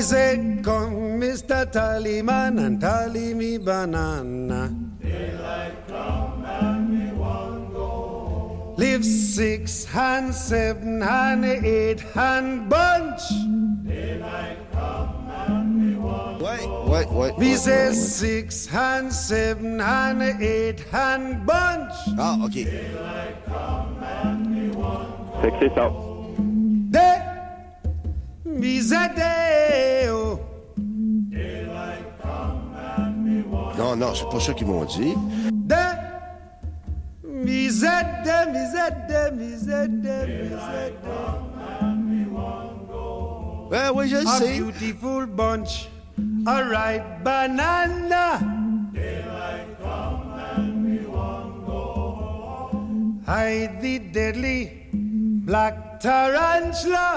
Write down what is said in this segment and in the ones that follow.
said, come, Mr. Tallyman, and tally me banana. Live six hand, seven hand, eight hand bunch. Ouais, ouais, ouais. We ouais, say ouais, ouais. six hand, seven hand, eight hand bunch. Ah, OK. Fait que c'est ça. Day, Non, non, c'est pas ça qu'ils m'ont dit. Say day, me say day. Ben oui, je le A sais. beautiful bunch, a ripe banana. Hide the deadly black tarantula.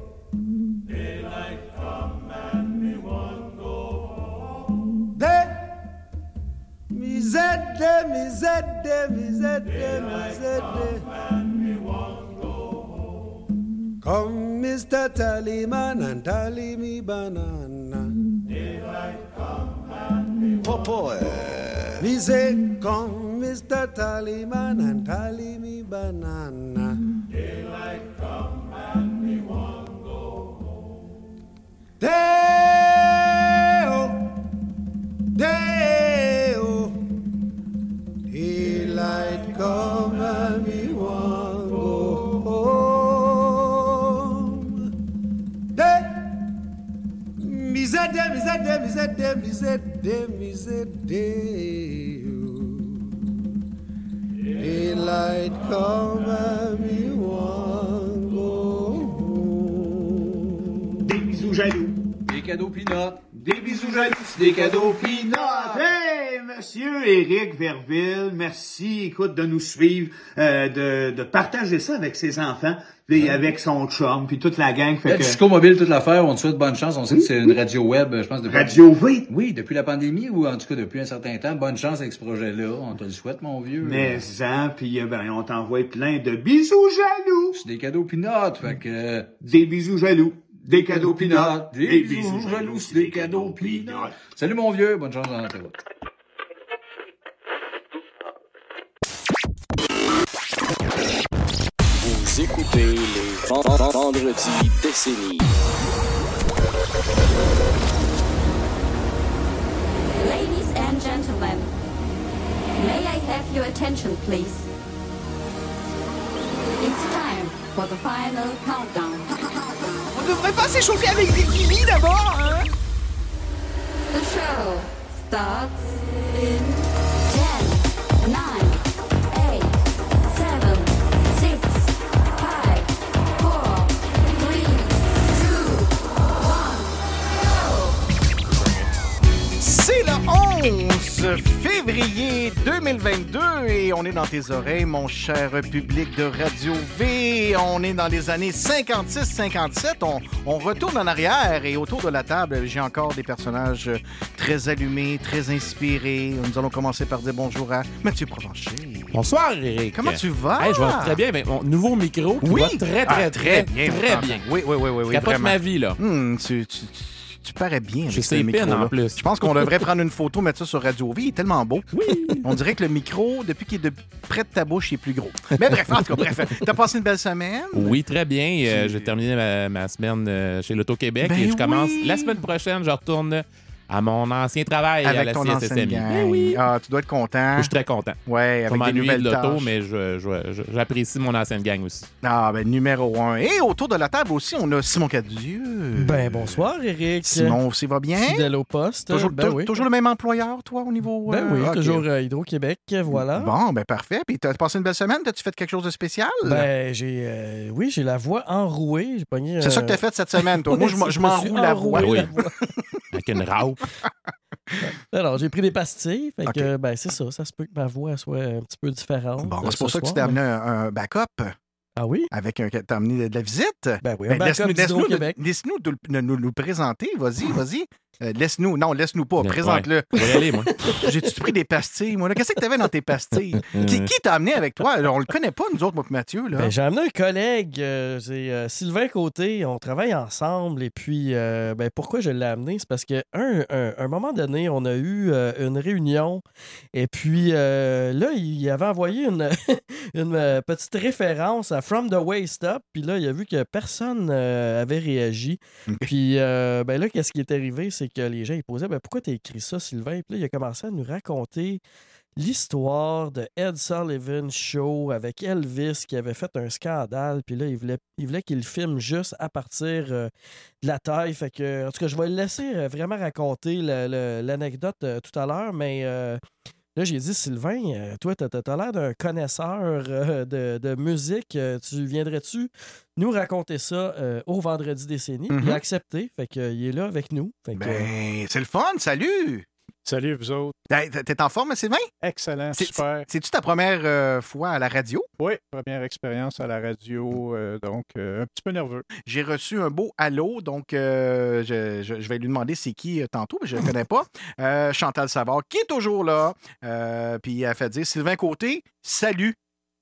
me say day, me say day, me say day, me say day. Come, Mr. Tallyman, and tally me banana. Pas, pas, euh, Me say, come, Mr. Tallyman, and tally me banana. Day-o, day-o, say day, me say day, me say day, me say day. Daylight come and me want go home. Des bisous jaloux. Des cadeaux peanuts. Des bisous jaloux. Des cadeaux peanuts. Hey, monsieur Éric Verville, merci, écoute, de nous suivre, euh, de, de partager ça avec ses enfants, puis avec son chum, puis toute la gang. Fait que, Disco Mobile, toute l'affaire, on te souhaite bonne chance. On sait que c'est une radio web, je pense, depuis... Radio V. Oui, depuis la pandémie ou en tout cas depuis un certain temps. Bonne chance avec ce projet-là. On te le souhaite, mon vieux. Mais, hein, puis euh, ben, on t'envoie plein de bisous jaloux. C'est des cadeaux peanuts. Fait que... euh, Des bisous jaloux. Des cadeaux peanuts. Des bisous jaloux, c'est des cadeaux peanuts. Salut, mon vieux. Bonne chance dans route. Vous écoutez les Vend- Vend- Vendredis décennies. Ladies and gentlemen, may I have your attention, please? It's time for the final countdown. On devrait pas s'échauffer avec des kiwis d'abord, hein. The show starts 11 février 2022 et on est dans tes oreilles, mon cher public de Radio V. On est dans les années 56-57. On, on retourne en arrière et autour de la table, j'ai encore des personnages très allumés, très inspirés. Nous allons commencer par dire bonjour à Mathieu Provencher. Bonsoir, Eric. Comment tu vas? Hey, je vais très bien avec mon nouveau micro qui Oui? va très, très, Ah, très, bien. très bien. Oui, oui, oui, oui, capote ma vie, là. Hmm, tu, tu, tu- tu parais bien J'ai ses micro en plus. Je pense qu'on devrait prendre une photo, mettre ça sur Radio V. Il est tellement beau. Oui. On dirait que le micro, depuis qu'il est de près de ta bouche, il est plus gros. Mais bref, en tout cas, bref. T'as passé une belle semaine? Oui, très bien. Euh, J'ai terminé ma, ma semaine euh, chez l'Auto-Québec Ben et je commence la semaine prochaine. Je retourne À mon ancien travail à avec la ton ancienne CSSMI. gang. Ben oui. Ah, tu dois être content. Je suis très content. Ouais, avec des m'ennuie de nouvelles l'auto, mais j'apprécie mon ancienne gang aussi. Ah, ben numéro un. Et autour de la table aussi, on a Simon Cadieux. Ben, bonsoir, Eric. Simon aussi va bien? Fidèle au poste. Toujours, ben oui. toujours le même employeur, toi, au niveau... Ben euh, oui, ok. toujours euh, Hydro-Québec, voilà. Bon, ben parfait. Puis t'as passé une belle semaine? T'as-tu fait quelque chose de spécial? Ben, j'ai. euh, oui, j'ai la voix enrouée. C'est ça euh, que t'as fait cette semaine, toi. Moi, je, m'en- je me suis m'enroule la voix. Oui. Avec une raupe. Alors, j'ai pris des pastilles. Fait que, ben, c'est ça. Ça se peut que ma voix soit un petit peu différente. Bon, euh, c'est pour ce ça que tu t'es mais- amené un, un backup Ah oui? avec un... T'as amené de la visite? Ben oui, Ben, laisse-nous de- de nous, nous présenter. Vas-y, vas-y. Euh, laisse-nous. Non, laisse-nous pas. Ouais. Présente-le. Moi. J'ai-tu pris des pastilles, moi? Qu'est-ce que t'avais dans tes pastilles? qui qui t'a amené avec toi? On le connaît pas, nous autres, moi et Mathieu. Là. Ben, j'ai amené un collègue, euh, c'est euh, Sylvain Côté. On travaille ensemble. Et puis, euh, ben, pourquoi je l'ai amené? C'est parce qu'à un, un, un moment donné, on a eu euh, une réunion. Et puis, euh, là, il avait envoyé une, une euh, petite référence à From the Waist Up. Puis là, il a vu que personne euh, avait réagi. Puis, euh, ben là, qu'est-ce qui est arrivé? C'est que les gens, ils posaient, ben, pourquoi t'as écrit ça, Sylvain? Puis là, il a commencé à nous raconter l'histoire de Ed Sullivan Show avec Elvis qui avait fait un scandale. Puis là, il voulait, il voulait qu'il filme juste à partir euh, de la taille. Fait que, en tout cas, je vais le laisser euh, vraiment raconter l'anecdote euh, tout à l'heure. Mais là, j'ai dit, Sylvain, euh, toi, t'as as, l'air d'un connaisseur euh, de, de musique. Euh, tu viendrais-tu nous raconter ça euh, au vendredi décennie? Puis Il a accepté. Fait que, euh, il est là avec nous. Ben, c'est le fun. Salut! Salut, vous autres. T'es en forme, Sylvain? Excellent, super. C'est-tu ta première euh, fois à la radio? Oui, première expérience à la radio, euh, donc euh, un petit peu nerveux. J'ai reçu un beau allô, donc je, je- je vais lui demander c'est qui tantôt, mais je ne le connais pas. Chantal Savard, qui est toujours là. Puis elle a fait dire Sylvain Côté, salut,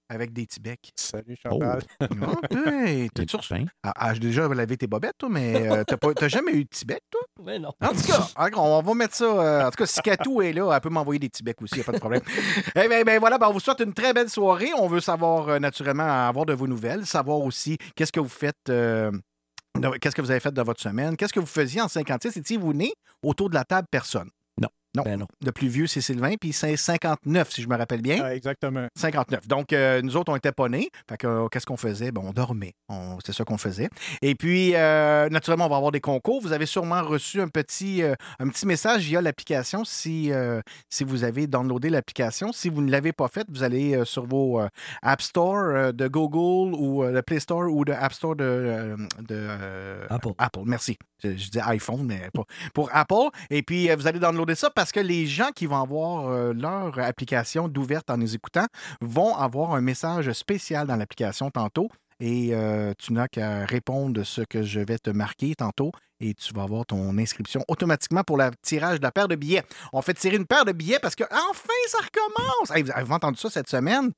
avec des petits becs. Salut, Chantal. Ah, hey, T'es fin. Ah, ah, j'ai déjà lavé tes bobettes, toi, mais euh, t'as pas- t'as jamais eu de becs, toi? mais non. En tout cas, on va mettre ça. euh, en tout cas, si Katou est là, elle peut m'envoyer des petits becs aussi, il n'y a pas de problème. Eh bien, ben, voilà, ben, on vous souhaite une très belle soirée. On veut savoir, euh, naturellement, avoir de vos nouvelles, savoir aussi qu'est-ce que vous faites. euh, Qu'est-ce que vous avez fait de votre semaine? Qu'est-ce que vous faisiez en 56? Étiez-vous né autour de la table? Personne. Non. Non. Ben non. Le plus vieux, c'est Sylvain, puis c'est 59, si je me rappelle bien. Ah, exactement. 59. Donc, euh, nous autres, on était pas nés. Fait que, euh, qu'est-ce qu'on faisait? Ben, on dormait. On- C'est ça qu'on faisait. Et puis, euh, naturellement, on va avoir des concours. Vous avez sûrement reçu un petit, euh, un petit message via l'application si, euh, si vous avez downloadé l'application. Si vous ne l'avez pas fait, vous allez euh, sur vos euh, App Store euh, de Google ou euh, le Play Store ou le App Store de, euh, de euh, Apple. Apple. Merci. Je, je dis iPhone, mais pas pour Apple. Et puis, euh, vous allez downloader ça parce que les gens qui vont avoir euh, leur application d'ouverte en nous écoutant vont avoir un message spécial dans l'application tantôt. Et euh, tu n'as qu'à répondre ce que je vais te marquer tantôt et tu vas avoir ton inscription automatiquement pour le tirage de la paire de billets. On fait tirer une paire de billets parce que enfin ça recommence. Hey, vous avez entendu ça cette semaine?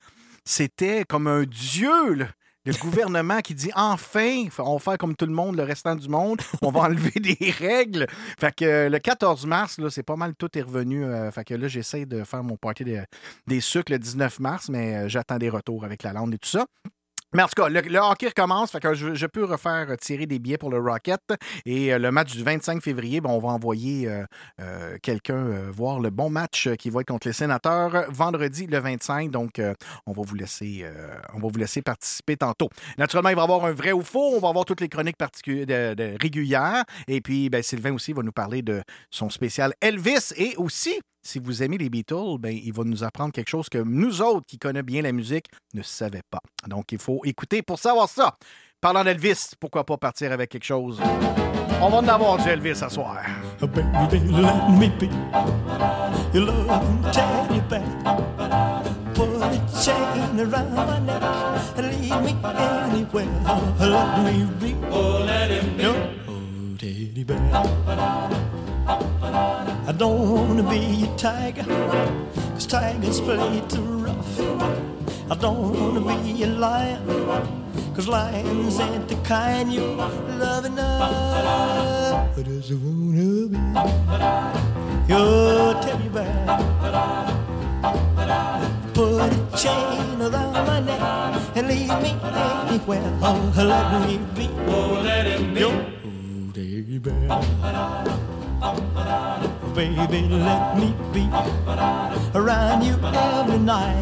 C'était comme un dieu, là. Le gouvernement qui dit enfin, on va faire comme tout le monde, le restant du monde, on va enlever des règles. Fait que euh, le 14 mars, là, c'est pas mal tout est revenu. euh, fait que là, j'essaie de faire mon party de- des sucres le 19 mars, mais euh, j'attends des retours avec la lande et tout ça. Mais en tout cas, le, hockey recommence, fait que je, peux refaire euh, tirer des billets pour le Rocket. Et euh, le match du 25 février, ben, on va envoyer euh, quelqu'un voir le bon match qui va être contre les sénateurs vendredi le 25. Donc, on, va vous laisser, on va vous laisser participer tantôt. Naturellement, il va y avoir un vrai ou faux. On va avoir toutes les chroniques régulières. Et puis, ben, Sylvain aussi va nous parler de son spécial Elvis. Et aussi, si vous aimez les Beatles, ben, il va nous apprendre quelque chose que nous autres qui connaissons bien la musique ne savaient pas. Donc, il faut écouter pour savoir ça. Parlant d'Elvis, pourquoi pas partir avec quelque chose? On va en avoir du Elvis ce soir. Baby, let me be your love teddy bear. Put a chain around my neck and lead me anywhere. Let me be. Oh, let him be. Your oh, teddy bear. I don't wanna be a tiger, cause tigers play too rough. I don't wanna be a lion, cause lions ain't the kind you love enough. I just wanna be your teddy bear. Put a chain around my neck and leave me anywhere. Oh, let me be. Oh, let him be. Your teddy bear. Baby, let me be around you every night.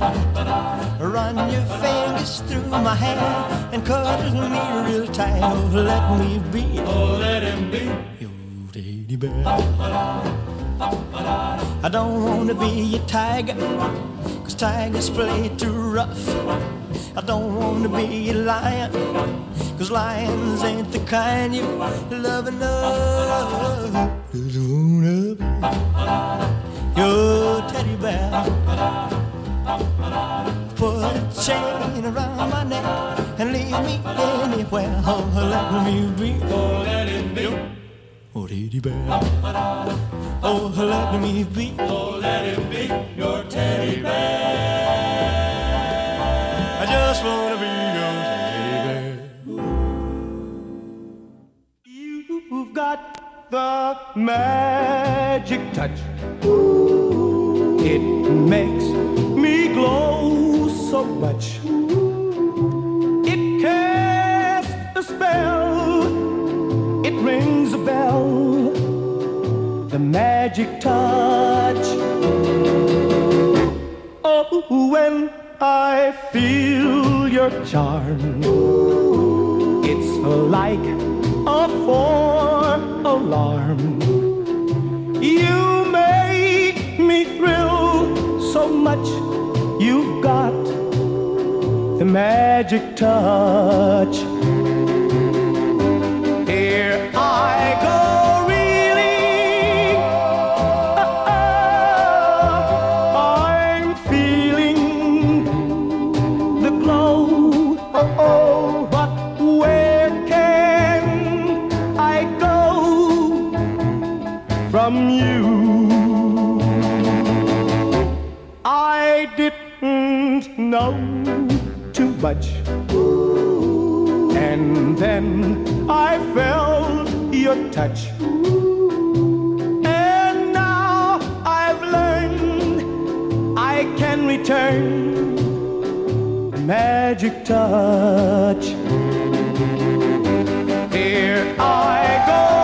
Run your fingers through my hair and cuddle me real tight. Oh, let me be. Oh, let him be. Your teddy bear. I don't wanna be a tiger, cause tigers play too rough. I don't wanna be a lion, cause lions ain't the kind you love wanna be your teddy bear. Put a chain around my neck and leave me anywhere. Oh, let me be. Oh, let it be. Oh, teddy bear. Oh, let me be. Oh, let it be your teddy bear. Just wanna be your bear. You've got the magic touch. It makes me glow so much. It casts a spell. It rings a bell. The magic touch. Oh, when I feel your charm, it's like a four alarm. You make me thrill so much. You've got the magic touch. Much. And then I felt your touch. And now I've learned I can return magic touch. Here I go,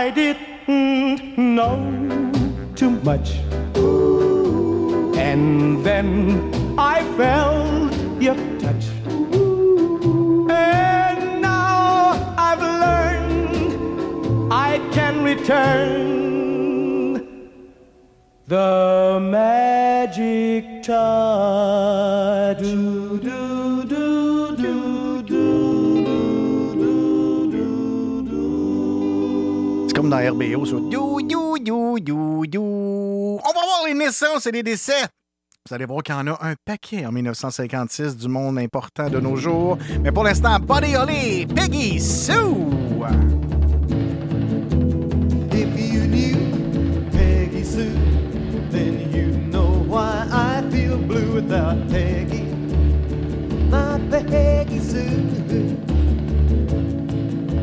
I didn't know too much. And then I felt your touch. And now I've learned I can return the magic touch. Dans RBO, ça. You, you, you, you, you. On va voir les naissances et les décès. Vous allez voir qu'il y en a un paquet en 1956 du monde important de nos jours. Mais pour l'instant, Buddy Holly, Peggy Sue. If you knew Peggy Sue, then you know why I feel blue without Peggy. My Peggy Sue.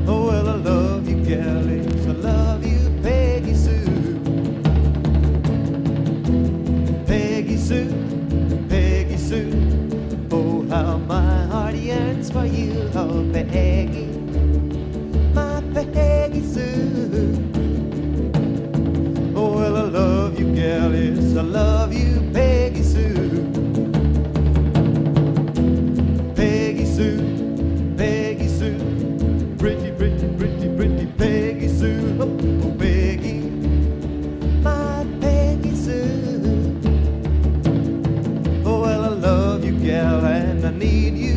Oh, well, I love you, galleys. Sue, Peggy Sue. Oh, how my heart yearns for you, oh, Peggy. My Peggy Sue. Oh, well, I love you, gal, yes, I love you, Peggy Sue. Peggy Sue, Peggy Sue, pretty, pretty, pretty, pretty Peggy Sue. Love you, gal, and I need you,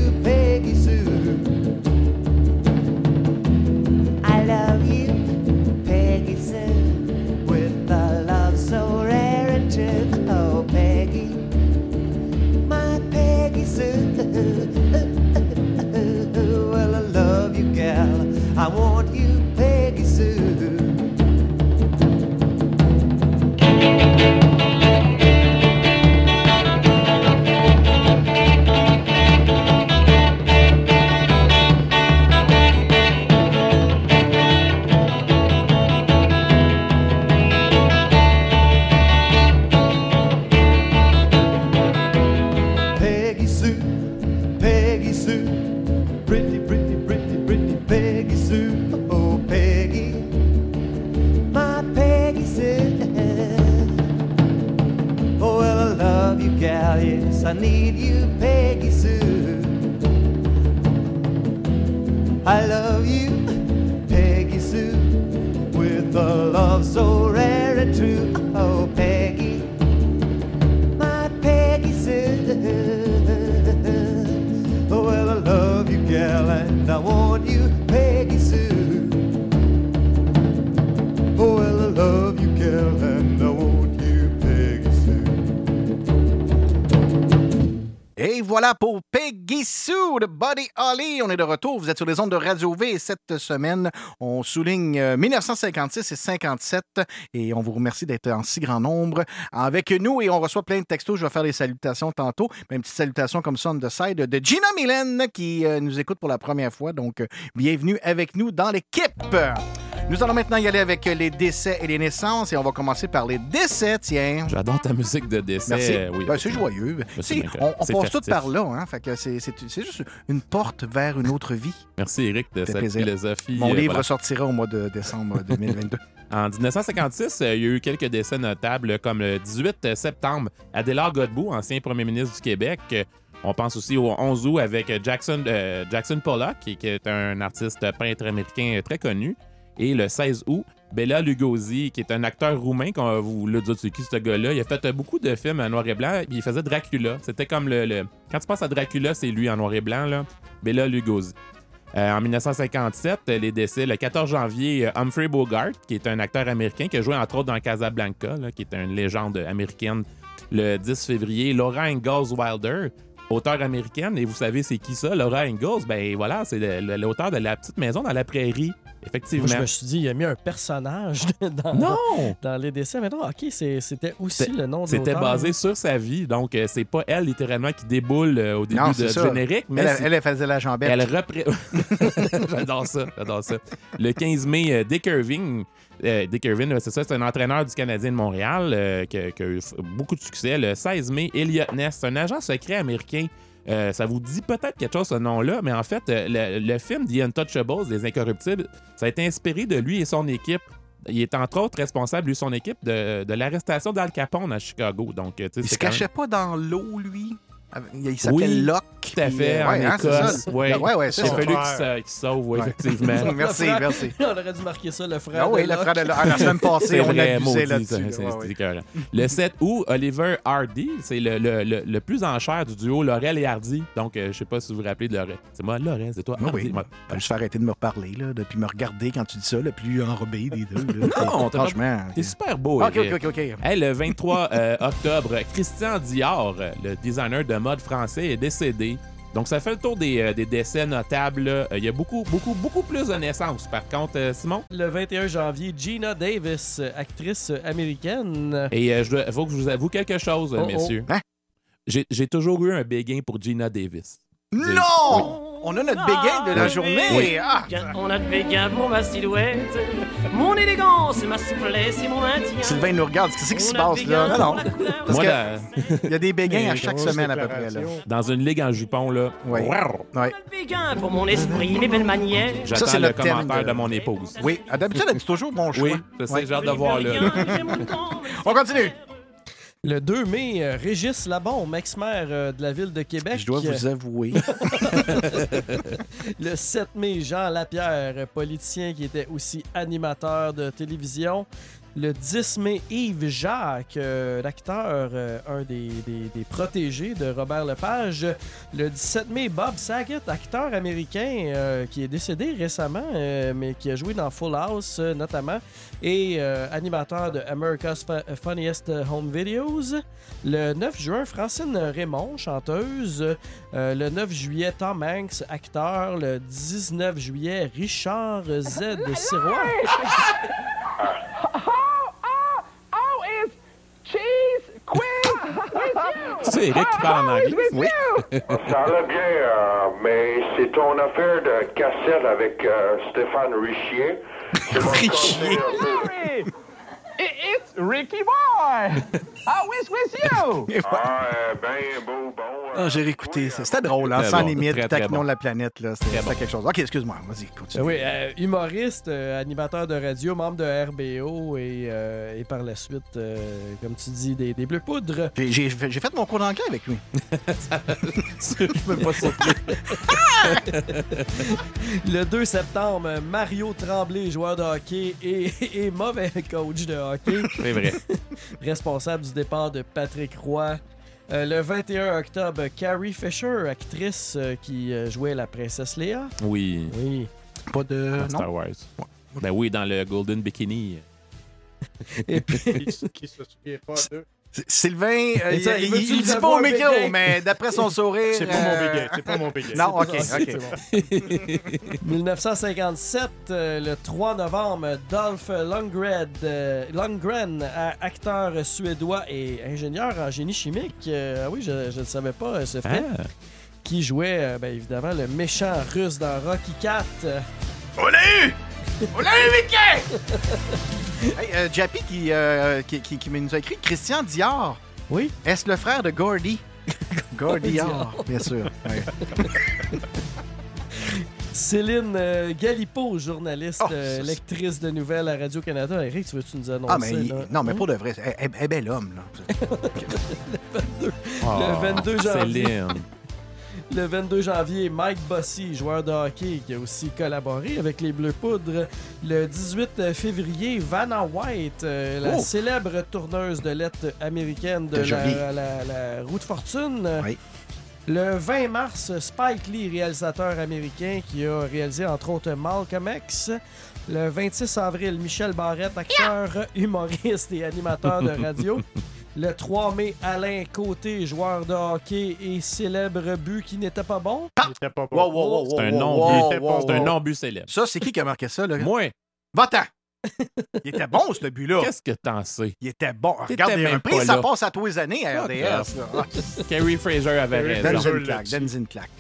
Buddy Holly. On est de retour. Vous êtes sur les ondes de Radio V et cette semaine, on souligne euh, 1956 et 57 et on vous remercie d'être en si grand nombre avec nous et on reçoit plein de textos. Je vais faire des salutations tantôt. Mais une petite salutation comme ça on the side de Gina Mylène qui euh, nous écoute pour la première fois. Donc, euh, bienvenue avec nous dans l'équipe. Nous allons maintenant y aller avec les décès et les naissances et on va commencer par les décès, tiens. J'adore ta musique de décès. Merci. euh, oui. Ben, c'est joyeux. on passe tout par là. Hein? Fait que c'est, juste une porte vers une autre vie. Merci, Eric, de cette plaisir. philosophie. Mon euh, livre voilà. sortira au mois de décembre 2022. En 1956, euh, il y a eu quelques décès notables, comme le 18 septembre, Adélard Godbout, ancien premier ministre du Québec. On pense aussi au 11 août avec Jackson, euh, Jackson Pollock, qui, qui est un artiste peintre américain très connu. Et le 16 août, Bela Lugosi, qui est un acteur roumain, qu'on vous le dire, c'est qui ce gars-là? Il a fait beaucoup de films en noir et blanc, il faisait Dracula. C'était comme le, le- Quand tu penses à Dracula, c'est lui en noir et blanc, là. Bela Lugosi. Euh, en 1957, euh, les décès, le 14 janvier, euh, Humphrey Bogart, qui est un acteur américain qui a joué entre autres dans Casablanca, qui est une légende américaine. Le 10 février, Laura Ingalls Wilder, auteure américaine. Et vous savez, c'est qui ça, Laura Ingalls? Ben voilà, c'est l'auteur de La petite maison dans la prairie. Effectivement. Moi, je me suis dit, il a mis un personnage dans, Non! dans les dessins. Mais non, OK, c'était aussi le nom de C'était basé sur sa vie, donc euh, c'est pas elle littéralement qui déboule euh, au début Non, de ça. générique, mais elle, elle faisait la jambette. elle repré... j'adore ça, j'adore ça. Le 15 mai, euh, Dick Irving, euh, Dick Irving, c'est ça, c'est un entraîneur du Canadien de Montréal euh, qui, a, qui a eu beaucoup de succès. Le 16 mai, Elliot Ness, un agent secret américain. Euh, ça vous dit peut-être quelque chose ce nom-là, mais en fait, euh, le, le film The Untouchables, Les Incorruptibles, ça a été inspiré de lui et son équipe. Il est entre autres responsable, lui et son équipe, de, de l'arrestation d'Al Capone à Chicago. Donc, Il se même- cachait pas dans l'eau, lui? Il s'appelle Oui, Locke. Tout à fait, euh, en ouais, hein, c'est Écosse. Ouais, ouais, ouais, Il c'est a ça. fallu qu'il se, qu'il se sauve, Ouais. effectivement. Merci, frère- merci. On aurait dû marquer ça, le frère. Ah oui, le frère de Locke. Ah, la semaine passée, on vrai, maudit, là-dessus. là. Le 7 août, Oliver Hardy, c'est le, le, le, le plus en chair du duo Laurel et Hardy. Donc, euh, je sais pas si vous vous rappelez de Laurel. C'est moi, Laurel, c'est toi. Ah Hardy. oui, Ouais. Fallait juste arrêter de me reparler, là, de- puis me regarder quand tu dis ça, le plus enrobé des deux. Là. Non, franchement. T'es super beau, Ok, ok, ok, le 23 euh, octobre, Christian Dior, le designer de mode français, est décédé. Donc, ça fait le tour des, euh, des décès notables. là. Euh, Il y a beaucoup, beaucoup, beaucoup plus de naissances. Par contre, euh, Simon? Le 21 janvier, Gina Davis, actrice américaine. Et il faut que je vous avoue quelque chose, Oh, oh. messieurs. Hein? J'ai j'ai toujours eu un béguin pour Gina Davis. Non! On a notre béguin de la Oui. journée. Oui. Ah! On a de béguin pour ma silhouette. Mon élégance, ma souplesse et mon maintien. Sylvain nous regarde, qu'est-ce qui se passe là? Non, non. Parce Moi, que il y a des béguins à chaque semaine à peu près. Là. dans une ligue en jupon, là, Oui. Béguin pour mon esprit, mes belles manières. j'attends c'est le notre thème commentaire de- de... mon épouse. Oui, Ah, d'habitude, elle dit toujours bon choix. Oui, je sais, Ouais. j'ai hâte de voir là. On continue. Le 2 mai, euh, Régis Labombe, ex-maire euh, de la ville de Québec. Je dois vous avouer. Le 7 mai, Jean Lapierre, politicien qui était aussi animateur de télévision. Le 10 mai, Yves Jacques, euh, l'acteur, euh, un des, des- des protégés de Robert Lepage. Le 17 mai, Bob Saget, acteur américain euh, qui est décédé récemment, euh, mais qui a joué dans Full House euh, notamment, et euh, animateur de America's Fu- Funniest Home Videos. Le 9 juin, Francine Raymond, chanteuse. Euh, le 9 juillet, Tom Hanks, acteur. Le 19 juillet, Richard Z. Sirois. C'est Eric qui parle en anglais. Oui. Ça allait bien, euh, mais c'est ton affaire de cassette avec euh, Stéphane Richier. Qui m'a Richier. causé un peu. It's Ricky Boy! I wish with you! Ah, ben beau, bon. Ah, j'ai réécouté. ça. C'était drôle, hein? Très Sans bon, limite, très, très taquinons bon. de la planète. là. C'était c'était quelque chose. OK, excuse-moi. Vas-y, continue. Oui, euh, humoriste, euh, animateur de radio, membre de RBO et, euh, et par la suite, euh, comme tu dis, des, des bleus poudres. J'ai- J'ai fait mon cours d'anglais avec lui. Je même pas surpris. Le 2 septembre, Mario Tremblay, joueur de hockey et, et mauvais coach de hockey. C'est vrai. Responsable du départ de Patrick Roy. Euh, le 21 octobre, Carrie Fisher, actrice euh, qui euh, jouait la princesse Léa. Oui. Oui. Pas de. Dans Star? Wars. Ben oui, dans le Golden Bikini. Et puis, Qui se souvient pas de. Sylvain, euh, il, dit pas au micro, mais d'après son sourire. C'est pas mon euh, béguin, c'est pas mon béguin. Non, ok, C'est ok. bon. 1957, euh, le 3 novembre, Dolph Lundgren, euh, acteur suédois et ingénieur en génie chimique. Ah oui, je ne savais pas, ce fait. Ah. Qui jouait, ben, évidemment, le méchant russe dans Rocky 4. On l'a eu! On l'a eu, Mickey! hey, euh, Jappy qui, euh, qui, qui, qui nous a écrit Christian Dior. Oui. Est-ce le frère de Gordy? Gordy Dior, bien sûr. Ouais. Céline euh, Galipo, journaliste, Oh, euh, lectrice de nouvelles à Radio-Canada. Eric, tu veux-tu nous annoncer? Ah, mais là? non, mais Hein? pour de vrai, elle, elle- elle est bel homme. Là. Ah, Le 22 janvier. Céline. Le 22 janvier, Mike Bossy, joueur de hockey, qui a aussi collaboré avec les Bleus Poudres. Le 18 février, Vanna White, euh, la Oh! célèbre tourneuse de lettres américaine de la, la- la Route Fortune. Oui. Le 20 mars, Spike Lee, réalisateur américain qui a réalisé entre autres Malcolm X. Le 26 avril, Michel Barrette, acteur, humoriste et animateur de radio. Le 3 mai, Alain Côté, joueur de hockey et célèbre but qui n'était pas bon. Il était pas bon. Wow, wow, wow, C'est un non-but. un non-but célèbre. Ça, c'est qui qui a marqué ça? Là? Moi, Va-t'en! Il était bon, ce but-là. qu'est-ce que t'en sais? Il était bon. Regarde les même reprises, pas ça passe à tous les années à RDS. Ah, Carrie Fraser avait raison. donne-y une claque.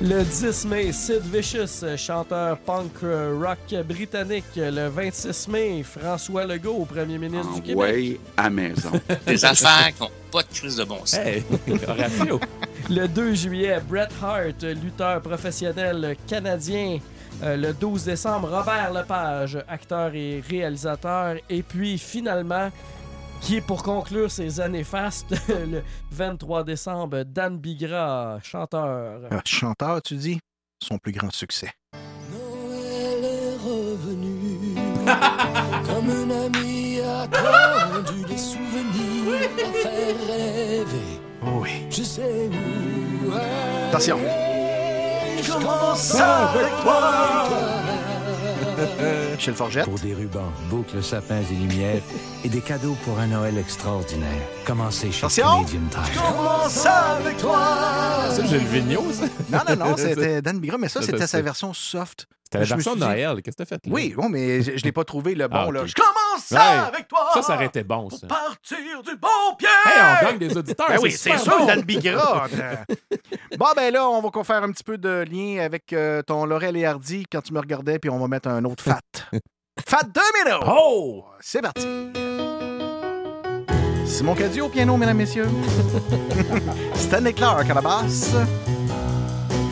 Le 10 mai, Sid Vicious, chanteur punk euh, rock britannique. Le 26 mai, François Legault, premier ministre du Québec. Ouais, à maison. Des affaires qui n'ont pas de crise de bon sens. Hey. Le 2 juillet, Bret Hart, lutteur professionnel canadien. Euh, le 12 décembre, Robert Lepage, acteur et réalisateur. Et puis finalement, qui est pour conclure ces années fastes, le 23 décembre, Dan Bigra, chanteur. Ah, chanteur, tu dis? Son plus grand succès. Noël est revenu comme un ami attendu des souvenirs à faire rêver. Oh oui. Je sais où. Attention. Je commence avec toi. Forgette. Pour des rubans, boucles, sapins et lumières et des cadeaux pour un Noël extraordinaire. Commencez chez Attention. Canadian Tire. Commence avec toi. Ça, j'ai le vigno, ça. Non, non, non, c'était Dan Bigra, mais ça, c'était sa version soft. C'était la version Noël. Qu'est-ce que t'as fait là? Oui, bon, mais je, je l'ai pas trouvé le bon. Ah, ok. là. Je commence ça Ouais. avec toi. Ça, ça aurait été bon, ça. Partir du bon pied. Hey, on gagne des auditeurs. Ben oui, c'est sûr, bon. Dan Bigra. bon, ben là, on va faire un petit peu de lien avec euh, ton Laurel et Hardy quand tu me regardais, puis on va mettre un autre fat. fat 2000! Oh! C'est parti. Simon Cadieux au piano, mesdames, messieurs. Stanley Clark à la basse.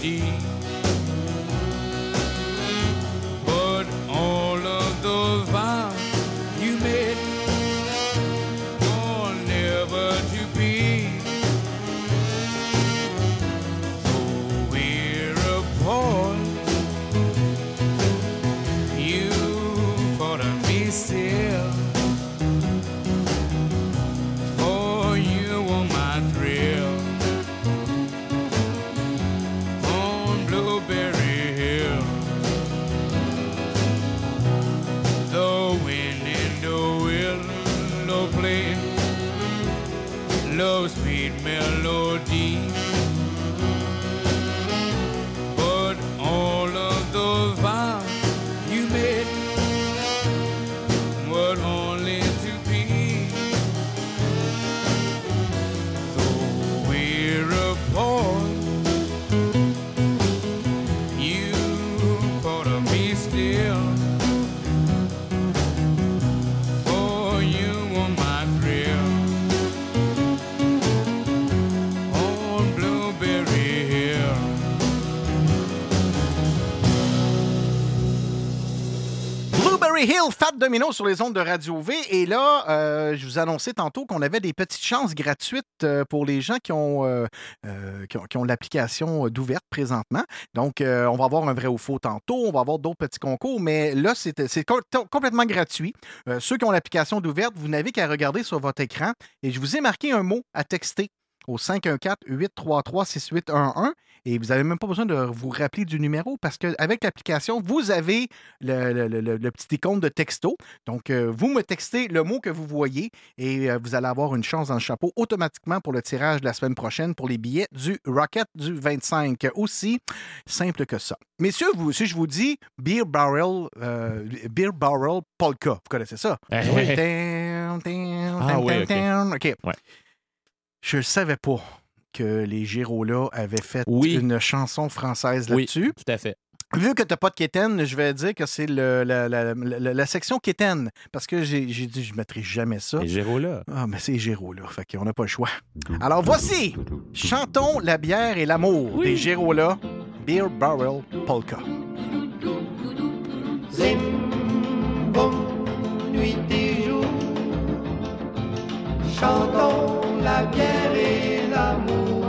deep. Hill, Fat Domino sur les ondes de Radio V. Et là, euh, je vous annonçais tantôt qu'on avait des petites chances gratuites euh, pour les gens qui ont, euh, qui ont, qui ont l'application d'ouverte présentement. Donc, on va avoir un vrai ou faux tantôt. On va avoir d'autres petits concours. Mais là, c'est c'est co- complètement gratuit. Ceux qui ont l'application d'ouverte, vous n'avez qu'à regarder sur votre écran. Et je vous ai marqué un mot à texter au 514-833-6811 et vous n'avez même pas besoin de vous rappeler du numéro parce qu'avec l'application, vous avez le, le- le- le petit icône de texto. Donc, euh, vous me textez le mot que vous voyez et euh, vous allez avoir une chance dans le chapeau automatiquement pour le tirage de la semaine prochaine pour les billets du Rocket du 25. Aussi simple que ça. Messieurs, vous, si je vous dis Beer Barrel, euh, Beer Barrel Polka, vous connaissez ça? Eh, Oui. eh, eh. Ah oui. OK. Je ne savais pas que les Girola avaient fait Oui. une chanson française Oui, là-dessus. tout à fait. Vu que tu n'as pas de quétaine, je vais dire que c'est la, la- la- la section quétaine. Parce que j'ai dit je ne mettrai jamais ça. Les Géros-là. Ah, mais c'est Géraud-là. Fait qu'on n'a pas le choix. Alors voici Chantons la bière et l'amour des Géraud-là. Beer Barrel Polka. Zim, nuit et jour. Chantons la bière et l'amour.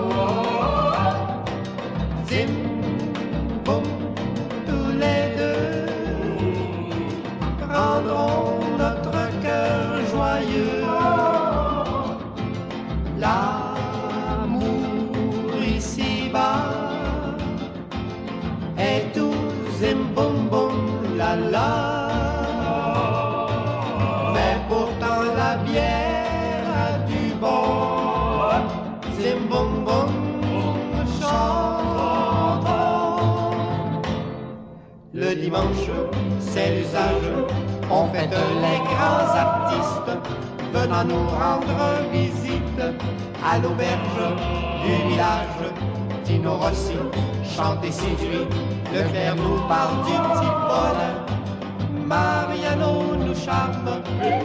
Zim, boum, tous les deux rendrons notre cœur joyeux. L'amour ici-bas est tout zim boum boum la la. Mais pourtant la bière Dimanche, c'est l'usage. On fête les grands artistes venant nous rendre visite à l'auberge du village. Tino Rossi chante et séduit. Leclerc nous parle du Paul. Mariano nous charme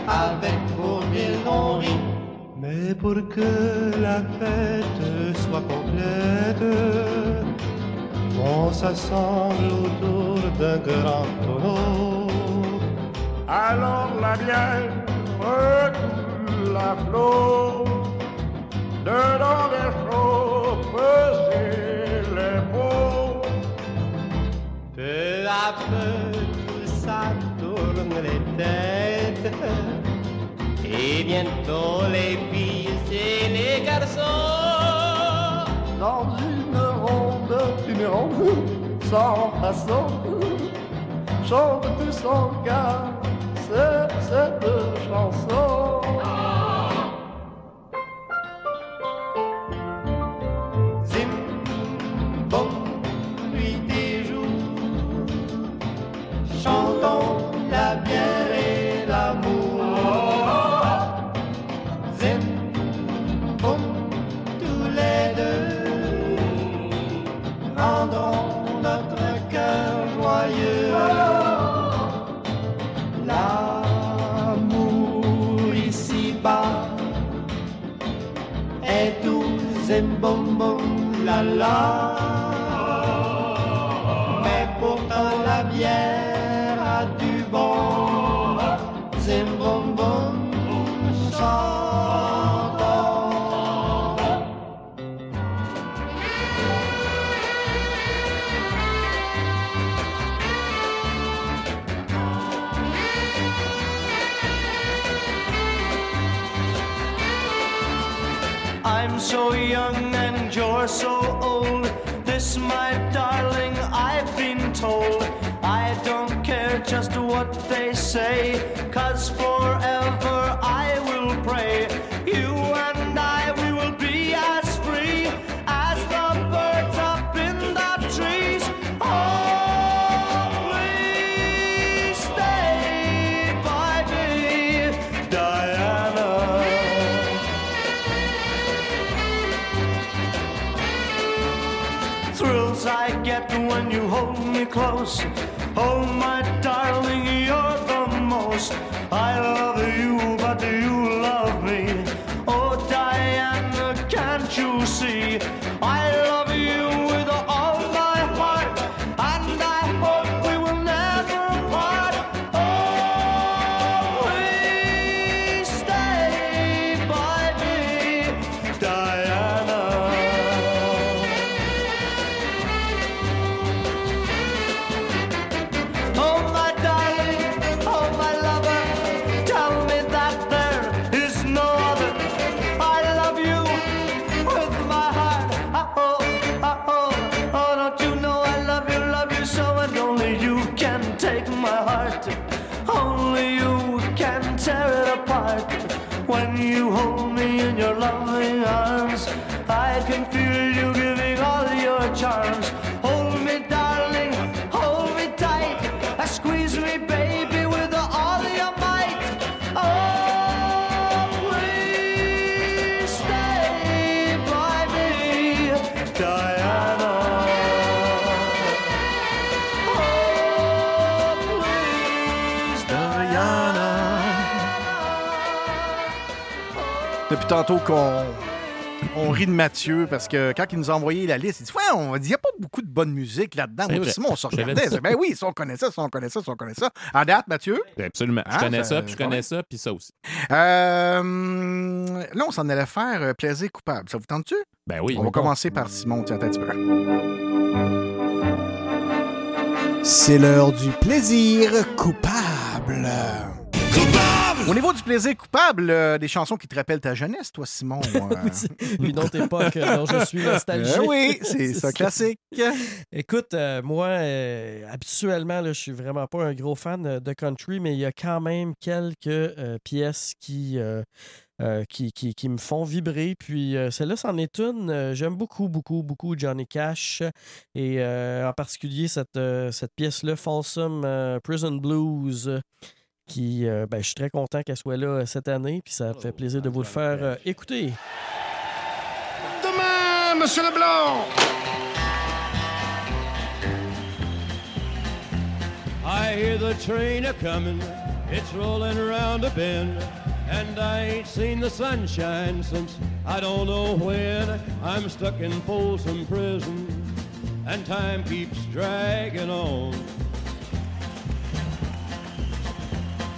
avec Bourville on rit. Mais pour que la fête soit complète, on s'assemble autour d'un grand tonneau. Alors la bière recoule la flot, dedans les chauffes et les pots. Peu à peu, tout ça tourne les têtes. Et bientôt les filles et les garçons Dans une sans façon Chantent tous en cas cette chanson bon bon la la. Mais pourtant la bière a du bon, zim bon bon I'm so young you're so old. This, my darling, I've been told. I don't care just what they say, cause forever Depuis tantôt qu'on on rit de Mathieu parce que quand il nous a envoyé la liste, il dit Ouais, on dit, il n'y a pas beaucoup de bonne musique là-dedans. Moi. Simon, on se regardait. Ben oui, ça, on connaît ça, ça, on connaît ça, ça, on connaît ça. À date, Mathieu? Absolument. Je Ah, connais ça- puis je connais ça, puis ça aussi. Euh, là, on s'en allait faire euh, plaisir coupable. Ça vous tente-tu? Ben oui. On va commencer par Simon. Tiens, attends un petit peu. C'est l'heure du plaisir coupable. Au niveau du plaisir coupable, euh, des chansons qui te rappellent ta jeunesse, toi, Simon. euh, Une autre époque euh, dont je suis nostalgique. Euh, oui, c'est ça, classique. Écoute, euh, moi, euh, habituellement, je suis vraiment pas un gros fan euh, de country, mais il y a quand même quelques euh, pièces qui, euh, euh, qui, qui, qui me font vibrer. Puis euh, celle-là, c'en est une. Euh, J'aime beaucoup, beaucoup, beaucoup Johnny Cash. Et euh, en particulier cette, euh, cette pièce-là, Folsom euh, Prison Blues. Qui, euh, ben, je suis très content qu'elle soit là euh, cette année, puis ça me fait plaisir de vous le faire euh, écouter. Demain, Monsieur Leblanc! I hear the train a comin', it's rollin' around a bend, and I ain't seen the sunshine since I don't know when. I'm stuck in Folsom Prison, and time keeps dragging on.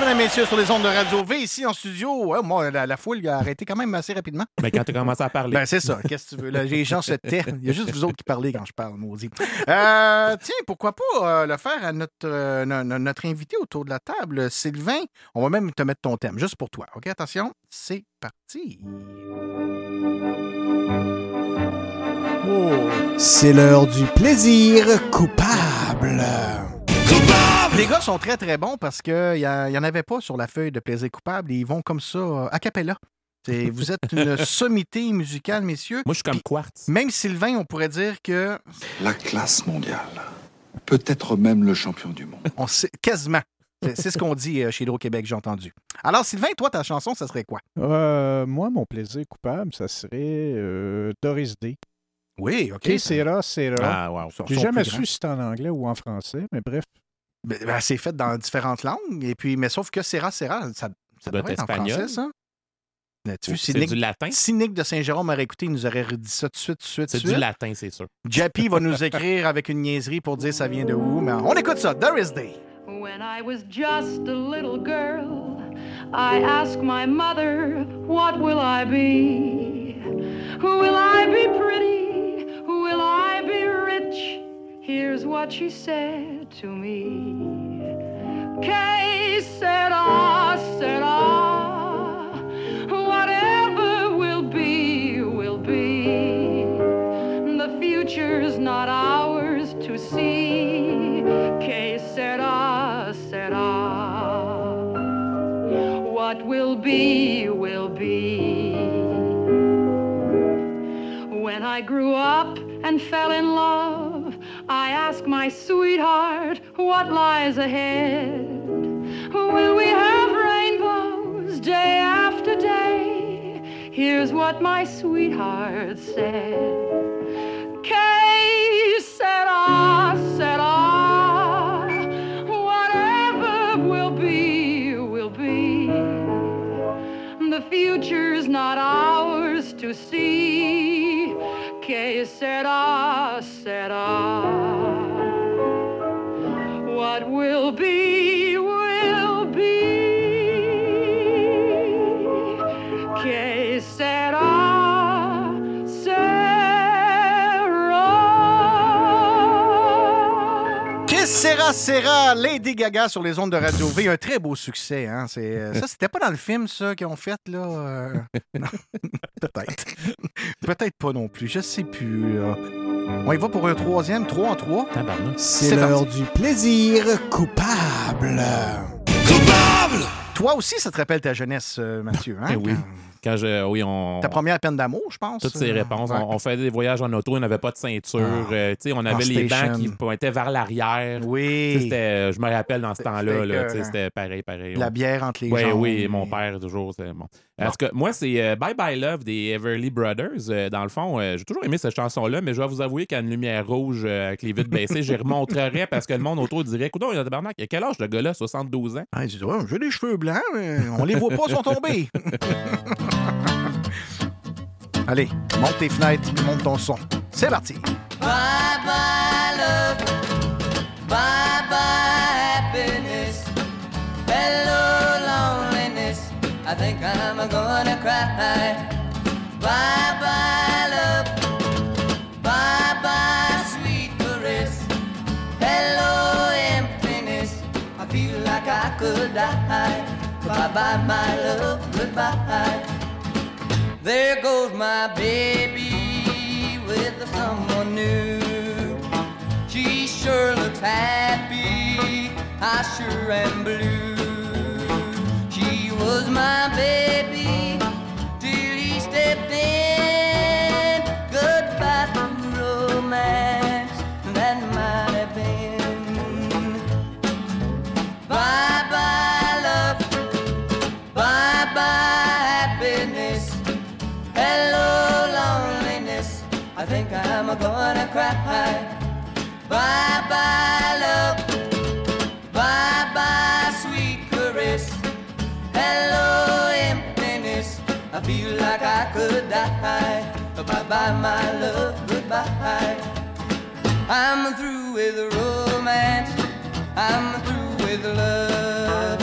Mesdames et messieurs, sur les ondes de Radio V, ici en studio. Ouais, moi, la, la foule a arrêté quand même assez rapidement. Ben, quand tu commencé à parler. Ben, c'est ça. Qu'est-ce que tu veux? Là, les gens se taisent. Il y a juste vous autres qui parlez quand je parle, maudit. Euh, tiens, pourquoi pas euh, le faire à notre, euh, no- no- notre invité autour de la table, Sylvain. On va même te mettre ton thème, juste pour toi. OK, attention, c'est parti. C'est l'heure du plaisir coupable. Les gars sont très, très bons parce qu'il n'y en avait pas sur la feuille de plaisir coupable. et Ils vont comme ça, euh, a cappella. Vous êtes une sommité musicale, messieurs. Moi, je suis comme Quartz. Même Sylvain, on pourrait dire que. La classe mondiale. Peut-être même le champion du monde. On sait, quasiment. C'est ce qu'on dit euh, chez Hydro-Québec, j'ai entendu. Alors, Sylvain, toi, ta chanson, ça serait quoi? Euh, moi, mon plaisir coupable, ça serait euh, Doris Day. Oui, OK. Que sera, sera. Ah, wow. J'ai jamais su si c'était en anglais ou en français, mais bref. Ben, ben, c'est fait dans différentes langues, et puis, mais sauf que Serra Serra, ça, ça doit devrait être être en espagnol. français, ça? C'est Nick- du latin? Si Nick de Saint-Jérôme aurait écouté, il nous aurait redit ça tout de suite, tout de suite, C'est du suite. latin, c'est sûr. Jappy va nous écrire avec une niaiserie pour dire ça vient de où, mais on écoute ça. Doris Day. When I was just a little girl, I asked my mother, What will I be? Will I be pretty? Will I be rich? Here's what she said to me. Que sera, sera. Whatever will be, will be. The future's not ours to see. Que sera, sera. What will be, will be. When I grew up and fell in love, I ask my sweetheart what lies ahead. Will we have rainbows day after day? Here's what my sweetheart said. Que sera, sera. Whatever will be, will be. The future's not ours to see. Que sera, sera. What will be, sera, sera, Lady Gaga sur les ondes de Radio V. Un très beau succès. Hein? C'est, euh, ça, c'était pas dans le film, ça, qu'ils ont fait, là? euh. Peut-être. Peut-être pas non plus. Je sais plus. là. On y va pour un troisième, trois en trois. C'est l'heure du plaisir coupable. Toi aussi, ça te rappelle ta jeunesse, euh, Mathieu. Hein? Eh oui. Quand je, oui, on. Ta première peine d'amour, je pense. Toutes ces euh, réponses. ouais. On, on faisait des voyages en auto, on n'avait pas de ceinture. Ah. euh, tu sais, on avait En les station. bancs qui pointaient vers l'arrière. Oui. C'était- Je me rappelle dans ce temps-là, là, écœurant. c'était pareil, pareil. La bière entre les Ouais, jambes. Oui, mon père, toujours, c'est bon. Parce que moi, c'est euh, Bye Bye Love des Everly Brothers. Euh, dans le fond, euh, j'ai toujours aimé cette chanson-là, mais je dois vous avouer qu'à une lumière rouge euh, avec les vitres baissées, j'y remonterais parce que le monde autour dirait Écoute, il y a tabarnak, il a quel âge le gars-là? 72 ans? Ah, il dit, Ouais, j'ai des cheveux blancs, mais on les voit pas, ils sont tombés. Allez, monte tes fenêtres, monte ton son. C'est parti. Bye bye I think I'm gonna cry. Bye bye love, bye bye sweet caress, hello emptiness. I feel like I could die. Bye bye my love, goodbye. There goes my baby with someone new. She sure looks happy. I sure am blue. She was my baby I feel like I could die. But Bye bye, my love. Goodbye. I'm through with romance. I'm through with love.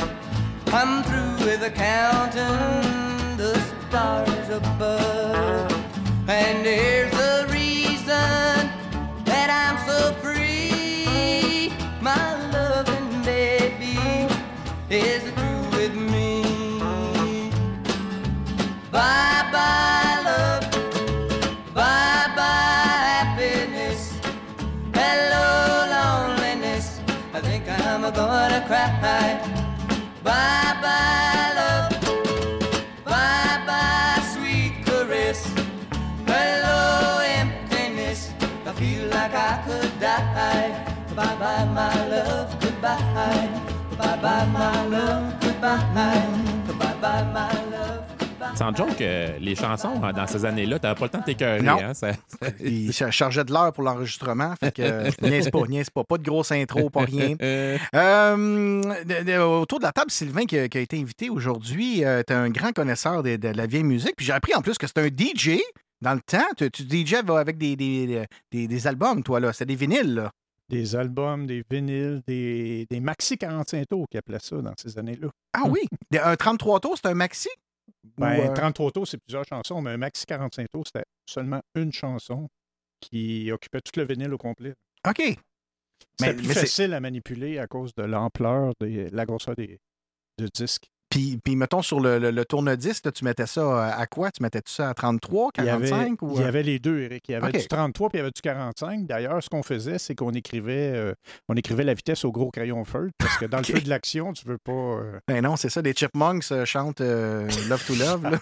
I'm through with counting the stars above. And here's a reason that I'm so free. My loving baby is Goodbye. Bye bye, my love. Goodbye. Bye bye, my love. Sans joke, euh, les chansons hein, dans ces années-là, t'avais pas le temps de t'écœurer. Non. Hein, ça- Il ch- chargeait de l'heure pour l'enregistrement. Fait que, euh, niaise pas, niaise pas. Pas de grosse intro, pas rien. Euh, de- de- autour de la table, Sylvain, qui, a qui a été invité aujourd'hui, tu es un grand connaisseur de, de la vieille musique. Puis j'ai appris en plus que c'est un DJ dans le temps. Tu, tu DJ avec des, des, des- des albums, toi, là. C'est des vinyles, là. Des albums, des vinyles, des, des maxi 45 tours qui appelaient ça dans ces années-là. Ah oui? Un 33 tours, c'est un maxi? Ben, Ou, euh, 33 tours, c'est plusieurs chansons, mais un maxi 45 tours, c'était seulement une chanson qui occupait tout le vinyle au complet. OK. C'était Mais- plus mais facile à manipuler à cause de l'ampleur, de la grosseur des, de disques. Puis, puis mettons, sur le, le, le tourne-disque, tu mettais ça à quoi? Tu mettais ça à 33, Il y, avait, 45? ou, il y euh? avait les deux, Eric. Il y avait du 33 puis il y avait du 45. D'ailleurs, ce qu'on faisait, c'est qu'on écrivait, euh, on écrivait la vitesse au gros crayon feutre parce que dans le feu de l'action, tu veux pas. euh, Ben non, c'est ça, les Chipmunks euh, chantent euh, Love to Love.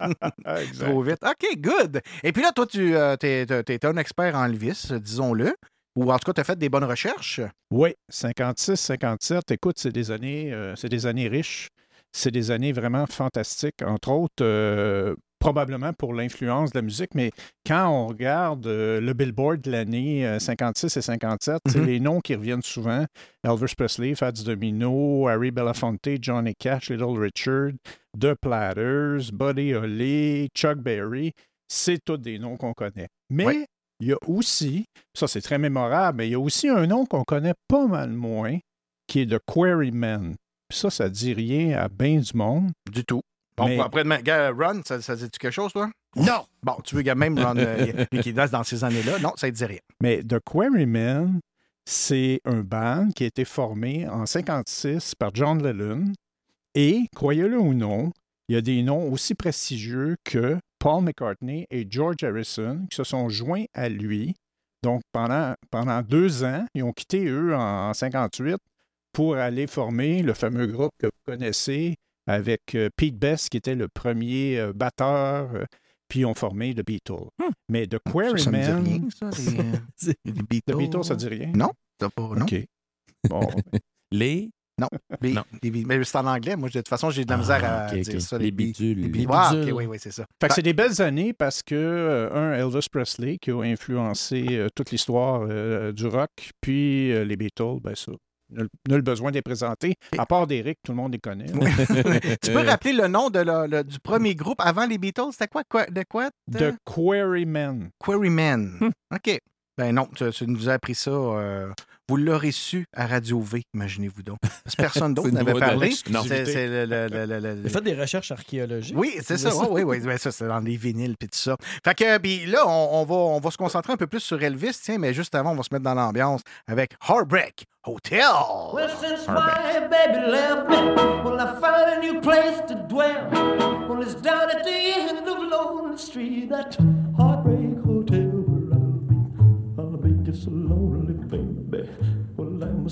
Trop vite. OK, good. Et puis là, toi, tu es, un expert en Elvis, euh, disons-le. Ou en tout cas, tu as fait des bonnes recherches. Oui, 56, 57. Écoute, c'est des années, euh, c'est des années riches. C'est des années vraiment fantastiques. Entre autres, euh, probablement pour l'influence de la musique, mais quand on regarde euh, le Billboard de l'année euh, 56 et 57, c'est Mhm. les noms qui reviennent souvent. Elvis Presley, Fats Domino, Harry Belafonte, Johnny Cash, Little Richard, The Platters, Buddy Holly, Chuck Berry. C'est tous des noms qu'on connaît. Mais il y a aussi, ça c'est très mémorable, mais il y a aussi un nom qu'on connaît pas mal moins, qui est The Quarrymen. Puis ça, ça dit rien à bien du monde. Du tout. Bon, Mais- après, demain, gars, Ron, ça, ça dit-tu quelque chose, toi? Non! Bon, tu veux, gars, même Ron, euh, qui est dans ces années-là, non, ça ne dit rien. Mais The Quarrymen, c'est un band qui a été formé en 56 par John Lennon. Et, croyez-le ou non, il y a des noms aussi prestigieux que Paul McCartney et George Harrison qui se sont joints à lui. Donc, pendant, pendant deux ans, ils ont quitté eux en, en 58 pour aller former le fameux groupe que vous connaissez avec euh, Pete Best, qui était le premier euh, batteur, euh, puis ils ont formé The Beatles. Mais The Hmm. Ça, ça me dit Quarrymen... rien, ça, les, les Beatles. The Beatles, ça dit rien? Non, ça pas, non. OK. Bon. Les? Non, les- Non. les Be- mais c'est en anglais. Moi, de toute façon, j'ai de la misère à Ah, dire ça. Les bidules. Les Les Be- Ah, OK, bidules. oui, oui, c'est ça. Fait que c'est des belles années parce que, euh, un, Elvis Presley qui a influencé euh, toute l'histoire euh, du rock, puis euh, les Beatles, ben ça, nul, besoin de les présenter. À part d'Eric, tout le monde les connaît. tu peux rappeler le nom de le- du premier groupe avant les Beatles? C'était quoi? De quoi? The Quarrymen. Quarrymen. Hmm. OK. Ben non, tu, tu nous as appris ça. euh, vous l'aurez su à Radio V, imaginez-vous donc. Parce que personne d'autre n'avait parlé. l'exclusivité. C'est c'est le- le- le- le- le- J'ai fait des recherches archéologiques. Oui, c'est ça. Oui, oui, oui. Ben, ça, c'est dans les vinyles puis tout ça. Fait que, puis là, on, on va, on va se concentrer un peu plus sur Elvis, tiens, mais juste avant, on va se mettre dans l'ambiance avec Heartbreak Hotel. Well, since my baby left me, well, I found a new place to dwell. Well, it's down at the end of Lonely Street, that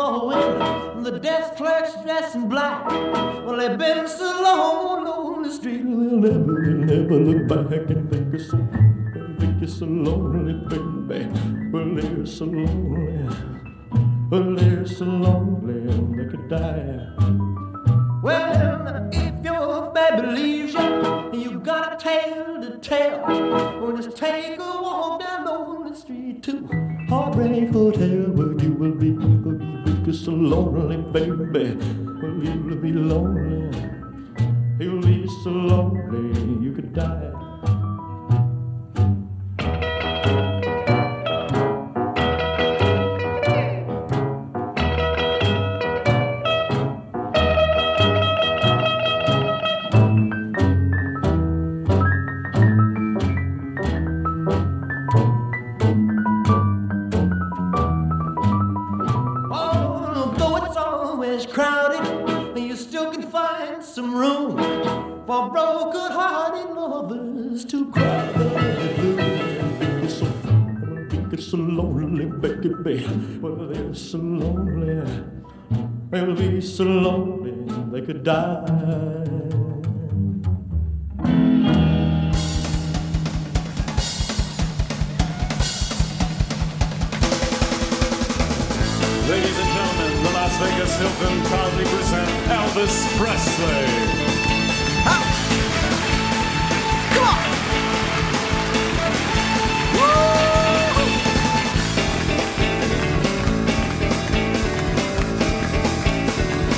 keep flowing. The desk clerks dressed in black. Well, they've been so long on the street, they'll never, they'll never look back and think it's so, think it's so lonely, baby. Well, they're so lonely. Well, they're so lonely and they could die. Well, if your baby leaves you, and you got a tale to tell, well, just take a walk down the street to Heartbreak Hotel, where you will be, you so lonely, baby. Well, you will be lonely. You'll be so lonely you could die. Lovers to cry. It's so, lonely, baby. Well, they're so lonely. They'll be so lonely they could die. Ladies and gentlemen, the Las Vegas Hilton proudly present Elvis Presley.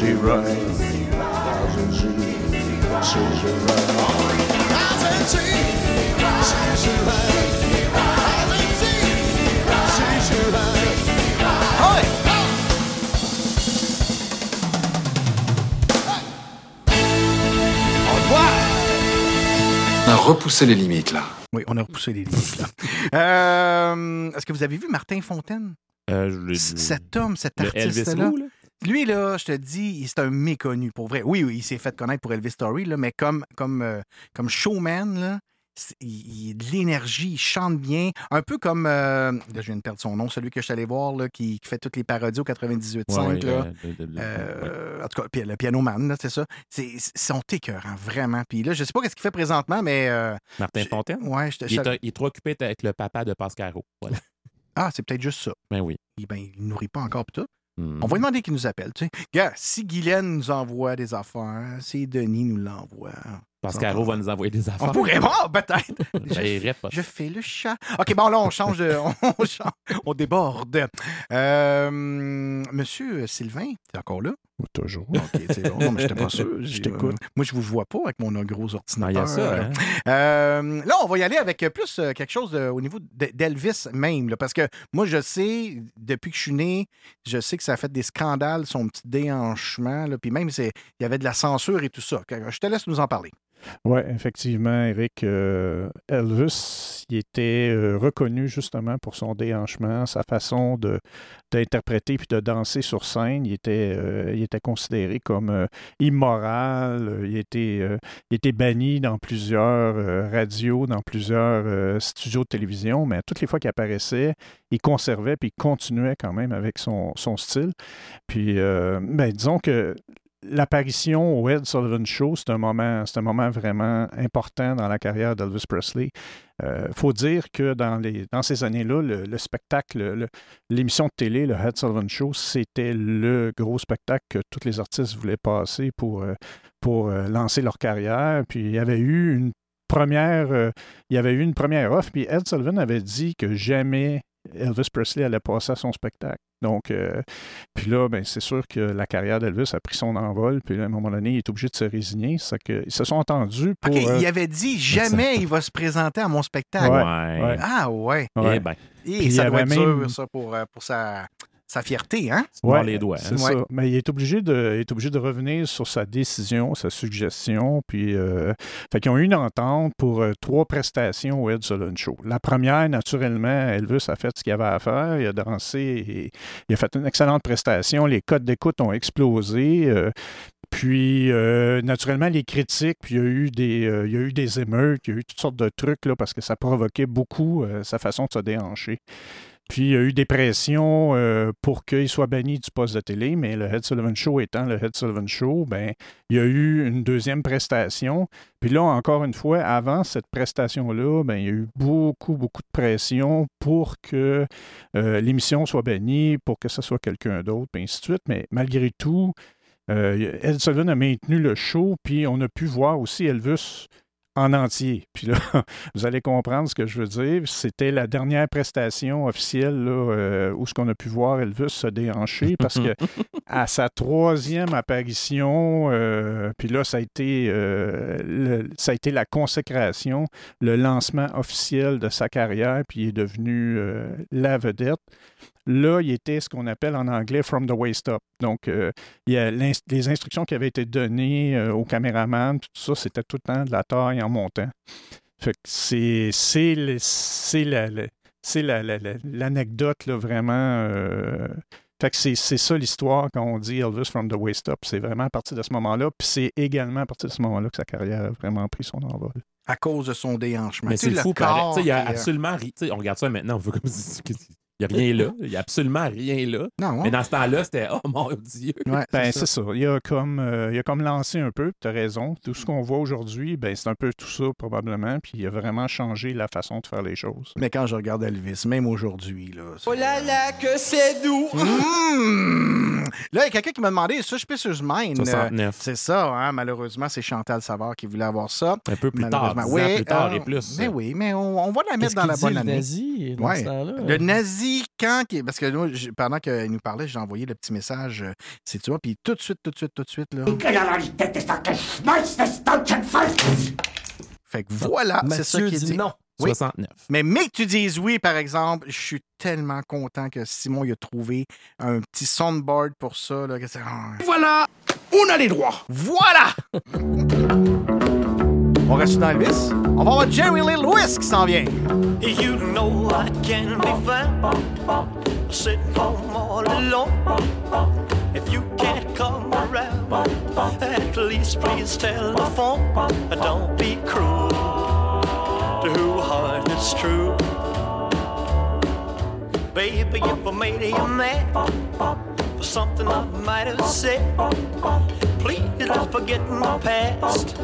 On a repoussé les limites, là. Oui, on a repoussé les limites, là. Euh, Est-ce que vous avez vu Martin Fontaine? Euh, je. Cet homme, cet Le Elvis artiste-là. Lui, là, je te dis, c'est un méconnu, pour vrai. Oui, oui, il s'est fait connaître pour Elvis Story, là, mais comme, comme, euh, comme showman, là, il, il a de l'énergie, il chante bien. Un peu comme, euh, là, je viens de perdre son nom, celui que je suis allé voir, là, qui, qui fait toutes les parodies au 98.5. Ouais, ouais, là. le- le- le- Euh, En tout cas, le piano man, c'est ça. C'est, ils sont écœurants, vraiment. Puis là, je sais pas ce qu'il fait présentement, mais. euh, Martin Fontaine? Ouais, je te- il, est, il est trop occupé avec le papa de Pascaro. Voilà. Ah, c'est peut-être juste ça. Ben oui. Il, ben, il nourrit pas encore tout. Hmm. On va demander qu'il nous appelle. Tu sais. Gars, si Guylaine nous envoie des affaires, si Denis nous l'envoie. Pascaro va nous envoyer des affaires. On pourrait voir, peut-être. Je fais le chat. OK, bon, là, on change de. On, change- on déborde. Euh, monsieur Sylvain, t'es encore là? Toujours. OK, c'est bon. Non, mais j'étais pas sûr. Je t'écoute. moi, je vous vois pas avec mon gros ordinateur. Ah, il y a ça, hein? Euh, là, on va y aller avec plus euh, quelque chose de- au niveau de- d'Elvis même. là, parce que moi, je sais, depuis que je suis né, je sais que ça a fait des scandales, son petit déhanchement. là, Puis même, c'est- il y avait de la censure et tout ça. Je te laisse nous en parler. Oui, effectivement, Eric. euh, Elvis, il était euh, reconnu justement pour son déhanchement, sa façon d'interpréter puis de danser sur scène. Il était, euh, considéré comme immoral. Il était, banni dans plusieurs radios, dans plusieurs studios de télévision, mais toutes les fois qu'il apparaissait, il conservait puis il continuait quand même avec son, style. Puis, ben, disons que l'apparition au Ed Sullivan Show, c'est un moment, c'est un moment vraiment important dans la carrière d'Elvis Presley. Il faut dire que dans, les, dans ces années-là, le, le spectacle, le- l'émission de télé, le Ed Sullivan Show, c'était le gros spectacle que tous les artistes voulaient passer pour, euh, euh, lancer leur carrière. Puis il y avait eu une première, euh, il y avait eu une première offre, puis Ed Sullivan avait dit que jamais Elvis Presley allait passer à son spectacle. Donc, euh, puis là, ben, c'est sûr que la carrière d'Elvis a pris son envol, puis là, à un moment donné, il est obligé de se résigner. C'est que ils se sont entendus pour. OK, euh, il avait dit jamais il va se présenter à mon spectacle. Ouais, ouais. Ah, ouais. Ouais. Eh ben. Et Puis il y ça doit avait être même- dur, ça, pour, euh, pour sa, sa fierté, hein? Ouais, les doigts. C'est Ouais. ça. Mais il est obligé de, il est obligé de revenir sur sa décision, sa suggestion. Puis, euh, fait qu'ils ont eu une entente pour euh, trois prestations au Ed Sullivan Show. La première, naturellement, Elvis a fait ce qu'il avait à faire. Il a dansé et il a fait une excellente prestation. Les codes d'écoute ont explosé. euh, puis, euh, naturellement, les critiques, puis il y a eu des, euh, il y a eu des émeutes, il y a eu toutes sortes de trucs là, parce que ça provoquait beaucoup euh, sa façon de se déhancher. Puis il y a eu des pressions euh, pour qu'il soit banni du poste de télé, mais le Head Sullivan Show étant le Head Sullivan Show, ben, il y a eu une deuxième prestation. Puis là, encore une fois, avant cette prestation-là, ben, il y a eu beaucoup, beaucoup de pression pour que euh, l'émission soit bannie, pour que ce soit quelqu'un d'autre, puis ainsi de suite. Mais malgré tout, euh, Ed Sullivan a maintenu le show, puis on a pu voir aussi Elvis en entier. Puis là, vous allez comprendre ce que je veux dire. C'était la dernière prestation officielle là, euh, où ce qu'on a pu voir Elvis se déhancher parce que à sa troisième apparition, euh, puis là, ça a, été, euh, le- ça a été la consécration, le lancement officiel de sa carrière, puis il est devenu la vedette. Là, il était ce qu'on appelle en anglais from the waist up. Donc, euh, il y a les instructions qui avaient été données euh, au caméraman, tout ça, c'était tout le temps de la taille en montant. Fait que c'est c'est le- c'est la- la- c'est la- la- la- l'anecdote là, vraiment. euh, fait que c'est c'est ça l'histoire quand on dit Elvis from the waist up. C'est vraiment à partir de ce moment-là. Puis c'est également à partir de ce moment-là que sa carrière a vraiment pris son envol. À cause de son déhanchement. Mais c'est fou, corps Tu sais, Il y a euh, absolument On regarde ça maintenant, on veut comme si. Il n'y a rien là. Il n'y a absolument rien là. Non. Mais dans ce temps-là, c'était Oh mon Dieu. Ben, c'est ça. Il a comme, euh, il a comme lancé un peu, tu as raison. Tout ce qu'on voit aujourd'hui, ben, c'est un peu tout ça, probablement. Puis il a vraiment changé la façon de faire les choses. Mais quand je regarde Elvis, même aujourd'hui, là. Oh là là, que c'est doux! Mmh! Là, il y a quelqu'un qui m'a demandé Suspicious Mind. 69. Euh, c'est ça, hein? malheureusement, c'est Chantal Savard qui voulait avoir ça. Un peu plus tard, Malheureusement. 10 ans Oui, plus tard euh, et plus. Mais oui, mais on, on va la mettre dans la bonne le année. nazi, dans ce temps-là? Le nazi, quand. Parce que nous, pendant qu'il nous parlait, j'ai envoyé le petit message, euh, c'est tu vois, puis tout de suite, tout de suite, tout de suite, là. Fait que voilà, c'est ça qui est dit dit. non. Oui. 69. Mais mais que tu dises oui, par exemple, je suis tellement content que Simon il a trouvé un petit soundboard pour ça. Là, que c'est-. Voilà, on a les droits. Voilà! On reste dans Elvis. On va voir Jerry Lee Lewis qui s'en vient. You know I can be found sitting home all alone. If you can't come around, at least please telephone. Don't be cruel to who heart is true. Baby, if I made you mad for something I might have said, please don't forget my past.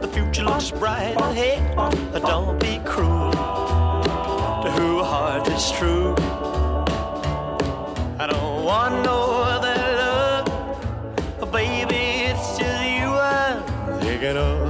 The future looks bright ahead. Don't be cruel to who a heart is true. I don't want no other love, baby. It's just you I'm thinking of.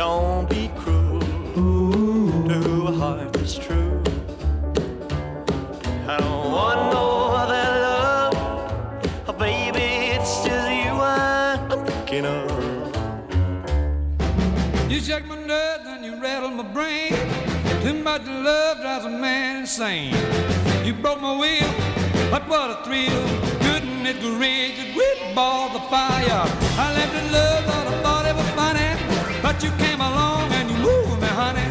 Don't be cruel to a heart that's true. I don't want no other love, oh baby, it's just you I'm thinking of. You shake my nerves and you rattle my brain. Too much love drives a man insane. You broke my will, but what a thrill. Goodness gracious, great balls of fire. I left in love, thought I thought it was funny. But you came along and you moved me, honey.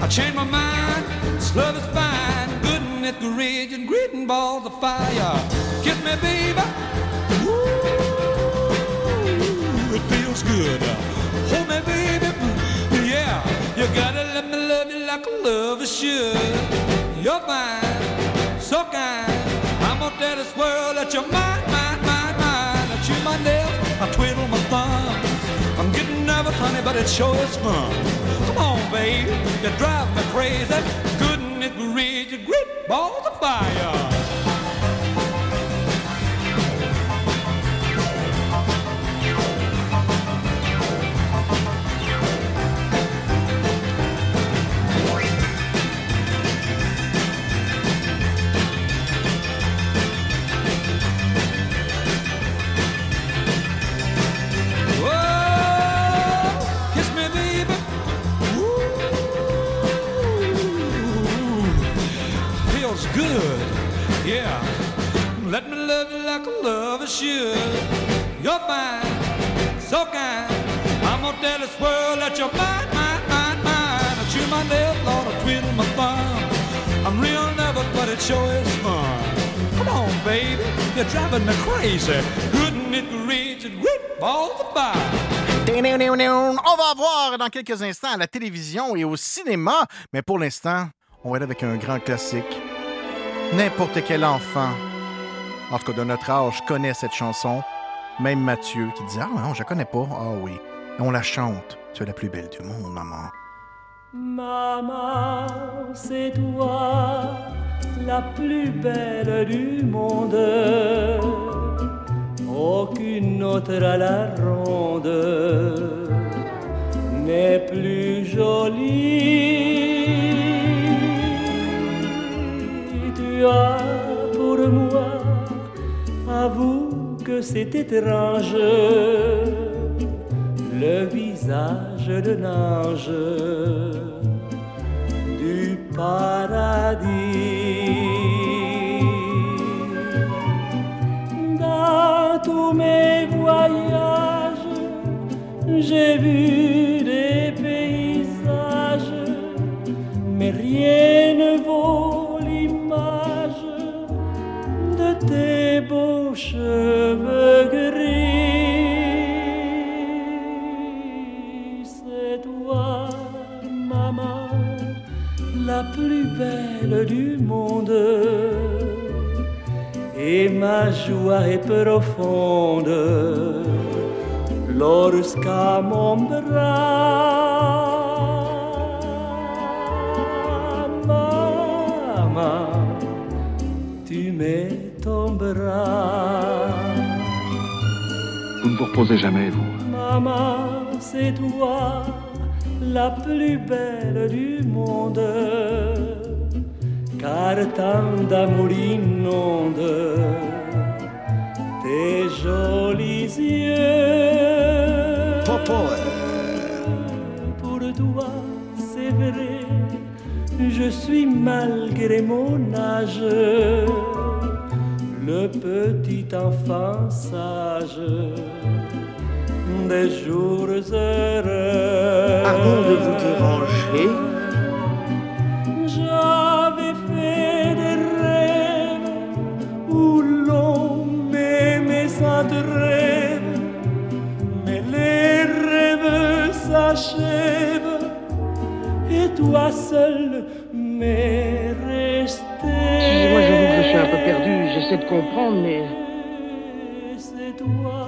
I changed my mind, this love is fine. Goodness gracious, great balls of fire. Kiss me, baby. Ooh, it feels good. Hold me, baby, yeah. You gotta let me love you like a lover should. You're fine, so kind. I'm gonna tell this world that you're mine, mine, mine, mine. I chew my nails, I twiddle my thumbs. Nervous, honey, but it sure is fun. Come on, baby, you drive me crazy. Couldn't it your great balls of fire? Good. Yeah. Let me love you like a lover should. You're fine, so. I'm gonna tell. Come on, baby, you're driving me crazy. Va voir dans quelques instants à la télévision et au cinéma, mais pour l'instant, on va avec un grand classique. N'importe quel enfant, en tout cas de notre âge, connaît cette chanson. Même Mathieu qui dit Ah non, je la connais pas. Ah oui. Et on la chante. Tu es la plus belle du monde, maman. Maman, c'est toi la plus belle du monde. Aucune autre à la ronde n'est plus jolie. As pour moi, avoue que c'est étrange, le visage d'un ange du paradis. Dans tous mes voyages, j'ai vu des paysages, mais rien ne vaut tes beaux cheveux gris. C'est toi, maman, la plus belle du monde. Et ma joie est profonde lorsqu'à mon bras, maman, tu ton bras. Vous ne vous reposez jamais, vous. Maman, c'est toi la plus belle du monde, car tant d'amour inonde tes jolis yeux. Pour toi, c'est vrai, je suis malgré mon âge le petit enfant sage des jours heureux. Pardon de vous déranger. J'avais fait des rêves où l'on m'aimait sans trêve, mais les rêves s'achèvent et toi seul m'es resté. Excusez-moi, j'avoue que je suis un peu perdu, j'essaie de comprendre, mais. C'est toi,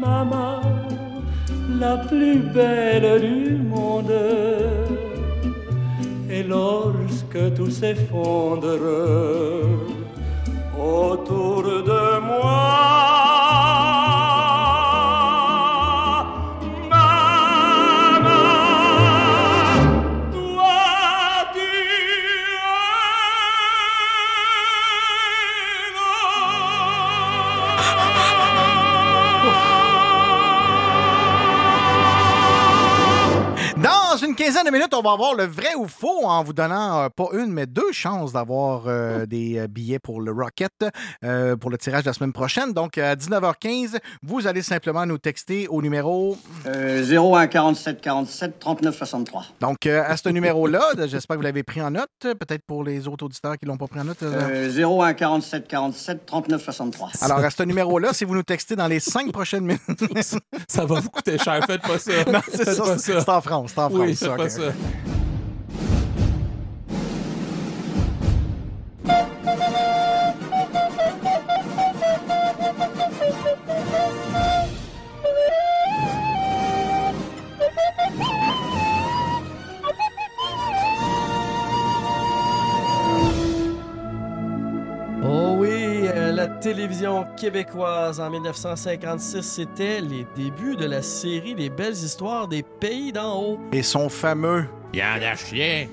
maman, la plus belle du monde. Et lorsque tout s'effondre autour de moi, minutes, on va avoir le vrai ou faux en vous donnant euh, pas une, mais deux chances d'avoir euh, des euh, billets pour le Rocket euh, pour le tirage de la semaine prochaine. Donc, à 19h15, vous allez simplement nous texter au numéro. Euh, 01 47 47 39 63. Donc, euh, à ce numéro-là, j'espère que vous l'avez pris en note. Peut-être pour les autres auditeurs qui l'ont pas pris en note. euh, Euh, 01 47 47 39 63. Alors, à ce numéro-là, si vous nous textez dans les cinq prochaines minutes. ça va vous coûter cher, faites pas ça. Non, c'est ça. pas C'est c'est en France. C'est en France. Oui, ça, ok. La télévision québécoise en 1956, c'était les débuts de la série Les belles histoires des pays d'en haut. Et son fameux. À chien.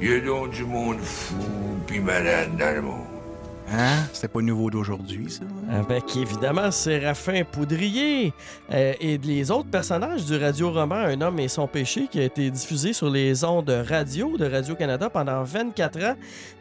Il y a donc du monde fou puis malade dans le monde. Hein? C'était pas nouveau d'aujourd'hui, ça. Avec évidemment Séraphin Poudrier euh, et les autres personnages du radio-roman Un homme et son péché qui a été diffusé sur les ondes radio de Radio-Canada pendant 24 ans.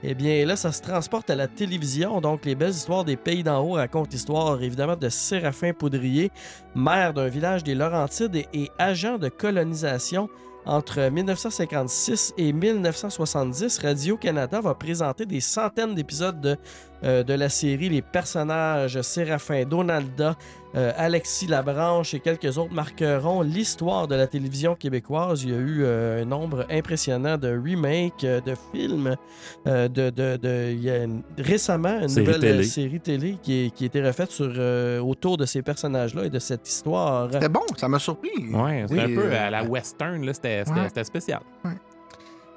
Eh bien là, ça se transporte à la télévision. Donc les belles histoires des pays d'en haut racontent l'histoire évidemment de Séraphin Poudrier, maire d'un village des Laurentides et, et agent de colonisation. Entre 1956 et 1970, Radio-Canada va présenter des centaines d'épisodes de, euh, de la série. Les personnages Séraphin, Donalda, euh, Alexis Labranche et quelques autres marqueront l'histoire de la télévision québécoise. Il y a eu euh, un nombre impressionnant de remakes, de films. euh, de, de- de- il y a une- récemment une Série nouvelle télé. série télé qui, est- qui a été refaite sur, euh, autour de ces personnages-là et de cette histoire. C'était bon, ça m'a surpris. Ouais, c'est Oui, un peu euh, à la western, c'était c'était- Ouais. c'était spécial.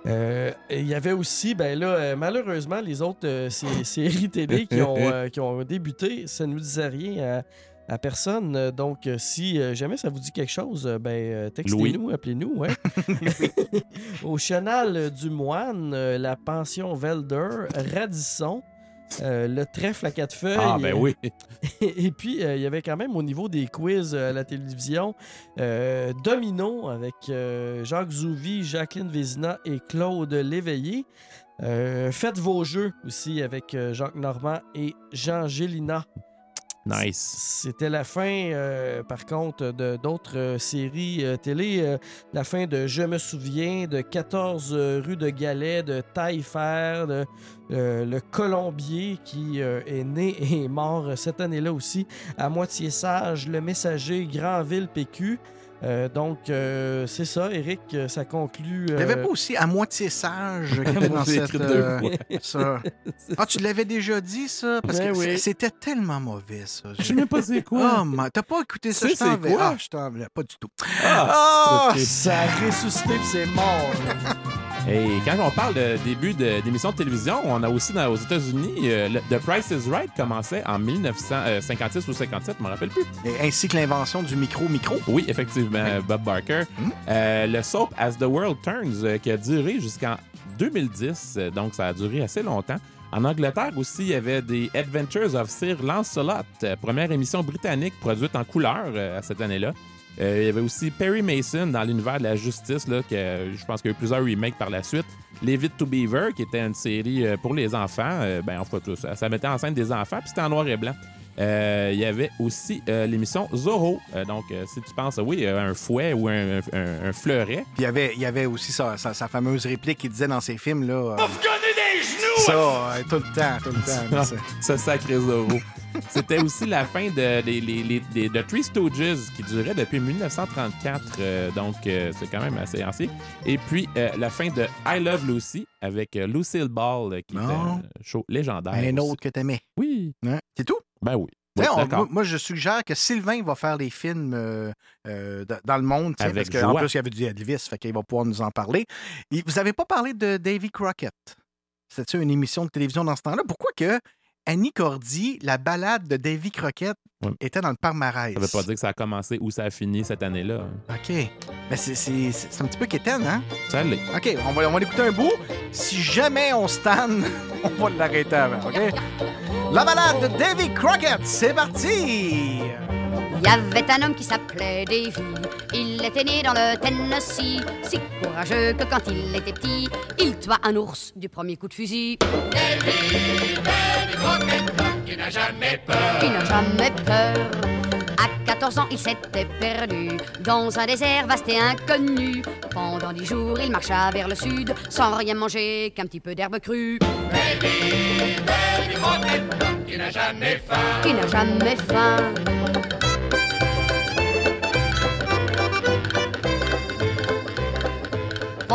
Euh, et il y avait aussi, ben là, euh, malheureusement, les autres euh, sé- séries télé qui ont, qui ont débuté, ça ne nous disait rien à, à personne. Donc, si jamais ça vous dit quelque chose, ben, textez-nous, appelez-nous. ouais. Au Chenal du Moine, la pension Velder, Radisson. Euh, le trèfle à quatre feuilles. Ah, ben oui. Et puis, euh, il y avait quand même au niveau des quiz euh, à la télévision, euh, Domino avec Jacques Zouvi, Jacqueline Vézina et Claude Léveillé. Faites vos jeux aussi avec Jacques Normand et Jean Gélina. Nice. C'était la fin, euh, par contre, de d'autres euh, séries euh, télé. euh, la fin de Je me souviens, de 14 euh, rue de Galais, de Taillefer, de Le Colombier qui est né et est mort cette année-là aussi. À moitié sage, Le Messager, Granville PQ. Euh, donc, euh, c'est ça, Eric, euh, ça conclut. Il n'y avait euh, pas aussi à moitié sage qui était dans cette. euh, ça. Ah, tu l'avais déjà dit, ça? Parce Ben que oui. c'était tellement mauvais, ça. Je sais même pas c'est quoi. Oh, ma- t'as pas écouté ça? Je t'en c'est vais- quoi? Ah, je t'en vais. Pas du tout. Ah, Ah, c'est ça a ressuscité c'est mort. Et quand on parle de début d'émissions de, télévision, on a aussi dans, aux États-Unis, euh, le- The Price is Right commençait en 1956 ou 57, je me rappelle plus. Et ainsi que l'invention du micro-micro. Oui, effectivement, Bob Barker. Euh, le soap As the World Turns, euh, qui a duré jusqu'en 2010, euh, donc ça a duré assez longtemps. En Angleterre aussi, il y avait des Adventures of Sir Lancelot, euh, première émission britannique produite en couleur euh, à cette année-là. Euh, il y avait aussi Perry Mason dans l'univers de la justice, là, que je pense qu'il y a eu plusieurs remakes par la suite. Leave It to Beaver, qui était une série euh, pour les enfants. Euh, ben, en fait, ça, ça mettait en scène des enfants, puis c'était en noir et blanc. Euh, il y avait aussi euh, l'émission Zorro. Euh, donc, euh, si tu penses, oui, un fouet ou un, un- un fleuret. Puis il y avait, il y avait aussi sa, sa- sa fameuse réplique qu'il disait dans ses films. Là, euh, des genoux! ça, euh, tout le temps, tout le temps. c'est- Ce sacré Zorro. C'était aussi la fin de, les, les, les- des- de Three Stooges qui durait depuis 1934. euh, donc, euh, c'est quand même assez ancien. Et puis, euh, la fin de I Love Lucy avec Lucille Ball, qui était Bon. un show légendaire. Un aussi. autre que t'aimais. Oui. Hein? C'est tout? Ben oui. On- moi, je suggère que Sylvain va faire les films dans le monde. Avec parce qu'en plus, il y avait du Elvis, fait qu'il va pouvoir nous en parler. Et vous n'avez pas parlé de Davy Crockett? C'était une émission de télévision dans ce temps-là? Pourquoi que Annie Cordy, la balade de Davy Crockett, était dans le palmarès? Ça veut pas dire que ça a commencé ou ça a fini cette année-là. OK. Mais c'est c'est- un petit peu quétaine, hein? Ça l'est. OK, on va, on va écouter un bout. Si jamais on stanne, on va l'arrêter avant, OK? La balade de Davy Crockett, c'est parti! Il y avait un homme qui s'appelait Davy. Il était né dans le Tennessee, si courageux que quand il était petit, il tua un ours du premier coup de fusil. Qui n'a jamais peur? Il n'a jamais peur. À 14 ans, il s'était perdu dans un désert vaste et inconnu. Pendant dix jours, il marcha vers le sud sans rien manger qu'un petit peu d'herbe crue. Qui n'a jamais faim. Qui n'a jamais faim?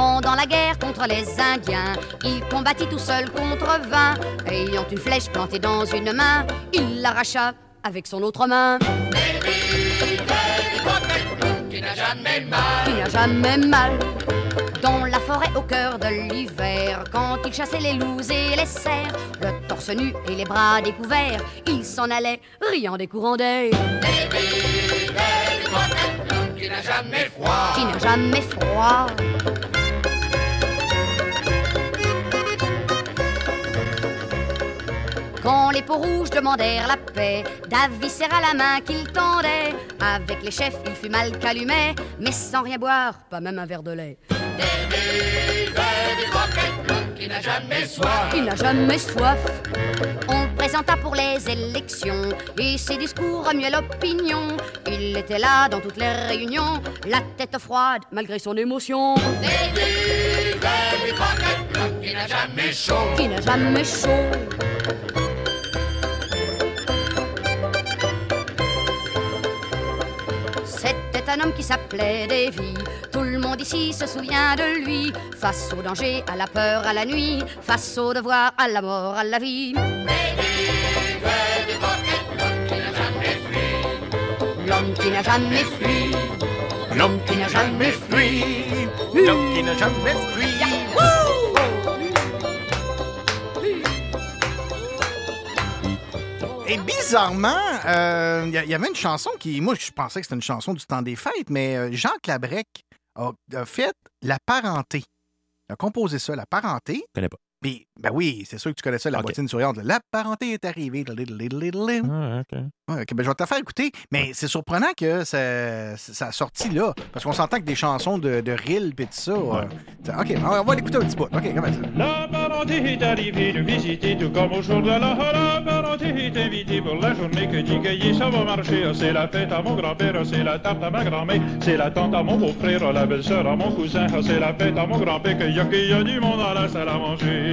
Pendant la guerre contre les Indiens, il combattit tout seul contre vingt. Ayant une flèche plantée dans une main, il l'arracha avec son autre main. Qui n'a jamais mal. Qui n'a jamais mal. Dans la forêt au cœur de l'hiver, quand il chassait les loups et les cerfs, le torse nu et les bras découverts, il s'en allait riant des courants d'air. Qui n'a jamais froid. Qui n'a jamais froid. Quand les peaux rouges demandèrent la paix, Davy serra la main qu'il tendait. Avec les chefs, il fut mal calumet, mais sans rien boire, pas même un verre de lait. Qui n'a jamais soif? Il n'a jamais soif. On le présenta pour les élections et ses discours remuaient l'opinion. Il était là dans toutes les réunions, la tête froide malgré son émotion. Qui n'a jamais chaud. Qui n'a jamais chaud? C'était un homme qui s'appelait Davy. Tout le monde ici se souvient de lui. Face au danger, à la peur, à la nuit. Face au devoir, à la mort, à la vie. L'homme qui n'a jamais fui. L'homme qui n'a jamais fui. L'homme qui n'a jamais fui. Et bizarrement, euh, il il y avait une chanson qui, moi, je pensais que c'était une chanson du temps des fêtes, mais euh, Jean Clabrec a, fait La parenté. Il a composé ça, La parenté. Connais pas. Puis, ben oui, c'est sûr que tu connais ça, la Ok. boîtine souriante. La parenté est arrivée. Ah, ok. Ouais, ok, ben, je vais te la faire écouter, mais c'est surprenant que ça, ça a sorti là. Parce qu'on s'entend que des chansons de, de Rill et tout ça. euh, ça- ok, on va l'écouter un petit bout. Ok, comment ça? La parenté est arrivée nous visiter tout comme au jour de la La parenté est invitée pour la journée que dit Gaillet, ça va marcher. C'est la fête à mon grand-père, c'est la tarte à ma grand-mère, c'est la tante à mon beau-frère, la belle-sœur à mon cousin, c'est la fête à mon grand-père qu'il y a, qu'il y a du monde à la salle à manger.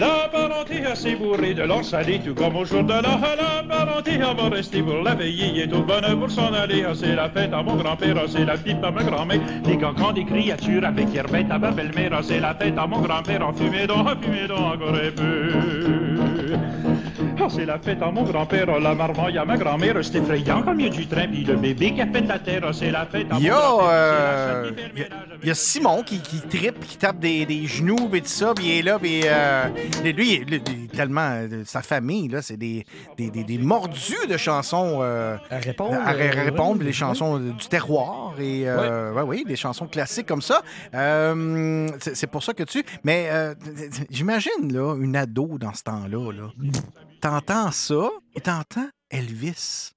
La parenté assez bourrée de l'or salé, tout comme au jour de la La parenté va rester pour la veillée et tout bonheur pour s'en aller. Ah, C'est la fête à mon grand-père, ah, c'est la pipe à ma grand-mère. Des cancans, des créatures avec herbette à ma belle-mère. ah, C'est la fête à mon grand-père, en fumée donc, en fumée donc encore un peu. Ah, c'est la fête à mon grand-père, la marmaille à ma grand-mère. C'est effrayant comme il y a du train, puis le bébé qui a fait la terre. C'est la fête à mon grand-père. euh, il y a- Simon qui, qui trippe, qui tape des, des genoux et tout ça, puis il est là, puis euh, lui, est tellement euh, sa famille là, c'est des, des, des- des mordus de chansons euh, à répondre, à, euh, répondre, ouais. des chansons du terroir et euh, ouais, oui, des chansons classiques comme ça. Euh, c'est c'est pour ça que tu, mais euh, j'imagine là une ado dans ce temps-là, là, t'entends ça et t'entends Elvis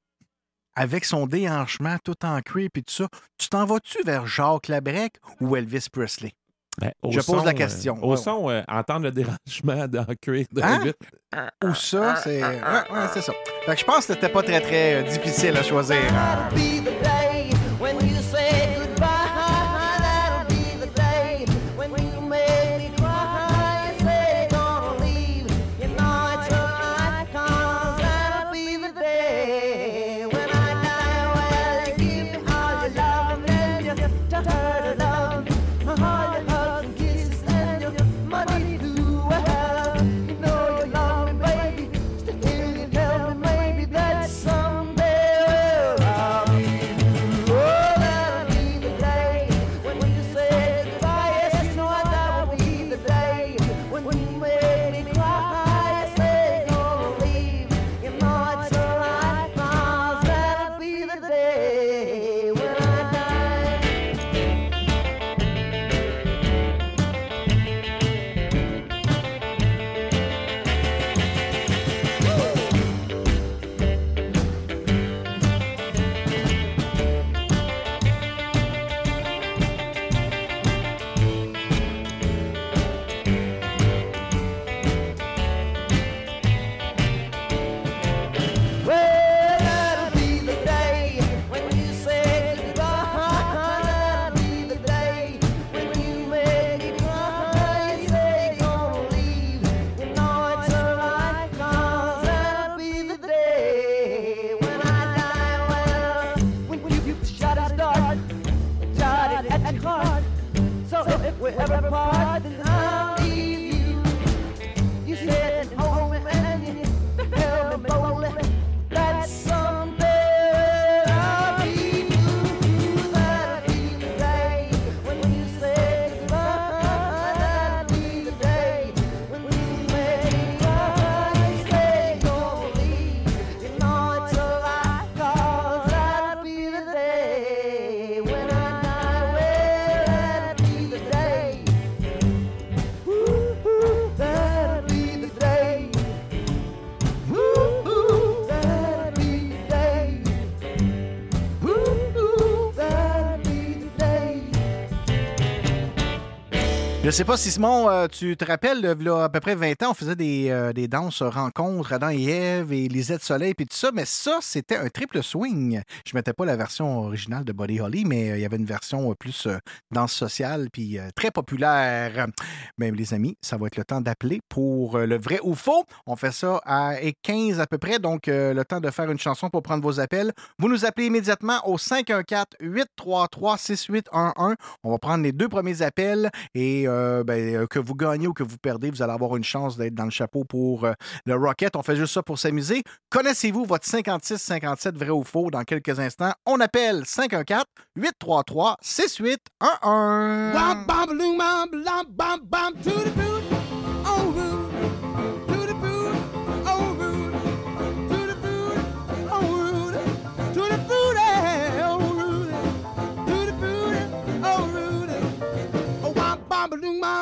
avec son déhanchement tout en cuir et tout ça, tu t'en vas-tu vers Jacques Labrec ou Elvis Presley? Ben, au Je pose la question. euh, au Ouais, son, euh, entendre le dérangement dans le cuir de Hein? Ou ça, c'est. Ouais, ouais, c'est ça. Fait que je pense que c'était pas très, très euh, difficile à choisir. Sais pas si Simon, euh, tu te rappelles, là, à peu près 20 ans, on faisait des, euh, des danses rencontres, Adam et Ève et Lisette Soleil puis tout ça, mais ça, c'était un triple swing. Je mettais pas la version originale de Buddy Holly, mais euh, il y avait une version euh, plus euh, danse sociale puis euh, très populaire. Mais les amis, ça va être le temps d'appeler pour euh, le vrai ou faux. On fait ça à 15 à peu près, donc euh, le temps de faire une chanson pour prendre vos appels. Vous nous appelez immédiatement au 514-833-6811. On va prendre les deux premiers appels et euh, ben, euh, que vous gagnez ou que vous perdez, vous allez avoir une chance d'être dans le chapeau pour euh, le Rocket. On fait juste ça pour s'amuser. Connaissez-vous votre 56-57 vrai ou faux? Dans quelques instants? On appelle 514-833-6811.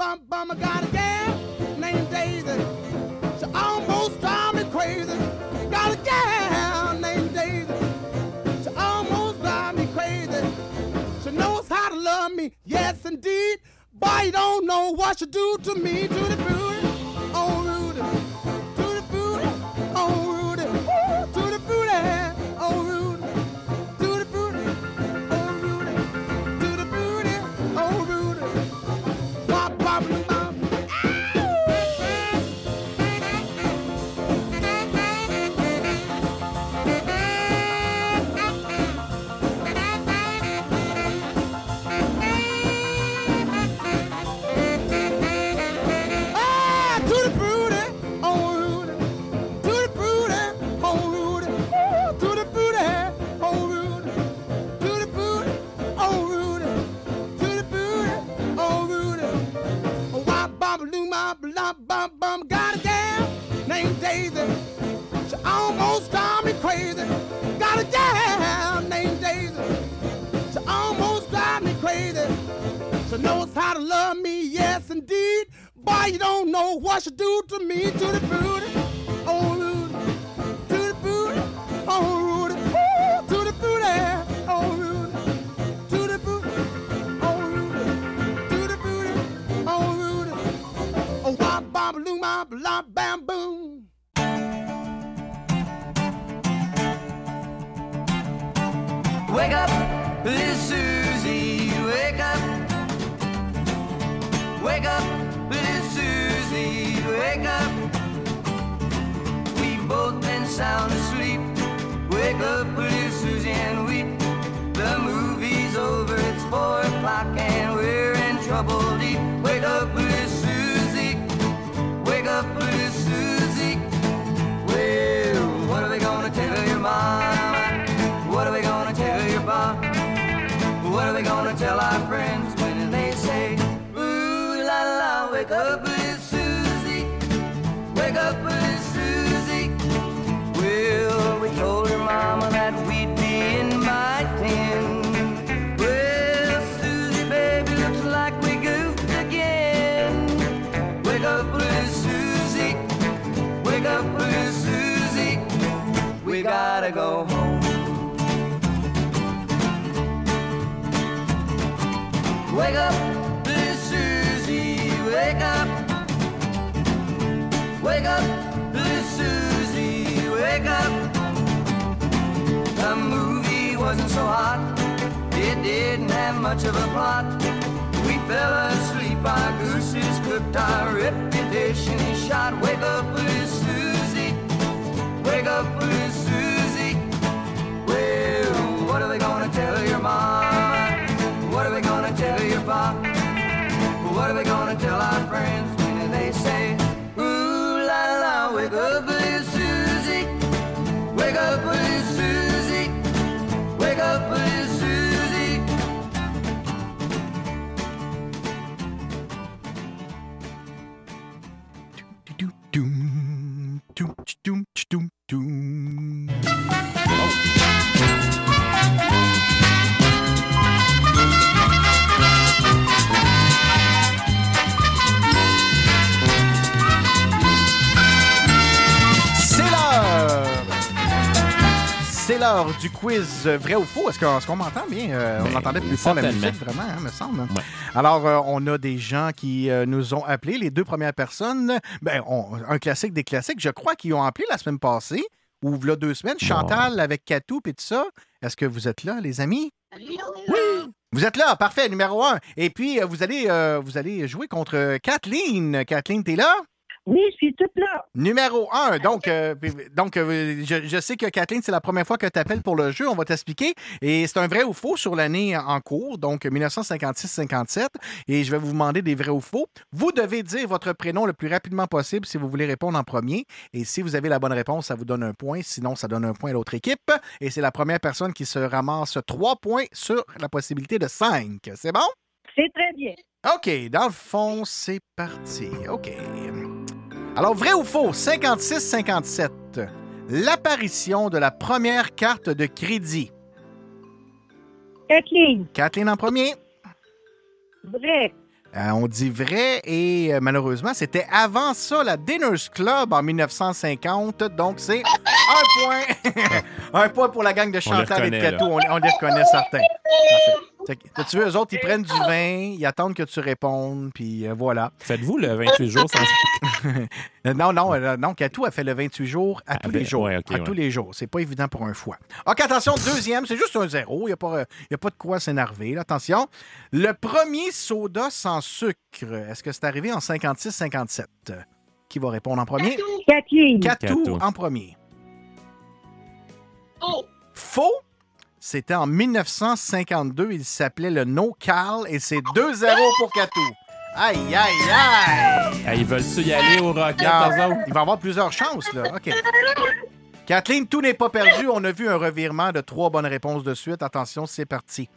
bum, bum. I got a gal named Daisy. She almost drive me crazy. Got a gal named Daisy. She almost drive me crazy. She knows how to love me, yes indeed. Boy, you don't know what she do to me, to the booty, oh Rudy, bop, loom, bop, lum, bum, bum. Got a gal named Daisy. She almost drive me crazy. Got a gal named Daisy. She almost drive me crazy. She knows how to love me, yes indeed. Boy, you don't know what she do to me, to the booty, oh Rudy, to the booty, oh Rudy, Ooh, to the booty, bop, loom, bam, boom. Wake up, little Susie, wake up. Wake up, little Susie, wake up. Wake up, wake up. Wake up, wake up. The movie wasn't so hot, it didn't have much of a plot. We fell asleep, our gooses cooked, our reputation shot. Wake up, little Susie, wake up, little Susie. Well, what are we gonna tell your mama? What are we gonna tell your pop? What are we gonna tell our friends when they say, Ooh la la, wake up, little l'heure du quiz euh, vrai ou faux? Est-ce qu'on est-ce qu'on m'entend bien? Euh, on Ben, entendait plus fort la musique, vraiment, hein, me semble. Alors, euh, on a des gens qui euh, nous ont appelés. Les deux premières personnes, ben, on- un classique des classiques, je crois qu'ils ont appelé la semaine passée, ou là deux semaines. Chantal avec Catou et tout ça. Est-ce que vous êtes là, les amis? Oui! Vous êtes là, parfait, numéro un. Et puis, euh, vous allez, euh, vous allez jouer contre Kathleen. Kathleen, t'es là? Oui, je suis toute là. Numéro un. Donc, euh, donc euh, je, je sais que Kathleen, c'est la première fois que tu appelles pour le jeu. On va t'expliquer. Et c'est un vrai ou faux sur l'année en cours, donc 1956-57. Et je vais vous demander des vrais ou faux. Vous devez dire votre prénom le plus rapidement possible si vous voulez répondre en premier. Et si vous avez la bonne réponse, ça vous donne un point. Sinon, ça donne un point à l'autre équipe. Et c'est la première personne qui se ramasse trois points sur la possibilité de cinq. C'est bon? C'est très bien. OK, dans le fond, c'est parti. OK. Alors, vrai ou faux, 56-57, l'apparition de la première carte de crédit. Kathleen. Kathleen en premier. Vrai. Euh, on dit vrai et euh, malheureusement, c'était avant ça, la Dinners Club en 1950. Donc, c'est un point. un point pour la gang de Chantal et de là. On, on les reconnaît certains. Parfait. Tu veux, eux autres, ils prennent du vin, ils attendent que tu répondes, puis euh, voilà. Faites-vous le 28 jours sans. Non, non, euh, non, Catou a fait le 28 jours à tous ben, les jours. ouais, ok, à ouais. tous les jours. C'est pas évident pour un foie. OK, attention, deuxième, c'est juste un zéro. Il n'y a, pas, euh, y a pas de quoi s'énerver. Attention. Le premier soda sans sucre, est-ce que c'est arrivé en 56-57? Qui va répondre en premier? Kathleen. Catou Catou. en premier. Faux? C'était en 1952. Il s'appelait le No Cal et c'est 2-0 pour Catou. Aïe, aïe, aïe! Ah, ils veulent-tu y aller au Rocket, autres? il va avoir plusieurs chances, là. OK. Kathleen, tout n'est pas perdu. On a vu un revirement de trois bonnes réponses de suite. Attention, c'est parti.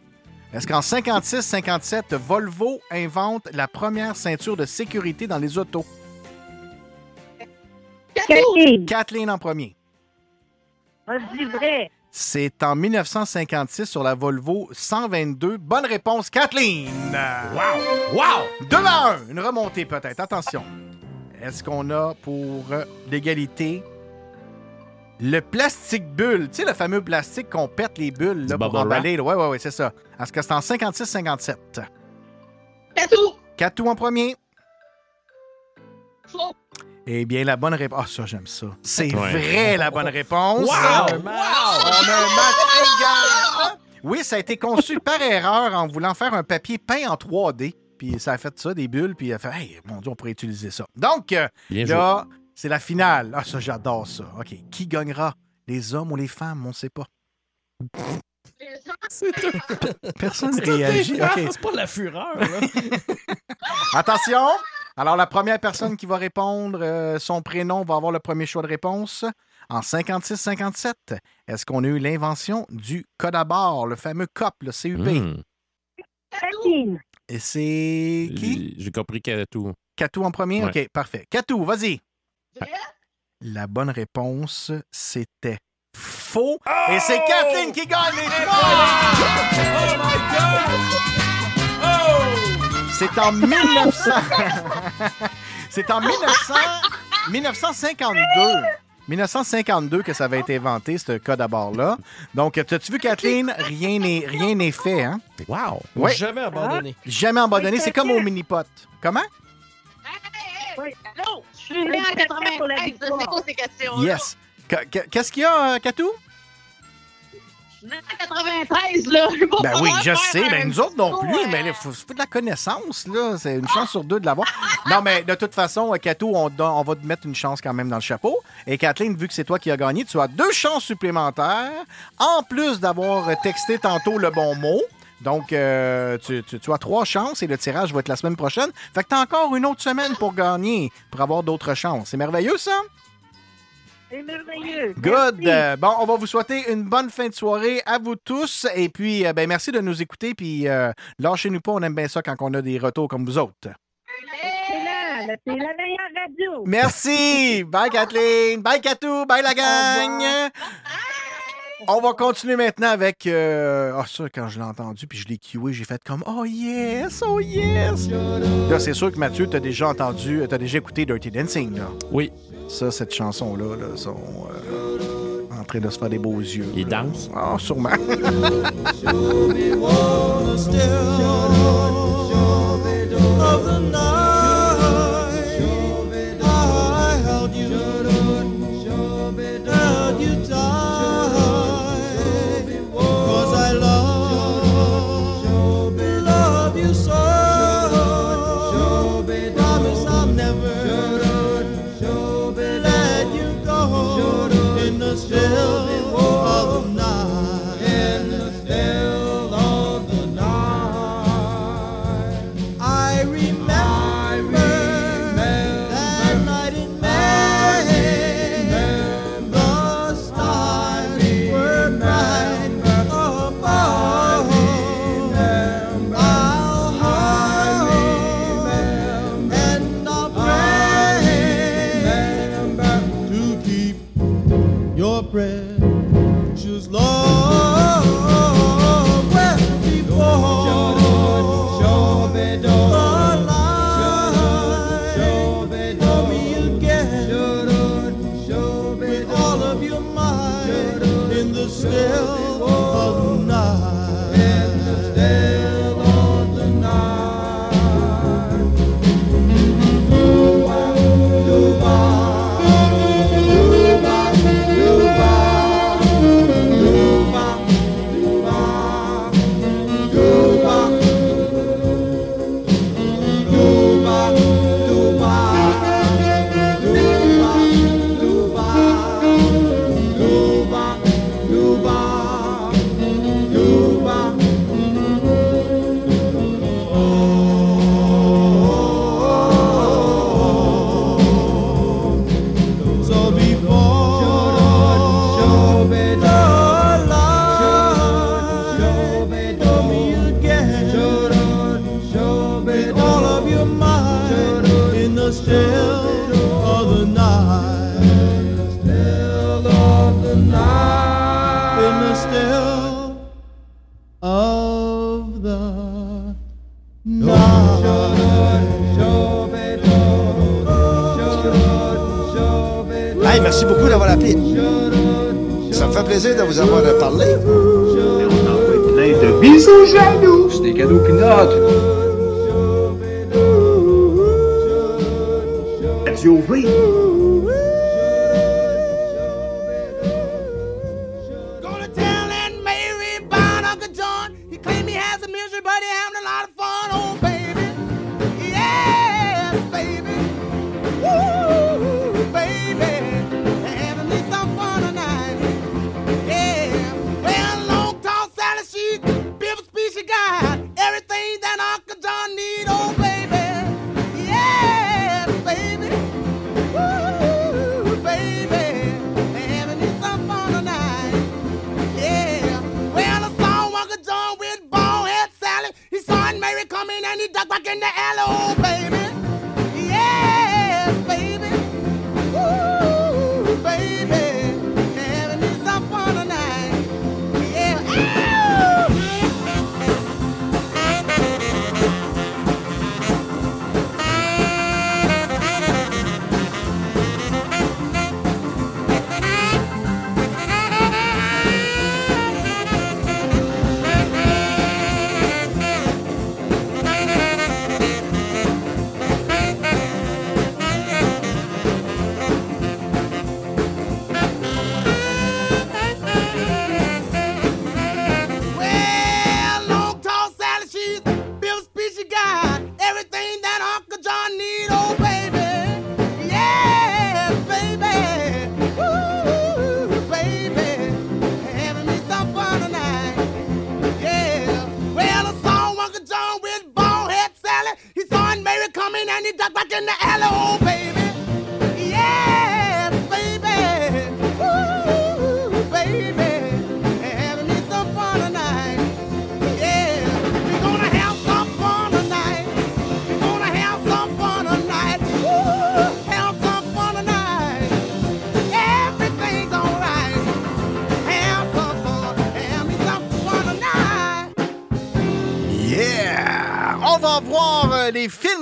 Est-ce qu'en 56-57, Volvo invente la première ceinture de sécurité dans les autos? Kathleen. Kathleen en premier. Vas-y, vrai. C'est en 1956 sur la Volvo 122. Bonne réponse, Kathleen! Wow! Wow! 2 à 1. Une remontée peut-être. Attention. Est-ce qu'on a pour euh, l'égalité le plastique bulle? Tu sais, le fameux plastique qu'on pète les bulles là, pour emballer. Oui, oui, oui, c'est ça. Est-ce que c'est en 56-57? Katou. Catou en premier. Eh bien, la bonne réponse. Ah, ça, j'aime ça. C'est Ouais. vrai, la bonne réponse. Wow! On a un match égal. Oui, ça a été conçu par erreur en voulant faire un papier peint en 3D. Puis ça a fait ça, des bulles, puis il a fait Hey, mon Dieu, on pourrait utiliser ça. Donc, euh, Bien là, c'est la finale. Ah, ça, j'adore ça. OK. Qui gagnera? Les hommes ou les femmes? On ne sait pas. Personne C'est réagit. différent, OK. C'est pas la fureur, là. Attention! Alors, la première personne qui va répondre, euh, son prénom va avoir le premier choix de réponse. En 56-57, est-ce qu'on a eu l'invention du code à bord, le fameux COP, le CUP? Kathleen. Et c'est qui? J'ai- compris tout. Catou en premier? Ouais. OK, parfait. Catou, vas-y. La bonne réponse, c'était faux. Et c'est Kathleen qui gagne les trois! C'est en 1900. C'est en 1900... 1952 1952 que ça avait été inventé, ce code à barre-là. Donc, as-tu vu, Kathleen? Rien n'est rien n'est fait, hein? Wow! Ouais. Jamais abandonné. Jamais abandonné. C'est comme au mini-pot. Comment? Oui, allô? Je suis né en 93, c'est quoi ces questions Yes. Qu- qu- Qu'est-ce qu'il y a, euh, Katou? Je suis né en 93, là. Je vais pas Ben oui, pouvoir je faire sais. un Ben nous autres non plus. Mais il faut, faut de la connaissance, là. C'est une chance sur deux de l'avoir. Non, mais de toute façon, euh, Katou, on, don- on va te mettre une chance quand même dans le chapeau. Et Kathleen, vu que c'est toi qui as gagné, tu as deux chances supplémentaires, en plus d'avoir texté tantôt le bon mot. Donc, euh, tu, tu- tu as trois chances et le tirage va être la semaine prochaine. Fait que tu as encore une autre semaine pour gagner, pour avoir d'autres chances. C'est merveilleux, ça? C'est merveilleux. Good. Merci. Euh, bon, on va vous souhaiter une bonne fin de soirée à vous tous. Et puis, euh, ben, merci de nous écouter. Puis, euh, lâchez-nous pas. On aime bien ça quand on a des retours comme vous autres. C'est la meilleure radio. Merci. Bye, Kathleen. Bye, Katou. Bye, la gang. On va continuer maintenant avec. euh, Ah, ça, quand je l'ai entendu, puis je l'ai cué, j'ai fait comme Oh yes, oh yes. Là, c'est sûr que Mathieu, t'as déjà entendu, t'as déjà écouté Dirty Dancing, là. Oui. Ça, cette chanson-là, là, sont euh, en train de se faire des beaux yeux. Ils dansent? Ah, sûrement. plaisir de vous avoir parlé. Plein de bisous jaloux. C'est des cadeaux pinottes. Radio V.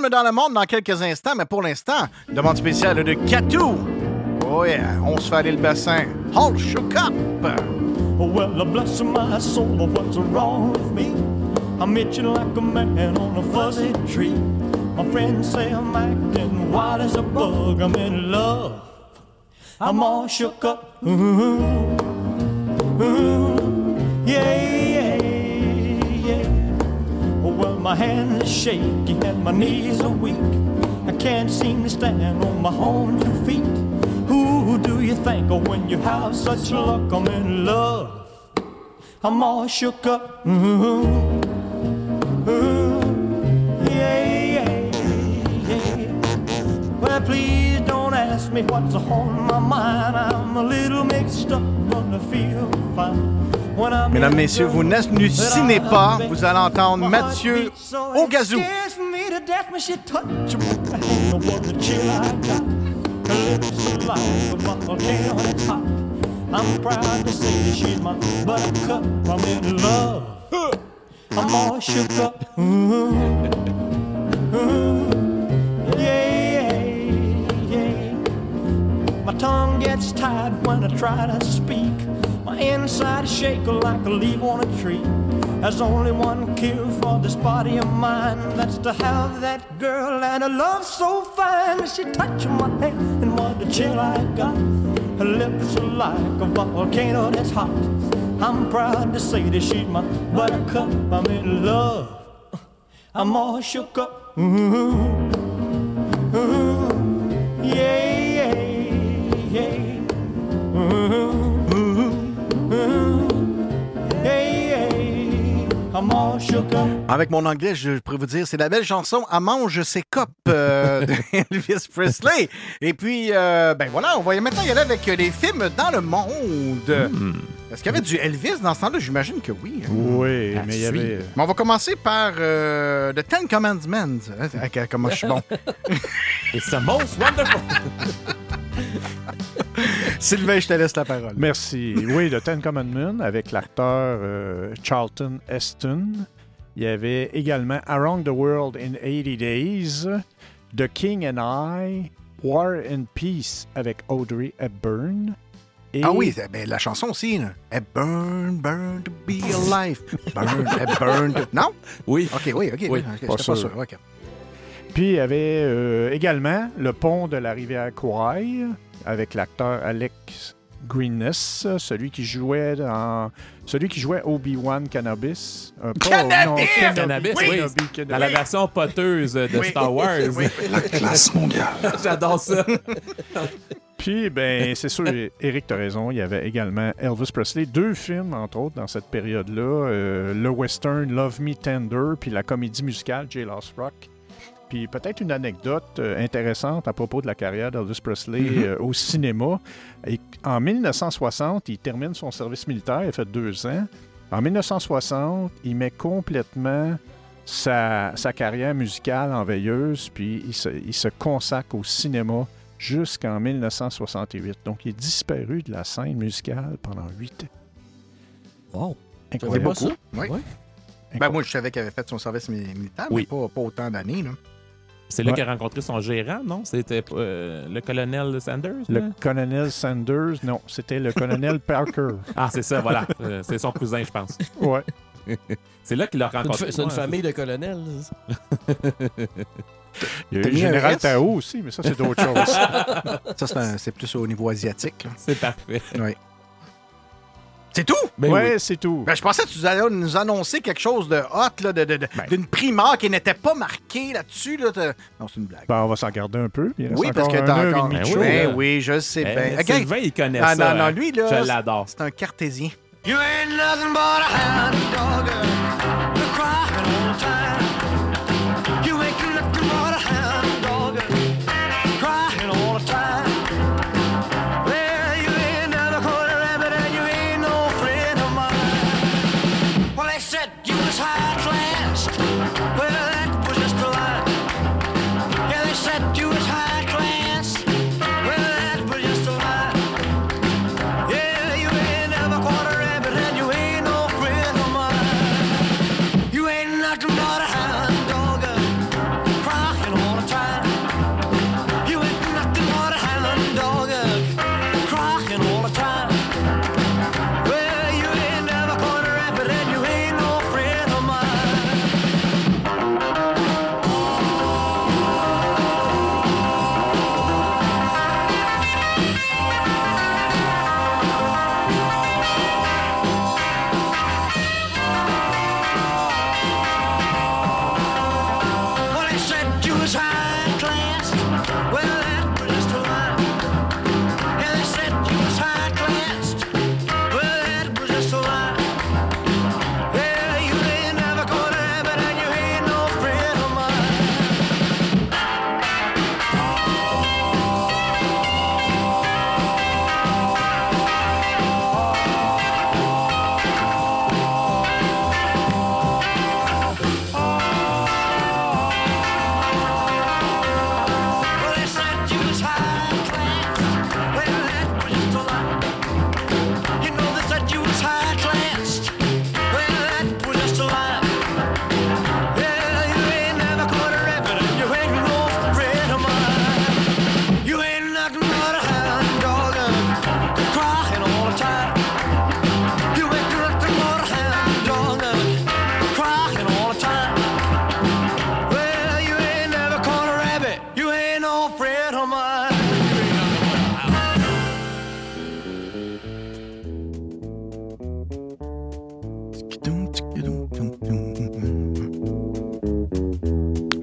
les films dans le monde dans quelques instants, mais pour l'instant, demande spéciale de Katou. Oh yeah, on se fait aller le bassin. All shook up! Oh, well, bless my soul, what's wrong with me? I'm itching like a man on a fuzzy tree. My friends say I'm acting wild as a bug. I'm in love. I'm all shook up. Ooh, ooh, shaky and my knees are weak. I can't seem to stand on my own two feet. Who do you think of when you have such luck? I'm in love. I'm all shook up. Ooh, ooh, yeah, yeah, yeah. Well, please don't ask me what's on my mind. I'm a little mixed up, gonna feel fine. Mesdames, Messieurs, vous n'hallucinez but pas. Vous allez entendre Mathieu Ogazou. scares me to death when she touch my hand. What the chill I got. Her lips are like a volcano hot. I'm proud to say that she's my buttercup. I'm in love. I'm all shook up. Ooh, ooh, yeah, yeah. My tongue gets tied when I try to speak. My inside shake like a leaf on a tree. There's only one cure for this body of mine. That's to have that girl and a love so fine. She touched my hand and what a chill I got. Her lips are like a volcano that's hot. I'm proud to say that she's my buttercup. I'm in love. I'm all shook up. Ooh, Avec mon anglais, je pourrais vous dire, c'est la belle chanson « À mange ses copes euh, de Elvis Presley. Et puis, euh, ben voilà, on va maintenant y aller avec les films dans le monde. Est-ce qu'il y avait du Elvis dans ce temps-là? J'imagine que oui. hein. Oui, mais il y avait. Mais on va commencer par euh, The Ten Commandments. Hein, ah, Comment je suis bon. It's the most wonderful. Sylvain, je te laisse la parole. Merci. Oui, The Ten Commandments avec l'acteur euh, Charlton Heston. Il y avait également Around the World in 80 Days, The King and I, War and Peace avec Audrey Hepburn. Et- Ah oui, ben, la chanson aussi. Là. Eh, burn, to be alive. Burn, eh, burn to... Non? Oui. OK, oui, OK. Oui, oui, ok, pas j'étais pas sûr. sûr. OK. Puis il y avait euh, également le pont de la rivière Kwai avec l'acteur Alex Greenness, celui qui jouait dans celui qui jouait Obi-Wan Cannabis. Euh, pas- Cannabis! non, Cannabis, oui. Kenobi, Dans Kenobi. la version poteuse de Oui. Star Wars. Oui. La classe mondiale. J'adore ça. Puis, ben, c'est sûr, Eric, tu raison, il y avait également Elvis Presley, deux films, entre autres, dans cette période-là. euh, le western Love Me Tender, puis la comédie musicale J. Lost Rock. Puis peut-être une anecdote euh, intéressante à propos de la carrière d'Elvis Presley Mhm. euh, au cinéma. Et en 1960, il termine son service militaire, il a fait deux ans. En 1960, il met complètement sa, sa carrière musicale en veilleuse, puis il se, il se consacre au cinéma jusqu'en 1968. Donc, il est disparu de la scène musicale pendant huit ans. Wow! C'est Incroyable. beaucoup. Oui. Ben, moi, je savais qu'il avait fait son service mi- militaire, Oui. mais pas, pas autant d'années. C'est là Ouais. qu'il a rencontré son gérant, non? C'était euh, le colonel Sanders? Le colonel Sanders, non, c'était le colonel Parker. Ah, c'est ça, voilà. Euh, c'est son cousin, je pense. Ouais. c'est là qu'il a rencontré. c'est une Ouais, famille de colonels. Il y a eu le général? Tao aussi, mais ça, c'est d'autres choses. Ça, c'est plus au niveau asiatique. C'est parfait. Oui. C'est tout? Ben ouais, oui. c'est tout. Ben, je pensais que tu allais nous annoncer quelque chose de hot, là, de, de- de- Ben. d'une primeur qui n'était pas marquée là-dessus. Là, de- Non, c'est une blague. Ben, on va s'en garder un peu. puis il reste oui, parce que t'as et encore... Ben show. oui, Ben oui, je sais bien. Ok. Sylvain, il connaît ah, ça. Non, non, hein. lui, là, Je l'adore. c'est un cartésien. You ain't nothing but a hound dog.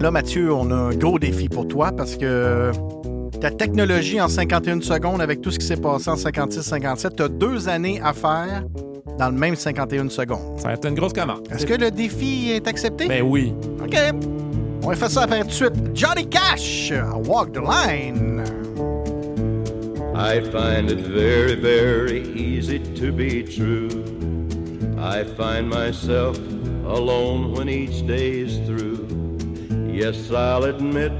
Là, Mathieu, on a un gros défi pour toi parce que ta technologie en 51 secondes avec tout ce qui s'est passé en 56-57, tu as deux années à faire dans le même 51 secondes. Ça va être une grosse commande. Est-ce que le défi est accepté? Ben oui. OK. On va faire ça après tout de suite. Johnny Cash, Walk the Line. I find it very, very easy to be true. I find myself alone when each day is through. Yes, I'll admit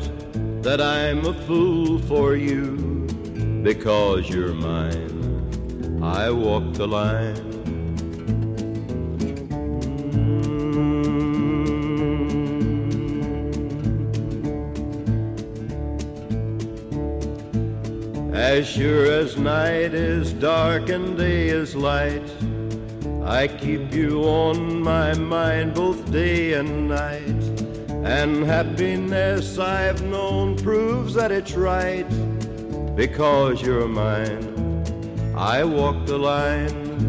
that I'm a fool for you because you're mine. I walk the line. Mm. As sure as night is dark and day is light, I keep you on my mind both day and night. And happiness I've known proves that it's right. Because you're mine, I walk the line.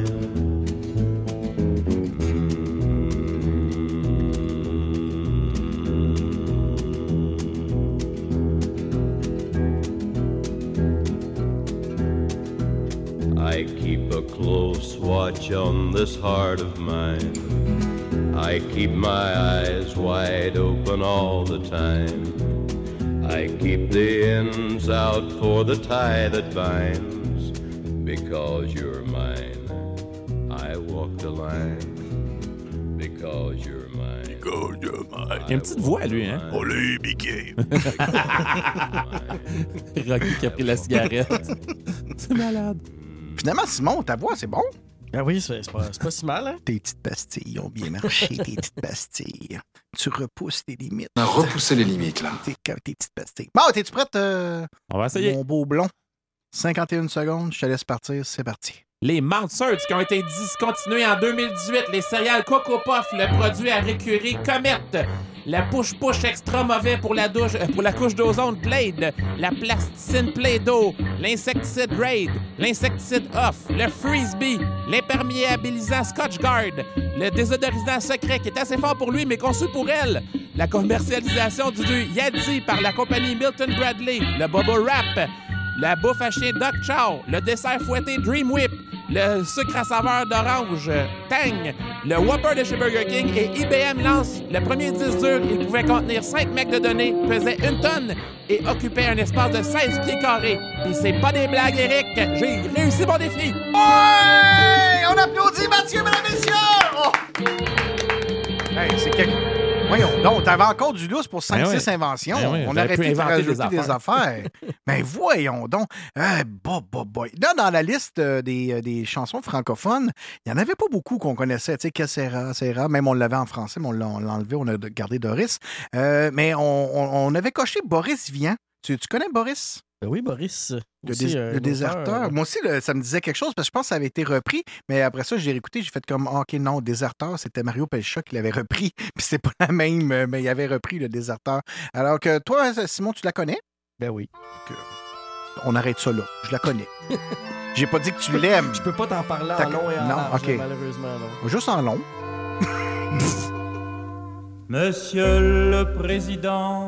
Heart of mine. I keep my eyes wide open all the time. I keep the ends out for the tie that binds. Because you're mine, I walk the line. Because you're mine. Because you're mine. Il a une petite voix, lui, hein? Olé, Mickey. Rocky qui a pris la cigarette. C'est malade. Finalement, Simon, ta voix, c'est bon? Ben oui, c'est pas, si mal, hein? Tes petites pastilles ont bien marché, tes petites pastilles. Tu repousses tes limites. On a repoussé les limites, là. Tes, tes petites pastilles. Bon, t'es-tu prête? euh, On va essayer. Mon beau blond? 51 secondes, je te laisse partir, c'est parti. Les Mountserts qui ont été discontinués en 2018, les céréales Coco Puff, le produit à récurer Comet, la push push extra mauvais pour la douche, euh, pour la couche d'ozone Blade, la plasticine Play-Doh, l'insecticide Raid, l'insecticide Off, le Frisbee, l'imperméabilisant Scotch Guard, le désodorisant secret qui est assez fort pour lui mais conçu pour elle, la commercialisation du Yeti par la compagnie Milton Bradley, le Bobo Wrap, la bouffe à chien Chow, le dessert fouetté Dream Whip, le sucre à saveur d'orange euh, Tang, le Whopper de chez Burger King et IBM lance le premier disque dur. Il pouvait contenir 5 mecs de données, pesait une tonne et occupait un espace de 16 pieds carrés. Puis c'est pas des blagues, Eric. J'ai réussi mon défi. Ouais! On applaudit Mathieu, mesdames et messieurs! Oh! Hey, c'est quelque... Voyons donc, t'avais encore du lousse pour 5-6 Ben inventions. Ben On aurait pu pu te inventer des des affaires. Mais voyons donc. Bah, bah, bah. Là, dans la liste euh, des, euh, des chansons francophones, il n'y en avait pas beaucoup qu'on connaissait. Tu sais, que Serra, même on l'avait en français, mais on l'a on l'a enlevé, on a gardé Doris. Euh, mais on, on- on avait coché Boris Vian. Tu, tu connais Boris? Ben oui, Boris. Le, aussi, déserteur. Moi aussi, le- ça me disait quelque chose parce que je pense que ça avait été repris. Mais après ça, j'ai réécouté, j'ai fait comme Ah, OK, non, déserteur, c'était Mario Pelcha qui l'avait repris. Puis c'est pas la même, euh, mais il avait repris le déserteur. Alors que toi, Simon, tu la connais? Ben oui. On arrête ça là. Je la connais. j'ai pas dit que tu l'aimes. Je peux pas t'en parler en long et en Non, large, malheureusement, non. Juste en long. Monsieur le Président,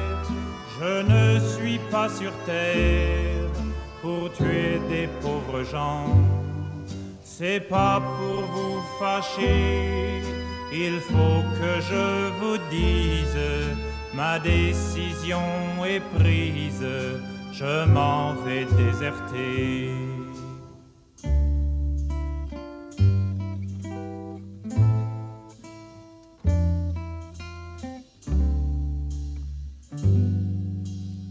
je ne suis pas sur terre pour tuer des pauvres gens. C'est pas pour vous fâcher, il faut que je vous dise, ma décision est prise, je m'en vais déserter.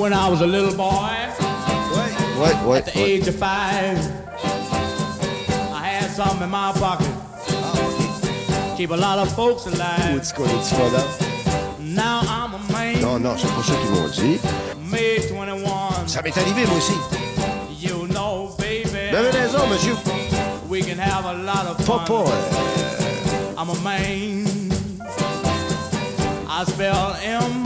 When I was a little boy, Ouais, ouais, at the ouais. age of five, I had something in my pocket. Keep a lot of folks alive. Où tu connais tu vas là? Now I'm a man, Non, non, c'est pas ça qu'ils m'ont dit. May 21. Ça m'est arrivé, moi aussi. You know, baby. Vous avez raison, monsieur. We can have a lot of Faut fun. pas. euh, I'm a man. I spell M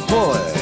Faut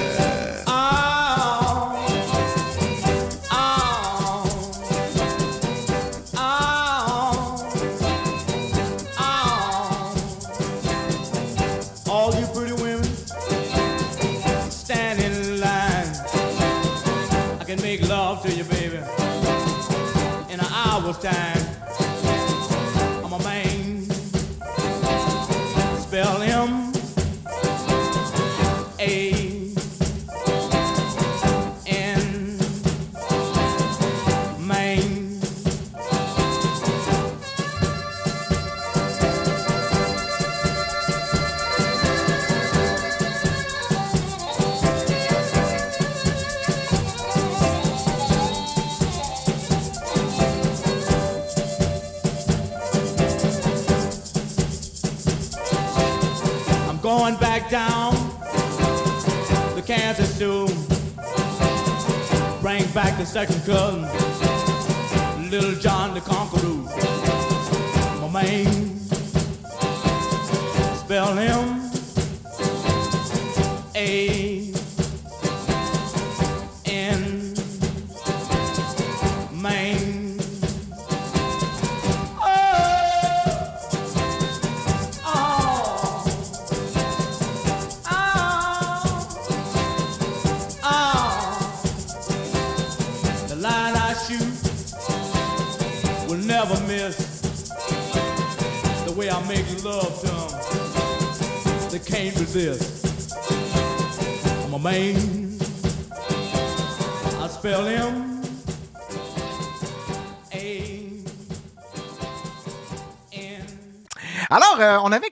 second cousin,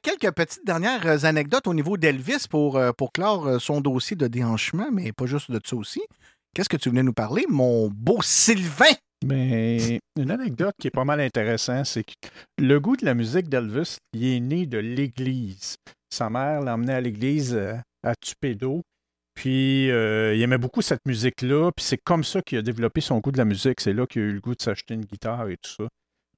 quelques petites dernières euh, anecdotes au niveau d'Elvis pour, euh, pour clore euh, son dossier de déhanchement, mais pas juste de ça aussi. Qu'est-ce que tu venais nous parler, mon beau Sylvain? Mais une anecdote qui est pas mal intéressante, c'est que le goût de la musique d'Elvis, il est né de l'église. Sa mère l'emmenait à l'église à Tupédo. Puis euh, il aimait beaucoup cette musique-là. Puis c'est comme ça qu'il a développé son goût de la musique. C'est là qu'il a eu le goût de s'acheter une guitare et tout ça.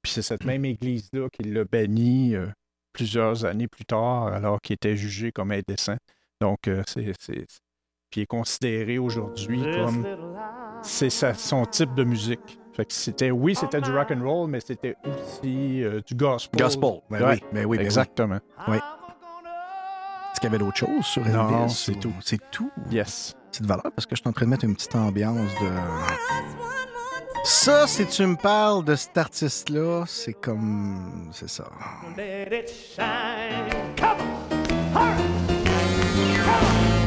Puis c'est cette même église-là qui l'a banni euh, plusieurs années plus tard, alors qu'il était jugé comme indécent. Donc, euh, c'est. c'est- puis est considéré aujourd'hui comme c'est sa- son type de musique. Fait que c'était, oui, c'était du rock and roll, mais c'était aussi euh, du gospel. Gospel, ben Ouais, oui, ben oui, ben oui. exactement. Oui. Est-ce qu'il y avait d'autres choses sur Elvis? Non, c'est ou- tout. C'est tout? Yes. C'est de valeur parce que je suis en train de mettre une petite ambiance de. Ça, si tu me parles de cet artiste-là, c'est comme. C'est ça.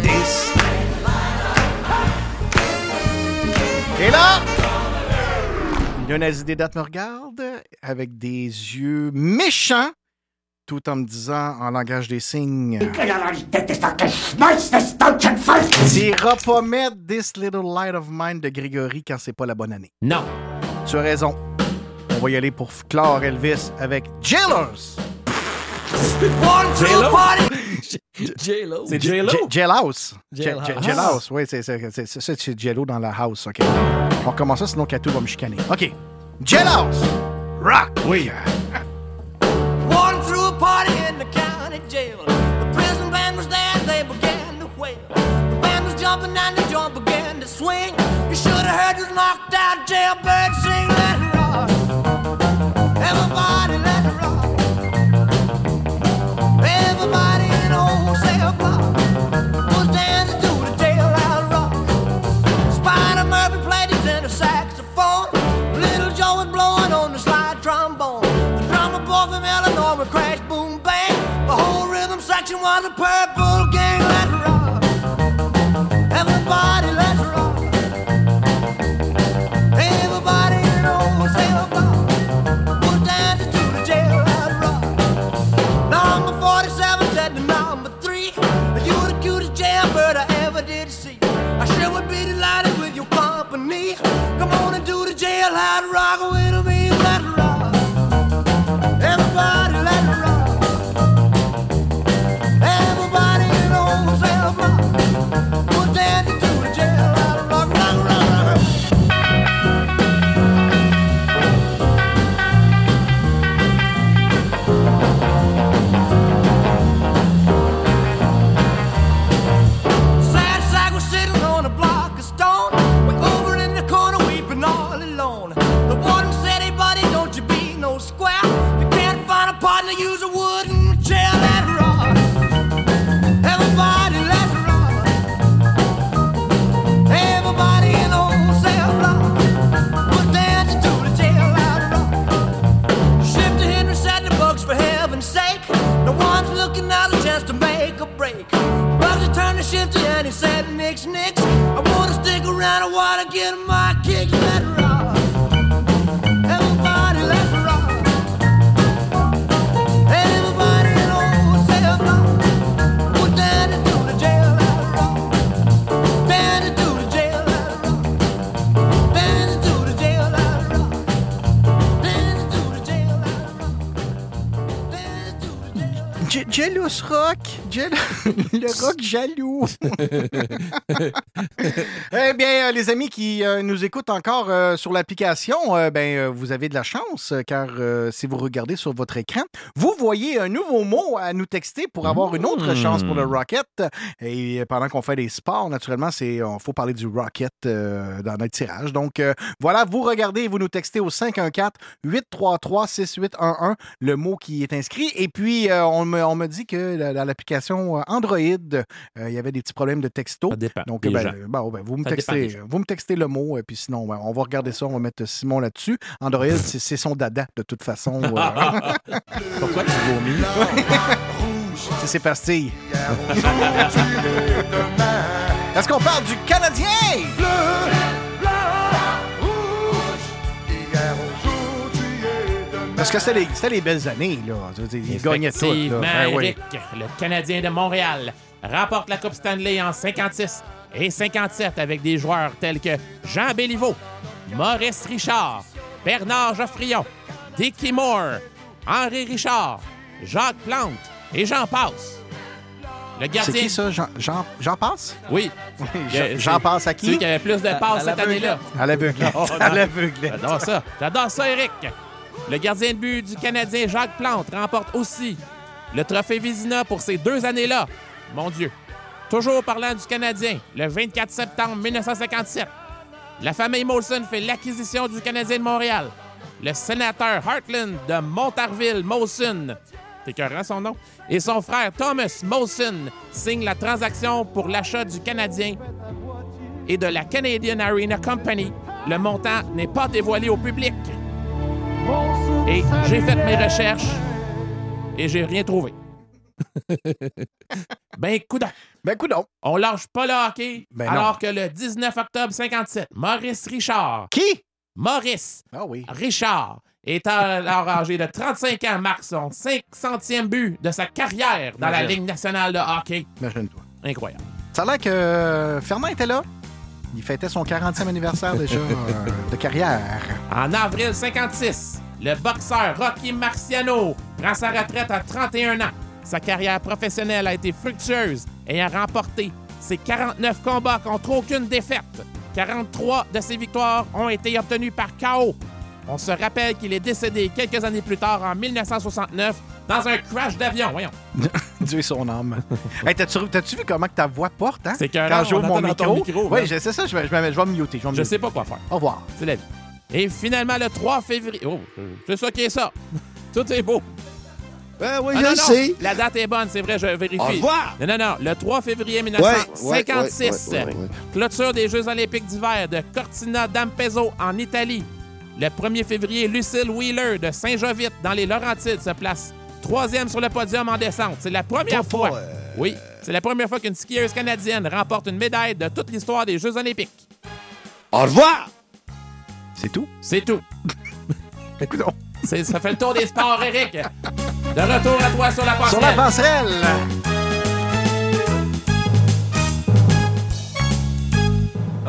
This. Et là, Lionel Zidédat me regarde avec des yeux méchants, tout en me disant en langage des signes. T'iras pas mettre This Little Light of Mine de Grégory quand c'est pas la bonne année. Non. Tu as raison. On va y aller pour clore Elvis avec Jailers. J-Lo? C'est J-Lo? Jailhouse. Jailhouse. Oui, c'est c'est- c'est- c'est- c'est- c'est Jello dans la house, OK. On recommence ça, sinon Katou va me chicaner. OK. Jailhouse. Rock. Oui. Jumping and the joint began to swing. You should have heard this knocked out jailbird sing. Jel- le rock jaloux. eh bien, euh, les amis qui euh, nous écoutent encore euh, sur l'application, ben, vous avez de la chance, car si vous regardez sur votre écran, voyez un nouveau mot à nous texter pour avoir une autre chance pour le Rocket. Et pendant qu'on fait des sports, naturellement, c'est on faut parler du Rocket euh, dans notre tirage. Donc, euh, voilà, vous regardez et vous nous textez au 514-833-6811 le mot qui est inscrit. Et puis, euh, on, me, on me dit que dans l'application Android, il y avait des petits problèmes de texto. Donc, des ben, gens. euh, bon, ben, vous, me Ça dépend textez, vous me textez le mot, et puis sinon, ben, on va regarder ça, on va mettre Simon là-dessus. Android, c'est son dada, de toute façon. Pourquoi c'est ses pastilles. Est-ce qu'on parle du Canadien? Parce que c'était les, belles années, là. Ils gagnaient tout. là. Ben oui. Eric, le Canadien de Montréal, remporte la Coupe Stanley en 56 et 57 avec des joueurs tels que Jean Béliveau, Maurice Richard, Bernard Geoffrion, Dickie Moore, Henri Richard, Jacques Plante et j'en passe. Le C'est gardien... qui ça? Jean, Jean, Jean Passe? Oui. C'est Passe à qui? Celui qui avait plus de passes cette année-là. À l'aveuglette. À l'aveuglette. J'adore ça. J'adore ça, Eric. Le gardien de but du Canadien, Jacques Plante, remporte aussi le trophée Vizina pour ces deux années-là. Mon Dieu. Toujours parlant du Canadien, le 24 septembre 1957, la famille Molson fait l'acquisition du Canadien de Montréal. Le sénateur Heartland de Montarville Molson, c'est son nom, et son frère Thomas Molson signent la transaction pour l'achat du Canadien et de la Canadian Arena Company. Le montant n'est pas dévoilé au public. Et j'ai fait mes recherches et j'ai rien trouvé. ben, coudon. Ben, coudon. On lâche pas le hockey. Ben alors que le 19 octobre 57, Maurice Richard. Qui? Maurice Ah oui. Richard est alors âgé de 35 ans, marque son 500e but de sa carrière dans la. Ligue nationale de hockey. Imagine-toi. Incroyable. Ça a l'air que Fernand était là. Il fêtait son 40e anniversaire déjà euh, de carrière. En avril 56, le boxeur Rocky Marciano prend sa retraite à 31 ans. Sa carrière professionnelle a été fructueuse, ayant remporté ses 49 combats contre aucune défaite. 43 de ses victoires ont été obtenues par KO. On se rappelle qu'il est décédé quelques années plus tard, en 1969, dans un crash d'avion. Voyons. Dieu et son âme. hey, t'as-tu, vu comment que ta voix porte, hein? C'est écœurant, Quand j'ouvre on mon micro. micro, oui, je sais ça, je vais, je vais, je vais me muter. Je, me Je sais pas quoi faire. Au revoir. C'est la vie. Et finalement, le 3 février. Oh, c'est ça qui est ça. Tout est beau. Ben oui, Ah, je non, le non, sais. La date est bonne, c'est vrai, je vérifie. Au revoir. Non, non, non. Le 3 février ouais, 1956, ouais, ouais, ouais. clôture des Jeux olympiques d'hiver de Cortina d'Ampezzo en Italie. Le 1er février, Lucille Wheeler de Saint-Jovite dans les Laurentides se place troisième sur le podium en descente. C'est la première Pas fois. euh, Oui, c'est la première fois qu'une skieuse canadienne remporte une médaille de toute l'histoire des Jeux olympiques. Au revoir. C'est tout? C'est tout. Écoute, C'est- Ça fait le tour des sports, Eric. De retour à toi sur la passerelle. Sur la passerelle.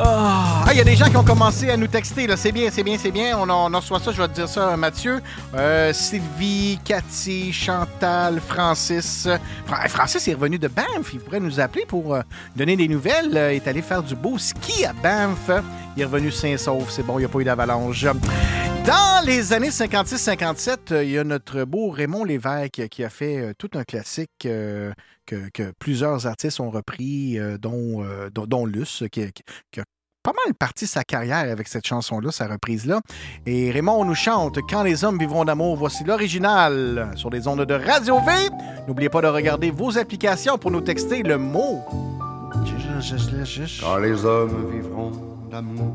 Ah, il y a des gens qui ont commencé à nous texter. C'est bien, c'est bien, c'est bien. On, en- on en reçoit ça, je vais te dire ça, Mathieu. Euh, Sylvie, Cathy, Chantal, Francis. Fra- Francis est revenu de Banff. Il pourrait nous appeler pour euh, donner des nouvelles. Euh, Il est allé faire du beau ski à Banff. Il est revenu sain et sauf. C'est bon, il n'y a pas eu d'avalanche. Dans les années 56-57, euh, il y a notre beau Raymond Lévesque qui a fait euh, tout un classique euh, que, plusieurs artistes ont repris, dont, dont, Luce, qui a pas mal parti sa carrière avec cette chanson-là, sa reprise-là. Et Raymond nous chante Quand les hommes vivront d'amour. Voici l'original sur les ondes de Radio V. N'oubliez pas de regarder vos applications pour nous texter le mot. Quand les hommes vivront d'amour,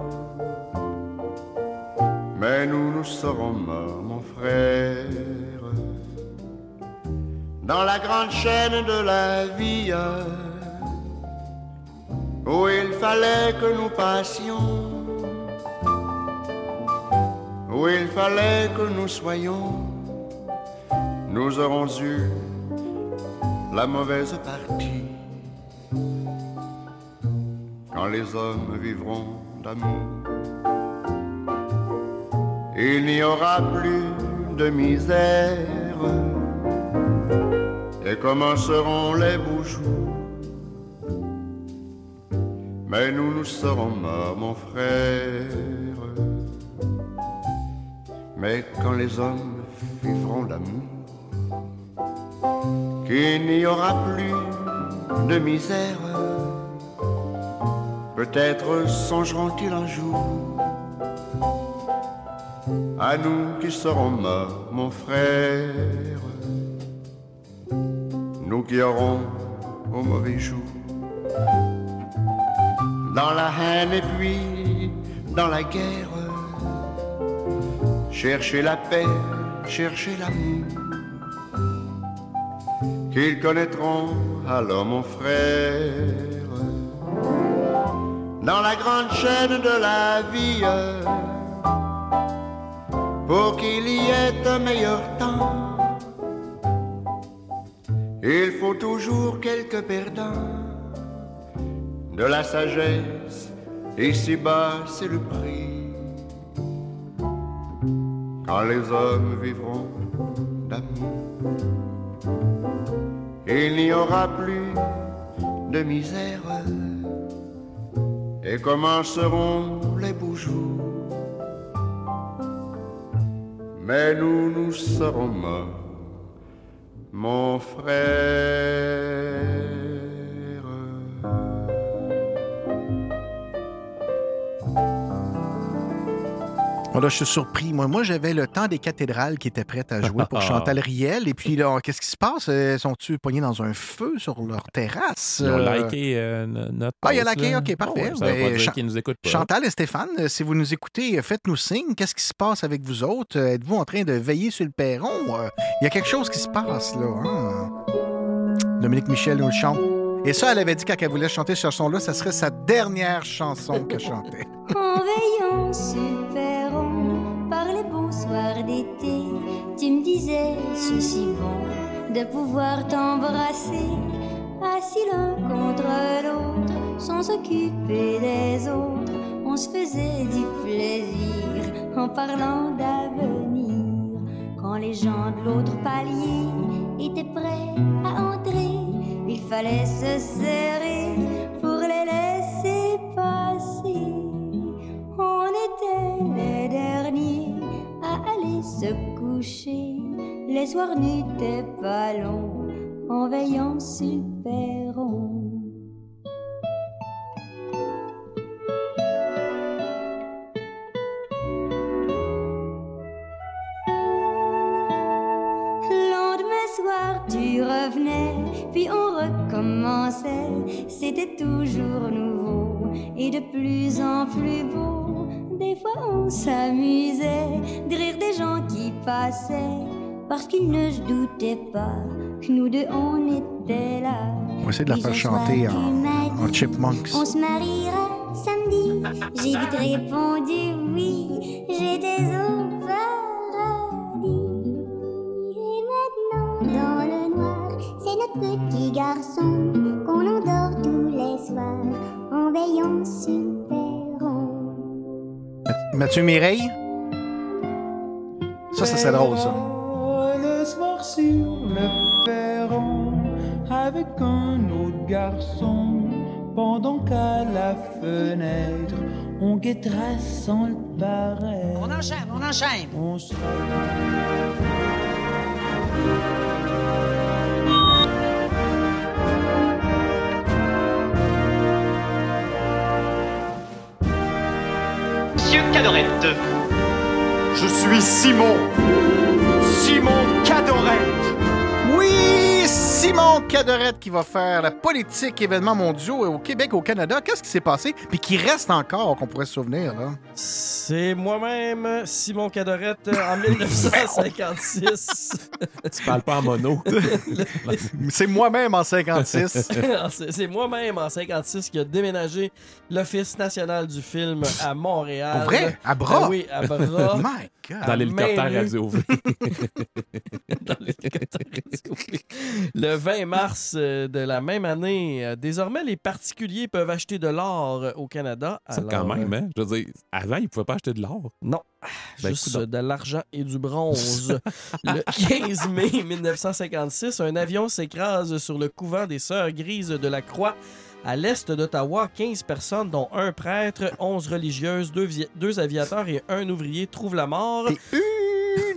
Mais nous, nous serons morts, mon frère. Dans la grande chaîne de la vie, où il fallait que nous passions, où il fallait que nous soyons, nous aurons eu la mauvaise partie. Quand les hommes vivront d'amour, il n'y aura plus de misère et commenceront les beaux jours. Mais nous, nous serons morts, mon frère. Mais quand les hommes vivront d'amour, qu'il n'y aura plus de misère, peut-être songeront-ils un jour à nous qui serons morts, mon frère, nous qui aurons au mauvais jour, dans la haine et puis dans la guerre, chercher la paix, chercher l'amour, qu'ils connaîtront alors, mon frère, dans la grande chaîne de la vie pour qu'il y ait un meilleur temps. Il faut toujours quelques perdants de la sagesse, ici-bas c'est le prix. Quand les hommes vivront d'amour, il n'y aura plus de misère et commenceront les beaux jours. Mais nous, nous serons morts, mon frère. Bon, là, je suis surpris. Moi, moi j'avais le temps des cathédrales qui étaient prêtes à jouer pour Chantal Riel. Et puis, là, qu'est-ce qui se passe? Euh, Sont-ils pognés dans un feu sur leur terrasse? Ils ont Euh, liké euh, no- notre Ah, il a liké, là. OK, parfait. Oh, ouais, ça veut pas Ben, dire Chan- qu'ils nous écoutent pas. Chantal et Stéphane, si vous nous écoutez, faites-nous signe. Qu'est-ce qui se passe avec vous autres? Êtes-vous en train de veiller sur le perron? Il y a quelque chose qui se passe, là. hein? Dominique Michel nous le chante. Et ça, elle avait dit quand elle voulait chanter ce chanson-là, ça serait sa dernière chanson qu'elle chantait. En veillant super par les beaux soirs d'été, tu me disais c'est si bon de pouvoir t'embrasser, assis l'un contre l'autre, sans s'occuper des autres. On se faisait du plaisir en parlant d'avenir. Quand les gens de l'autre palier étaient prêts à entrer, il fallait se serrer se coucher. Les soirs n'étaient pas longs en veillant rond. Lendemain soir, tu revenais, puis on recommençait. C'était toujours nouveau et de plus en plus beau. Fois, on s'amusait de rire des gens qui passaient, parce qu'ils ne se doutaient pas que nous deux, on était là. On va essayer de la faire chanter en, en Chipmunks. On se mariera samedi. J'ai vite répondu oui. J'étais au paradis. Et maintenant, dans le noir, c'est notre petit garçon qu'on endort tous les soirs en veillant super. Mathieu Mireille? Ça, ça serait drôle, ça. Le soir sur le perron avec un autre garçon pendant qu'à la fenêtre on guettera sans le paraître. On enchaîne, on enchaîne. On se Monsieur Cadorette. Je suis Simon. Simon Cadorette. Simon Cadorette qui va faire la politique événements mondiaux au Québec, au Canada. Qu'est-ce qui s'est passé? Puis qui reste encore, qu'on pourrait se souvenir, là. C'est moi-même, Simon Cadorette, en 1956. tu parles pas en mono. C'est moi-même en 56. C'est c'est moi-même en 56 qui a déménagé l'Office national du film à Montréal. Pour vrai? À Bras? Ah oui, à Bras. God. Dans l'hélicoptère. Radio V. Dans l'hélicoptère Radio V. Le 20 mars euh, de la même année, euh, désormais, les particuliers peuvent acheter de l'or euh, au Canada. Ça, quand même, hein? Je veux dire, avant, ils pouvaient pas acheter de l'or. Non. Ben, Juste coudonc. de l'argent et du bronze. le 15 mai 1956, un avion s'écrase sur le couvent des Sœurs Grises de la Croix à l'est d'Ottawa. 15 personnes, dont un prêtre, 11 religieuses, deux, vi- deux aviateurs et un ouvrier trouvent la mort.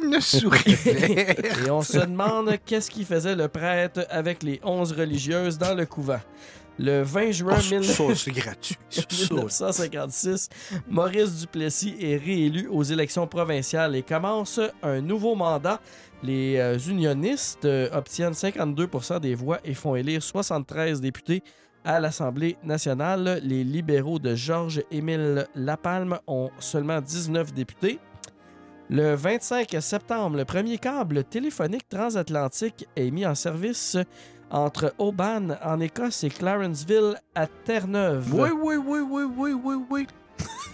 Une souris verte. Et on se demande qu'est-ce qui faisait le prêtre avec les 11 religieuses dans le couvent. Le 20 juin Oh, ça, 19- ça, c'est gratuit. Ça, ça. 1956, Maurice Duplessis est réélu aux élections provinciales et commence un nouveau mandat. Les euh, unionistes euh, obtiennent 52% des voix et font élire 73 députés à l'Assemblée nationale. Les libéraux de Georges-Émile Lapalme ont seulement 19 députés. Le 25 septembre, le premier câble téléphonique transatlantique est mis en service entre Oban en Écosse et Clarenceville à Terre-Neuve. Oui, oui, oui, oui, oui, oui, oui.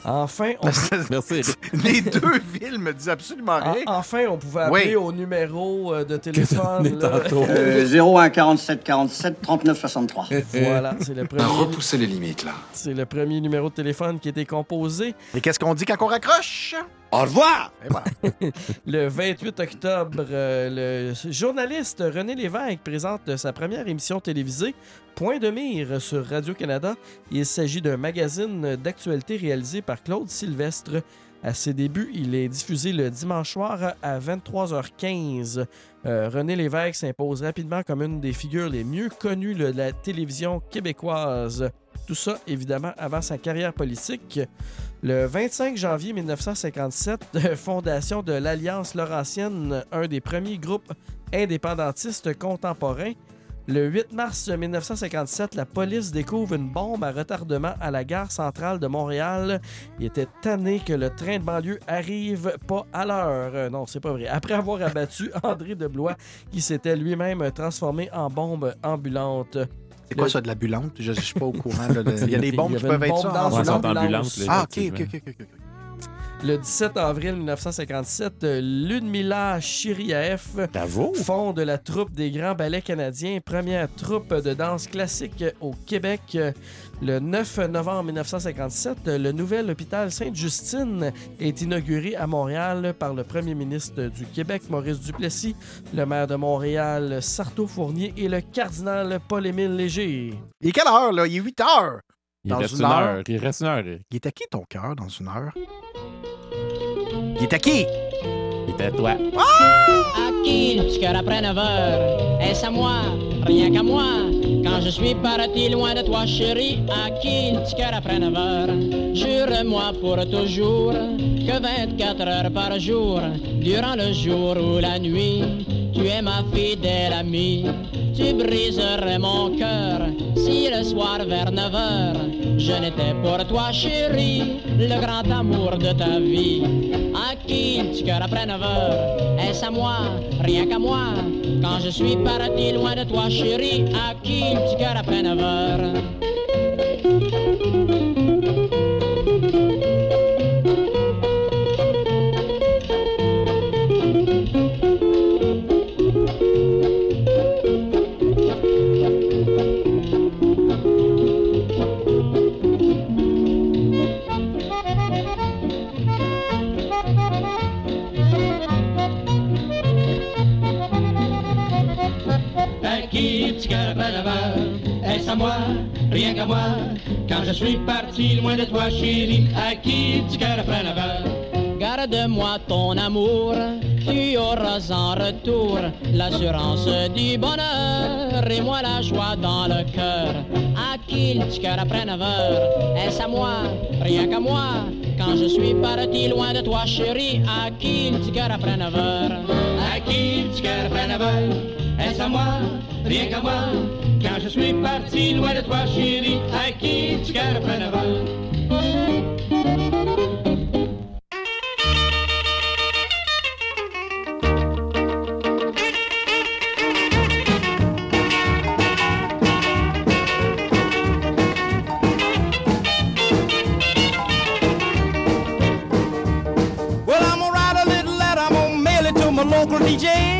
Enfin, on Merci. Les deux villes me disent absolument En- rien. enfin, on pouvait appeler Oui. au numéro euh, de téléphone. Euh, 01 47 47 39 63. Voilà, c'est le On a premier. repoussé les limites, là. C'est le premier numéro de téléphone qui a été composé. Et qu'est-ce qu'on dit quand on raccroche? Au revoir! Voilà. Le 28 octobre, euh, le journaliste René Lévesque présente sa première émission télévisée, Point de mire, sur Radio-Canada. Il s'agit d'un magazine d'actualité réalisé par Claude Sylvestre. À ses débuts, il est diffusé le dimanche soir à 23h15. Euh, René Lévesque s'impose rapidement comme une des figures les mieux connues de la télévision québécoise. Tout ça, évidemment, avant sa carrière politique. Le 25 janvier 1957, euh, fondation de l'Alliance Laurentienne, un des premiers groupes indépendantistes contemporains. Le 8 mars 1957, la police découvre une bombe à retardement à la gare centrale de Montréal. Il était tanné que le train de banlieue arrive pas à l'heure. Euh, non, c'est pas vrai. Après avoir abattu André Deblois, qui s'était lui-même transformé en bombe ambulante. C'est quoi Le- ça de l'ambulante? Je, je suis pas au courant. là, de- Il y a des bombes qui peuvent être bombe ça. dans une ambulance. là, Ah, ok, ok, effectivement. ok, ok. ok. Le 17 avril 1957, euh, Ludmila Chiriaev Bravo! fonde la troupe des Grands Ballets canadiens, première troupe de danse classique au Québec. Le 9 novembre 1957, euh, le nouvel hôpital Sainte-Justine est inauguré à Montréal par le premier ministre du Québec, Maurice Duplessis, le maire de Montréal, Sarto Fournier et le cardinal Paul-Émile Léger. Il est quelle heure, là? Il est 8 heures. Il Dans reste une une heure. heure. Il reste une heure. Il est à qui ton cœur dans une heure? Il est à qui? Il était à toi. À qui le petit cœur après 9 heures? Est-ce à moi? Rien qu'à moi. Quand je suis parti loin de toi, chérie, à qui le cœur après 9 heures? Jure-moi pour toujours que 24 heures par jour, durant le jour ou la nuit, tu es ma fidèle amie. Tu briserais mon cœur si le soir vers 9 heures, je n'étais pour toi, chérie, le grand amour de ta vie. À qui le cœur après 9 heures? Est-ce à moi? Rien qu'à moi. Quand je suis parti loin de toi, chérie, à qui le petit cœur après 9 heures? À Est-ce à moi? Rien qu'à moi. Quand je suis parti loin de toi, chérie, à qui petit cœur après 9 heures? Garde-moi ton amour, tu auras en retour l'assurance du bonheur et moi la joie dans le cœur. À qui le cœur après 9 heures? Est-ce à moi? Rien qu'à moi. Quand je suis parti loin de toi, chérie, à qui le cœur après 9 heures? À qui le cœur après 9 heures? Est-ce à moi? Rien qu'à moi. Quand je suis parti loin de toi, chérie, à qui le petit cœur après 9 heures? Well, I'm gonna write a little letter, I'm gonna mail it to my local DJ.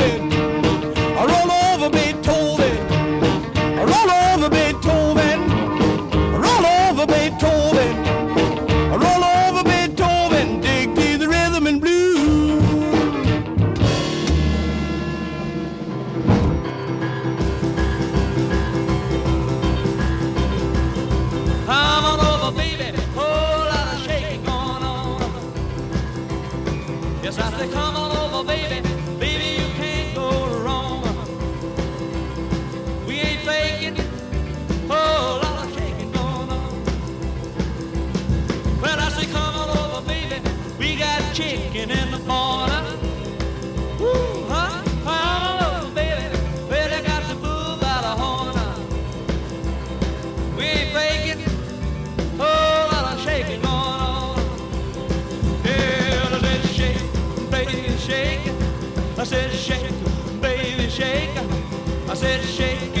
said shake, baby, shake. I said shake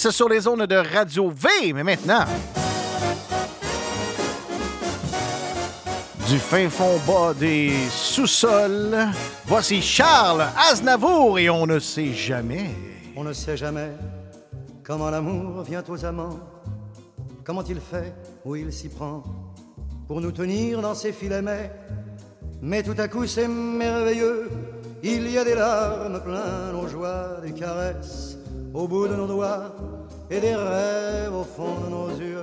10 sur les zones de Radio V. Mais maintenant, du fin fond bas des sous-sols, voici Charles Aznavour et on ne sait jamais. On ne sait jamais comment l'amour vient aux amants, comment il fait, où il s'y prend, pour nous tenir dans ses filets, mais, mais tout à coup c'est merveilleux, il y a des larmes pleines aux joies, des caresses au bout de nos doigts et des rêves au fond de nos yeux.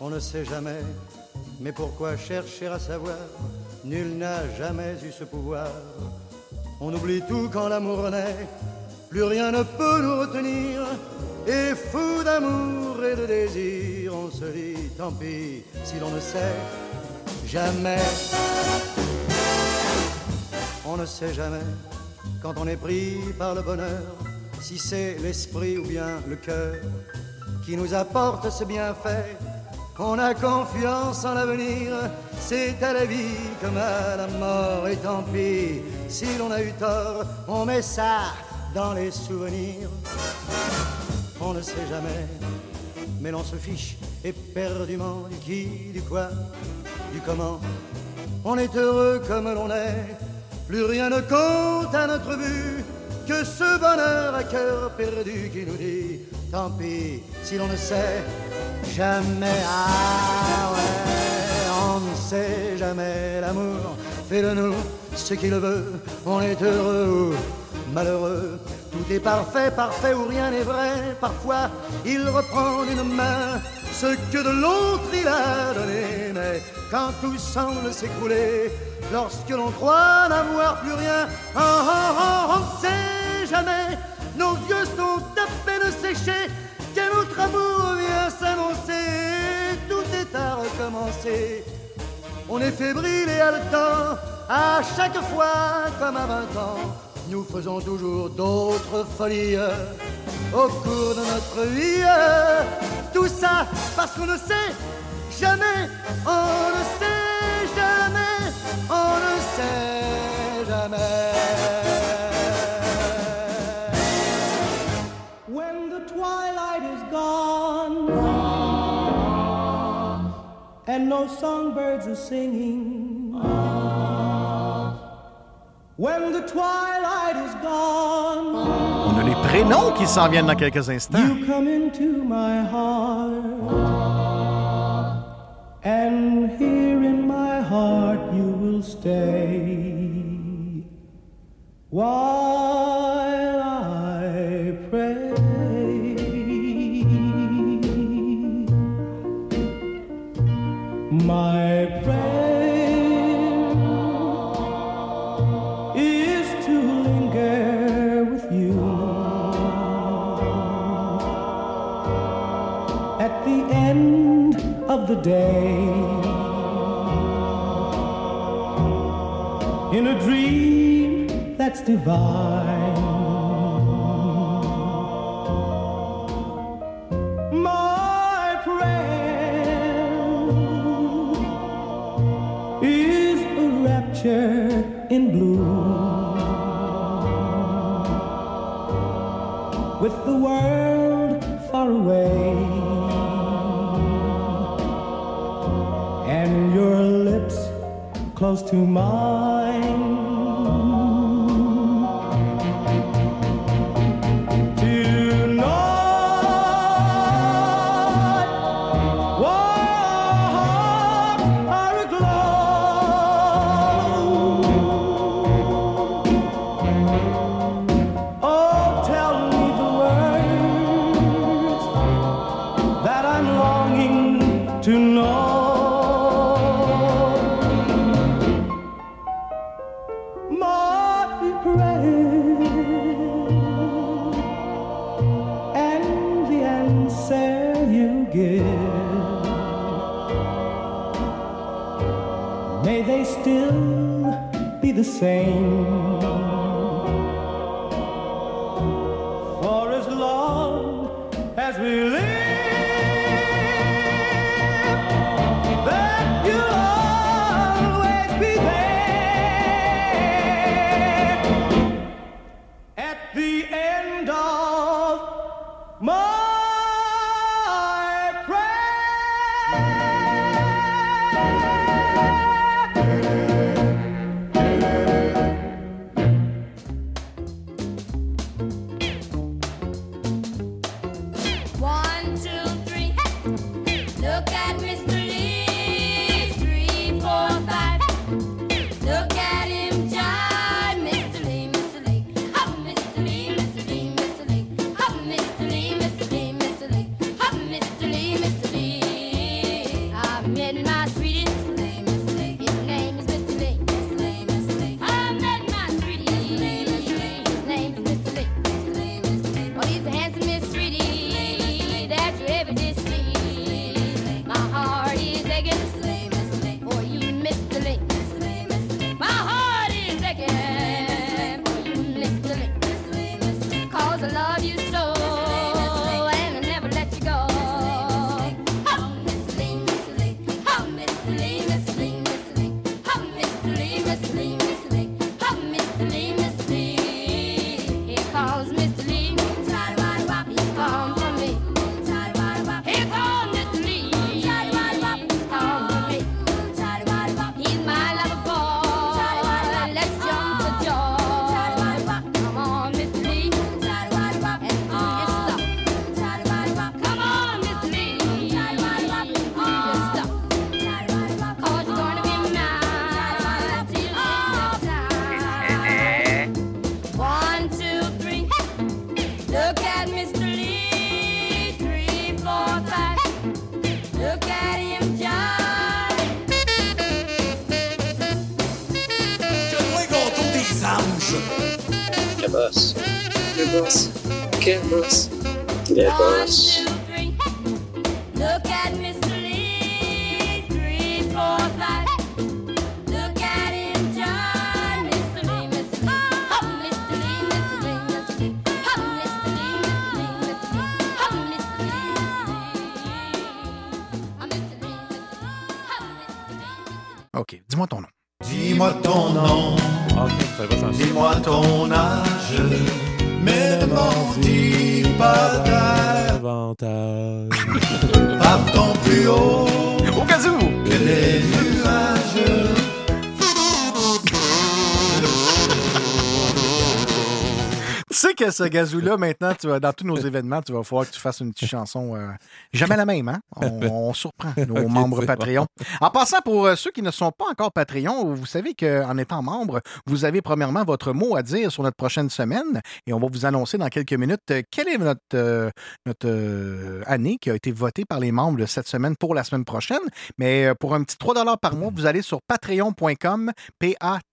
On ne sait jamais, mais pourquoi chercher à savoir? Nul n'a jamais eu ce pouvoir. On oublie tout quand l'amour naît, plus rien ne peut nous retenir. Et fou d'amour et de désir, on se dit tant pis si l'on ne sait jamais. On ne sait jamais quand on est pris par le bonheur, si c'est l'esprit ou bien le cœur qui nous apporte ce bienfait. On a confiance en l'avenir, c'est à la vie comme à la mort. Et tant pis, si l'on a eu tort, on met ça dans les souvenirs. On ne sait jamais, mais l'on se fiche éperdument du qui, du quoi, du comment. On est heureux comme l'on est, plus rien ne compte à notre vue que ce bonheur à cœur perdu qui nous dit tant pis si l'on ne sait jamais. Ah ouais, on ne sait jamais l'amour fait de nous ce qu'il veut. On est heureux ou malheureux. Tout est parfait, parfait ou rien n'est vrai. Parfois, il reprend d'une main ce que de l'autre il a donné. Mais quand tout semble s'écrouler, lorsque l'on croit n'avoir plus rien, oh, oh, oh, on ne sait jamais. Nos yeux sont à peine séchés, quel autre amour vient s'annoncer? Tout est à recommencer. On est fébrile et haletant, à chaque fois comme à 20 ans. Nous faisons toujours d'autres folies au cours de notre vie. Tout ça parce qu'on ne sait jamais, on ne sait jamais, on ne sait jamais. When the twilight is gone and no songbirds are singing. When the twilight is gone, On a les prénoms qui s'en viennent dans quelques instants. you come into my heart, and here in my heart you will stay while I pray. My the day in a dream that's divine. My prayer is a rapture in blue close to mine. Le boss. Ce gazou-là, maintenant, tu vas, dans tous nos événements, tu vas falloir que tu fasses une petite chanson. euh, jamais la même, hein? On, on surprend nos membres Patreon. En passant, pour euh, ceux qui ne sont pas encore Patreon, vous savez qu'en étant membre, vous avez premièrement votre mot à dire sur notre prochaine semaine et on va vous annoncer dans quelques minutes euh, quelle est notre, euh, notre euh, année qui a été votée par les membres de cette semaine pour la semaine prochaine. Mais pour un petit 3 par mois, vous allez sur patreon.com, P-A-T-R-E-O-N.com,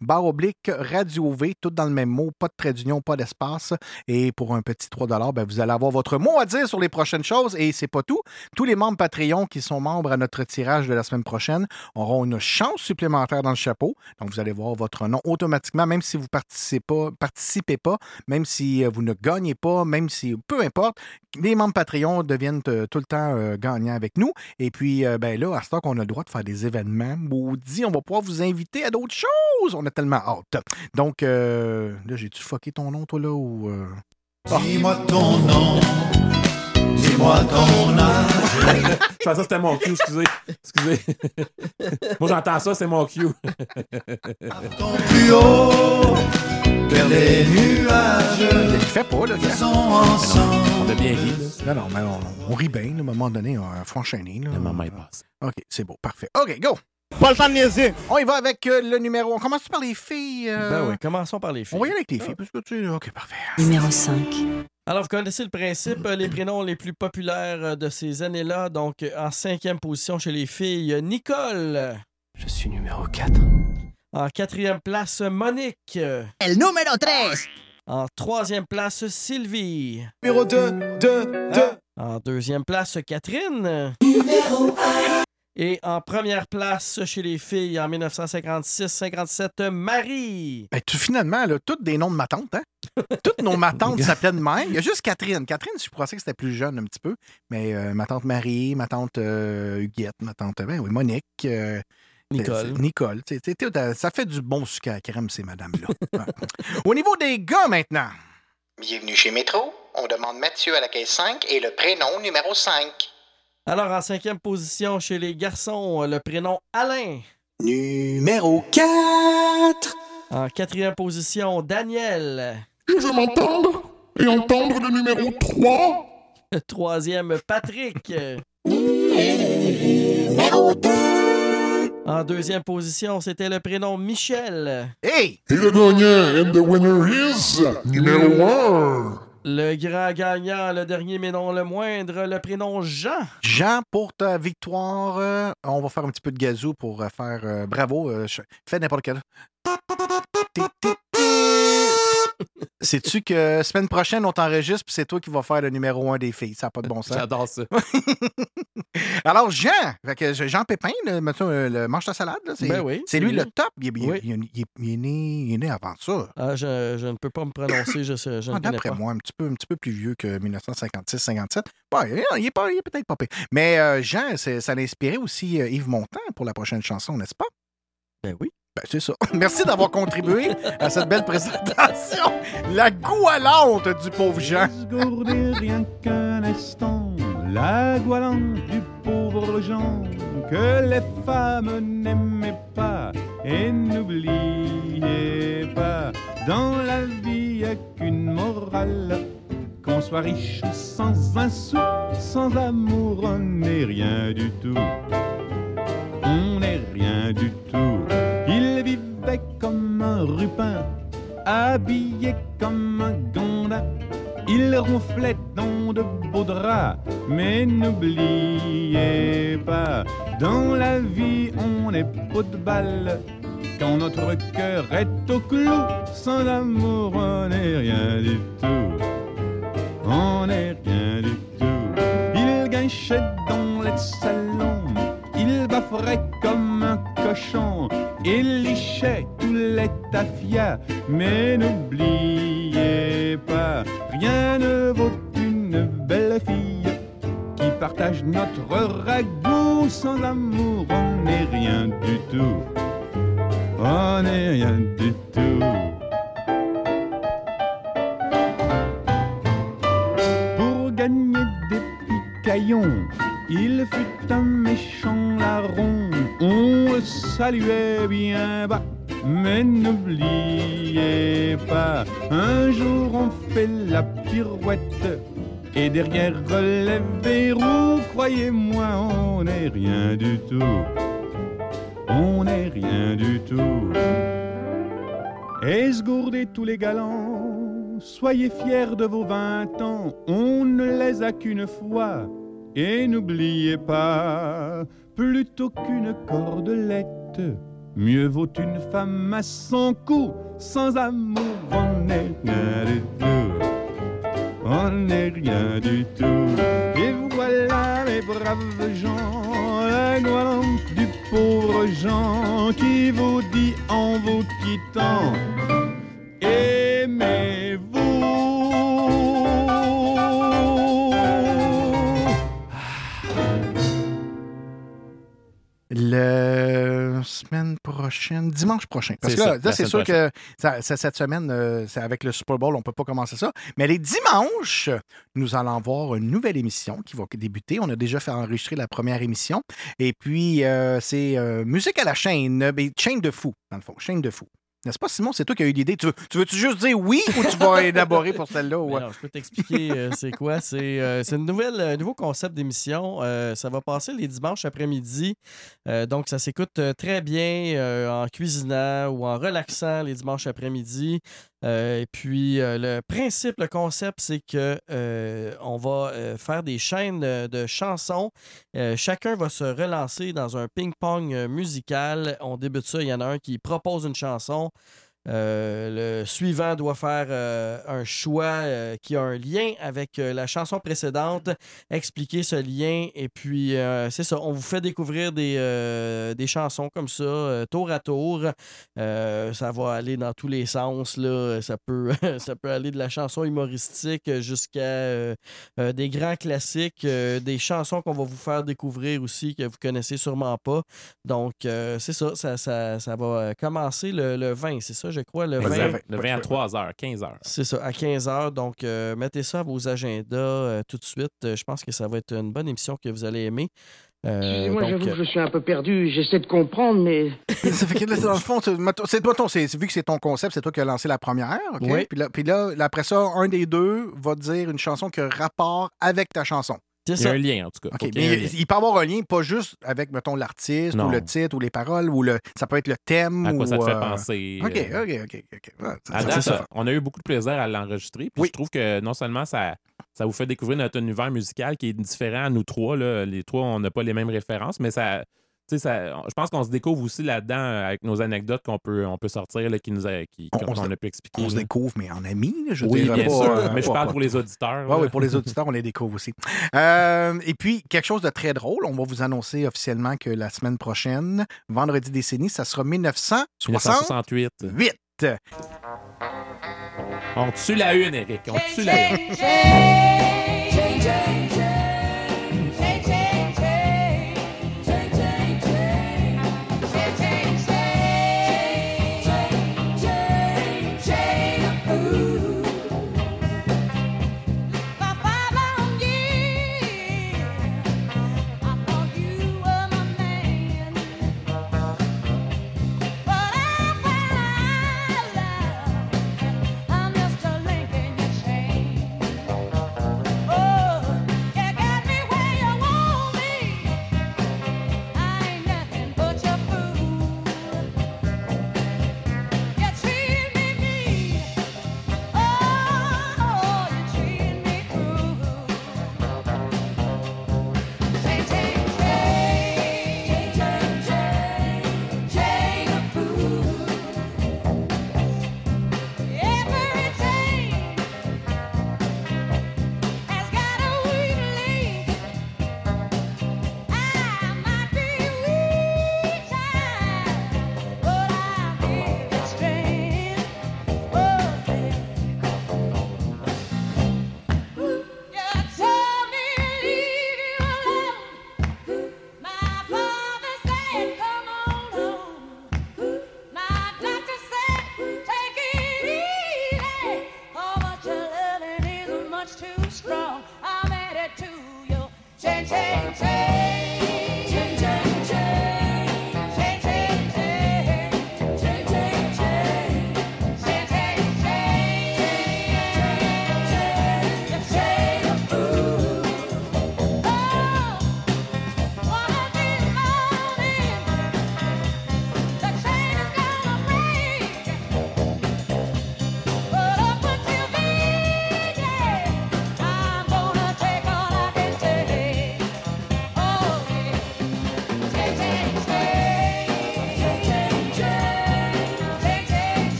barre oblique Radio V, tout dans le même mot, pas de trait d'union, pas d'espace. Et pour un petit 3 ben, vous allez avoir votre mot à dire sur les prochaines choses. Et c'est pas tout. Tous les membres Patreon qui sont membres à notre tirage de la semaine prochaine auront une chance supplémentaire dans le chapeau. Donc, vous allez voir votre nom automatiquement, même si vous participez pas, participez pas même si euh, vous ne gagnez pas, même si, peu importe, les membres Patreon deviennent euh, tout le temps euh, gagnants avec nous. Et puis, ben là, à ce temps qu'on a le droit de faire des événements, maudit, on va pouvoir vous inviter à d'autres choses. On a tellement hâte. Donc, euh, là, j'ai-tu fucké ton nom, toi, là, ou... euh? Dis-moi ton nom, dis-moi ton âge. Je pensais que c'était mon cue, excusez. Excusez. Moi, j'entends ça, c'est mon cue. Plus haut, vers les nuages. Il fait pas, là. gars. Sont ensemble. On a bien ri, là. Non, non, mais on, on rit bien. là. À un moment donné, il faut enchaîner. Là. Le moment est passé. OK, c'est beau. Parfait. OK, go! Pas le temps de niaiser. On y va avec euh, le numéro. On commence par les filles. euh? Ben oui, commençons par les filles. On va y aller avec les filles, parce que tu sais, OK, parfait. Numéro 5. Alors, vous connaissez le principe, euh, les prénoms les plus populaires euh, de ces années-là. Donc, euh, en cinquième position chez les filles, euh, Nicole. Je suis numéro 4. En quatrième place, Monique. Euh, El número 3. En troisième place, Sylvie. Numéro 2, 2, 2. En deuxième place, Catherine. Et en première place chez les filles en 1956-57, Marie. Ben, tu, finalement, là, toutes des noms de ma tante, hein? Toutes nos matantes s'appelaient de même. Il y a juste Catherine. Catherine, je pensais que c'était plus jeune un petit peu. Mais euh, ma tante Marie, ma tante euh, Huguette, ma tante ben, oui, Monique. euh, Nicole. c'est- Nicole. tout, Ça fait du bon sucre à crème, ces madames-là. Ouais. Au niveau des gars, maintenant. Bienvenue chez Métro. On demande Mathieu à la caisse 5 et le prénom numéro 5. Alors, en cinquième position chez les garçons, le prénom Alain. Numéro 4. En quatrième position, Daniel. Je veux m'entendre et entendre le numéro 3. Troisième, Patrick. Numéro 2. En deuxième position, c'était le prénom Michel. Hey! Et le gagnant and the winner is numéro 1. Le grand gagnant, le dernier mais non le moindre, le prénom Jean. Jean, pour ta victoire, euh, on va faire un petit peu de gazou pour euh, faire euh, bravo. fais n'importe quel. Sais-tu que semaine prochaine, on t'enregistre, puis c'est toi qui vas faire le numéro un des filles. Ça n'a pas de bon sens. J'adore ça. Alors, Jean, fait que Jean Pépin, le, euh, le mange ta salade, c'est Ben oui, lui, lui. le top. Il, il- Oui. il- il- il est né, il est né avant ça. Ah, je, je ne peux pas me prononcer, je, sais- je Ah, D'après moi, un petit, peu, un petit peu plus vieux que 1956-57. Bon, il est- peut-être pas pire. Mais euh, Jean, ça l'a inspiré aussi euh, Yves Montand pour la prochaine chanson, n'est-ce pas? Ben oui. Ben, c'est ça. Merci d'avoir contribué à cette belle présentation. La goualante du pauvre Jean. Rien qu'un instant la goualante du pauvre Jean que les femmes n'aimaient pas et n'oubliez pas dans la vie y a qu'une morale qu'on soit riche sans un sou sans amour on n'est rien du tout on n'est rien du tout comme un rupin habillé comme un gandin il ronflait dans de beaux draps. Mais n'oubliez pas, dans la vie, on n'est pas de balle. Quand notre cœur est au clou, sans amour, on n'est rien du tout. On n'est rien du tout. Il gâchait dans les salons, il bafferait comme un cochon, il lichait tous les tafias. Mais n'oubliez pas, rien ne vaut une belle fille qui partage notre ragoût. Sans amour, on n'est rien du tout. On n'est rien du tout. Pour gagner des picaillons, il fut un méchant larron. On le saluait bien bas. Mais n'oubliez pas, un jour on fait la pirouette. Et derrière les verrous, croyez-moi, on n'est rien du tout. On n'est rien du tout. Esgourdez tous les galants, soyez fiers de vos vingt ans, on ne les a qu'une fois. Et n'oubliez pas, plutôt qu'une cordelette, mieux vaut une femme à son cou, sans amour on n'est rien du tout. On n'est rien du tout. Et voilà mes braves gens, la noilante du pauvre Jean qui vous dit en vous quittant, aimez-vous. Le semaine prochaine, dimanche prochain. Parce que là, c'est sûr que ça- ça- cette semaine, euh, avec le Super Bowl, on ne peut pas commencer ça. Mais les dimanches, nous allons avoir une nouvelle émission qui va débuter. On a déjà fait enregistrer la première émission. Et puis, euh, c'est euh, musique à la chaîne, ben, chaîne de fou, dans le fond, chaîne de fou. N'est-ce pas, Simon? C'est toi qui as eu l'idée. Tu, veux- tu veux-tu juste dire oui ou tu vas élaborer pour celle-là? non, je peux t'expliquer euh, c'est quoi. C'est euh, c'est une nouvelle, un nouveau concept d'émission. Euh, ça va passer les dimanches après-midi. Donc, ça s'écoute très bien en cuisinant ou en relaxant les dimanches après-midi. Euh, et puis, euh, le principe, le concept, c'est que euh, on va faire des chaînes de chansons. Chacun va se relancer dans un ping-pong musical. On débute ça. Il y en a un qui propose une chanson. Euh, le suivant doit faire euh, un choix euh, qui a un lien avec la chanson précédente, expliquer ce lien, et puis c'est ça, on vous fait découvrir des, chansons comme ça, tour à tour. Ça va aller dans tous les sens. Ça, peut, aller de la chanson humoristique jusqu'à des grands classiques, des chansons qu'on va vous faire découvrir aussi que vous connaissez sûrement pas. Donc, c'est ça, ça, ça, ça va commencer le, le 20, c'est ça, je crois, le 20. Le 20 à 3h, 15h. C'est ça, à 15h. Donc, euh, mettez ça à vos agendas euh, tout de suite. Euh, je pense que ça va être une bonne émission que vous allez aimer. Euh, Excusez-moi, donc, j'avoue que je suis un peu perdu. J'essaie de comprendre, mais. Ça fait que là, dans le fond, c'est, mettons, c'est- vu que c'est ton concept, c'est toi qui as lancé la première. OK? Oui. Puis, là, puis là, là, après ça, un des deux va te dire une chanson qui a rapport avec ta chanson. C'est Il y a un lien, en tout cas. OK, y mais il peut avoir un lien, pas juste avec, mettons, l'artiste Non. ou le titre ou les paroles, ou le, ça peut être le thème. À quoi ou, ça te fait euh, penser, OK, euh, OK, OK. ok. Ouais, ça- À ça- date, ça- euh, on a eu beaucoup de plaisir à l'enregistrer. Puis je trouve que non seulement ça, ça vous fait découvrir notre univers musical qui est différent à nous trois. Là. Les trois, on n'a pas les mêmes références, mais ça. Tu sais, Ça, je pense qu'on se découvre aussi là-dedans euh, avec nos anecdotes qu'on peut, on peut sortir, là, qui nous a, qui, On- a pu expliquer. On se découvre, mais en amis, là, je Oui, dirais bien pas, sûr. euh, mais je parle pour les auditeurs. Oui, oui, pour les auditeurs, on les découvre aussi. Euh, et puis, quelque chose de très drôle, on va vous annoncer officiellement que la semaine prochaine, vendredi décennie, ça sera 1968. 1968. On tue la une, Eric. On tue la une.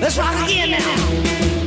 Let's rock again now.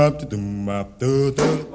bop, doo bop, doo doo.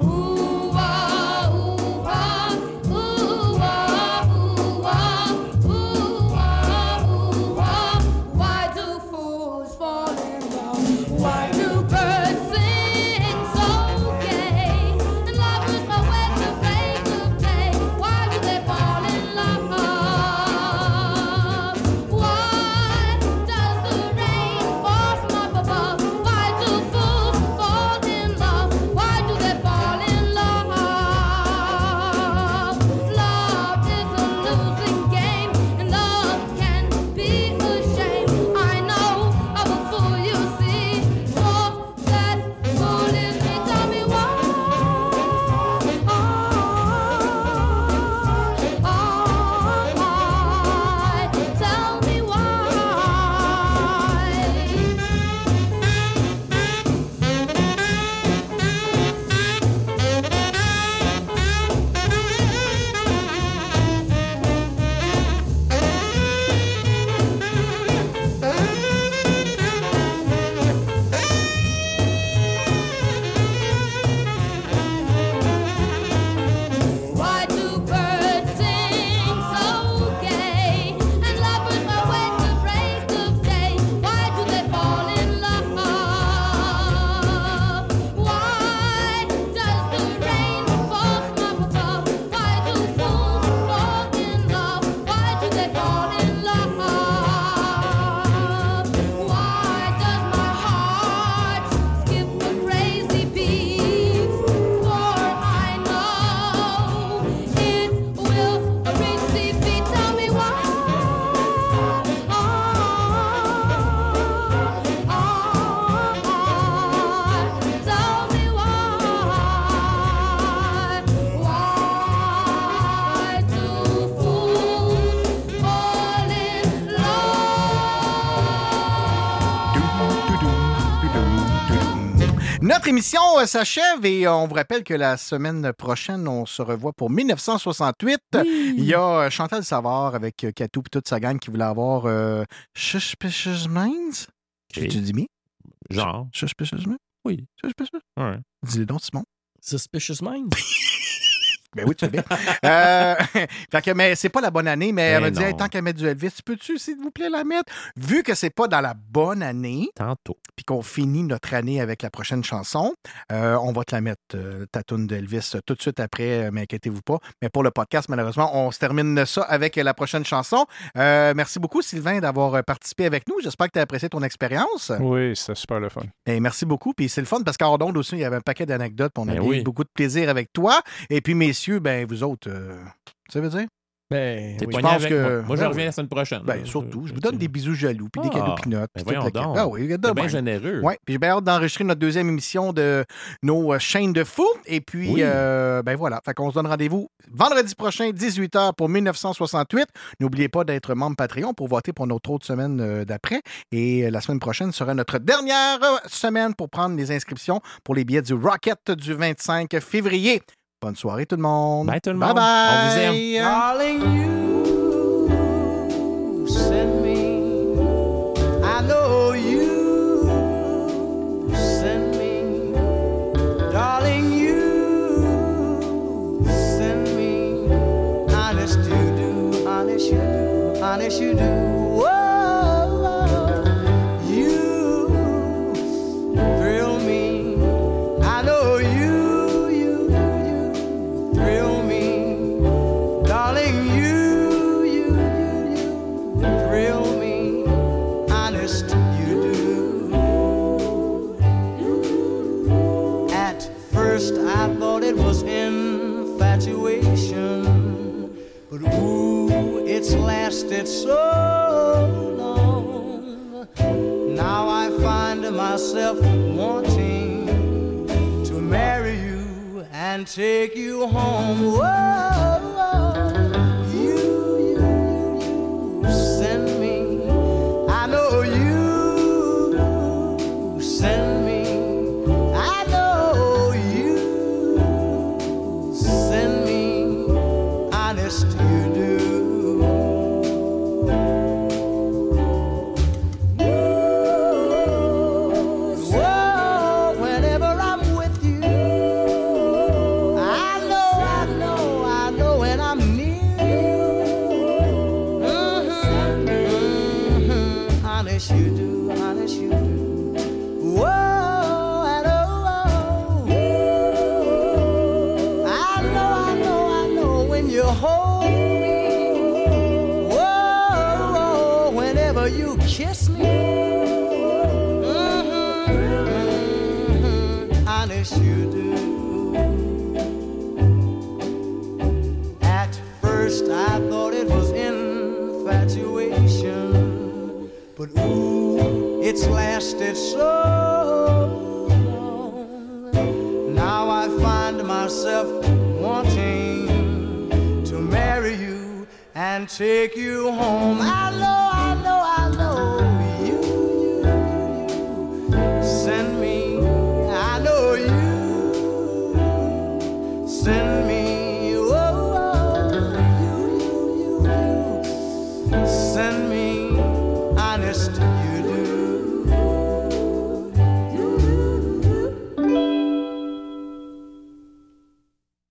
Émission euh, s'achève et euh, on vous rappelle que la semaine prochaine, on se revoit pour 1968. Il y a euh, Chantal Savard avec Katou et toute sa gang qui voulait avoir euh, Suspicious Minds? Tu dis bien? Genre. Suspicious Minds? Oui. Suspicious? Ouais. Dis-le donc, Simon. Suspicious Minds? Ben oui, tu fais bien. Euh, fait que, mais c'est pas la bonne année, mais elle m'a Ben dit, Hey, tant qu'à mettre du Elvis, peux-tu, s'il vous plaît, la mettre? Vu que c'est pas dans la bonne année, Tantôt. puis qu'on finit notre année avec la prochaine chanson, euh, on va te la mettre, euh, ta toune d'Elvis, euh, tout de suite après, euh, mais inquiétez-vous pas. Mais pour le podcast, malheureusement, on se termine ça avec la prochaine chanson. Merci beaucoup, Sylvain, d'avoir participé avec nous. J'espère que tu as apprécié ton expérience. Oui, c'était super le fun. Et merci beaucoup. Puis c'est le fun parce qu'en ondes aussi, il y avait un paquet d'anecdotes. On a Ben eu oui. beaucoup de plaisir avec toi. Et puis, messieurs, ben vous autres, euh, ça veut dire? Ben, T'es oui, poigné je pense avec que- moi. Moi, je Ben reviens oui. la semaine prochaine. Ben, surtout, je vous donne des bisous jaloux, puis des Ah, cadeaux pinottes. ben voyons la donc. Ah oui, bien même. généreux. Oui, puis j'ai bien hâte d'enregistrer notre deuxième émission de nos euh, chaînes de fou. Et puis, Oui. euh, ben voilà, fait qu'on se donne rendez-vous vendredi prochain, 18h pour 1968. N'oubliez pas d'être membre Patreon pour voter pour notre autre semaine euh, d'après. Et euh, la semaine prochaine sera notre dernière euh, semaine pour prendre les inscriptions pour les billets du Rocket du 25 février. Bonne soirée tout le monde. Bye tout le Bye monde. bye. On vous aime. Darling, you send me. I know you send me. Darling, you send me. Honest you do, honest you do, honest you do. Lasted so long. Now I find myself wanting to marry you and take you home. Whoa, first, I thought it was infatuation, but ooh, it's lasted so long. Now I find myself wanting to marry you and take you home. I know, I know, I know you, you, you send me. I know you send me.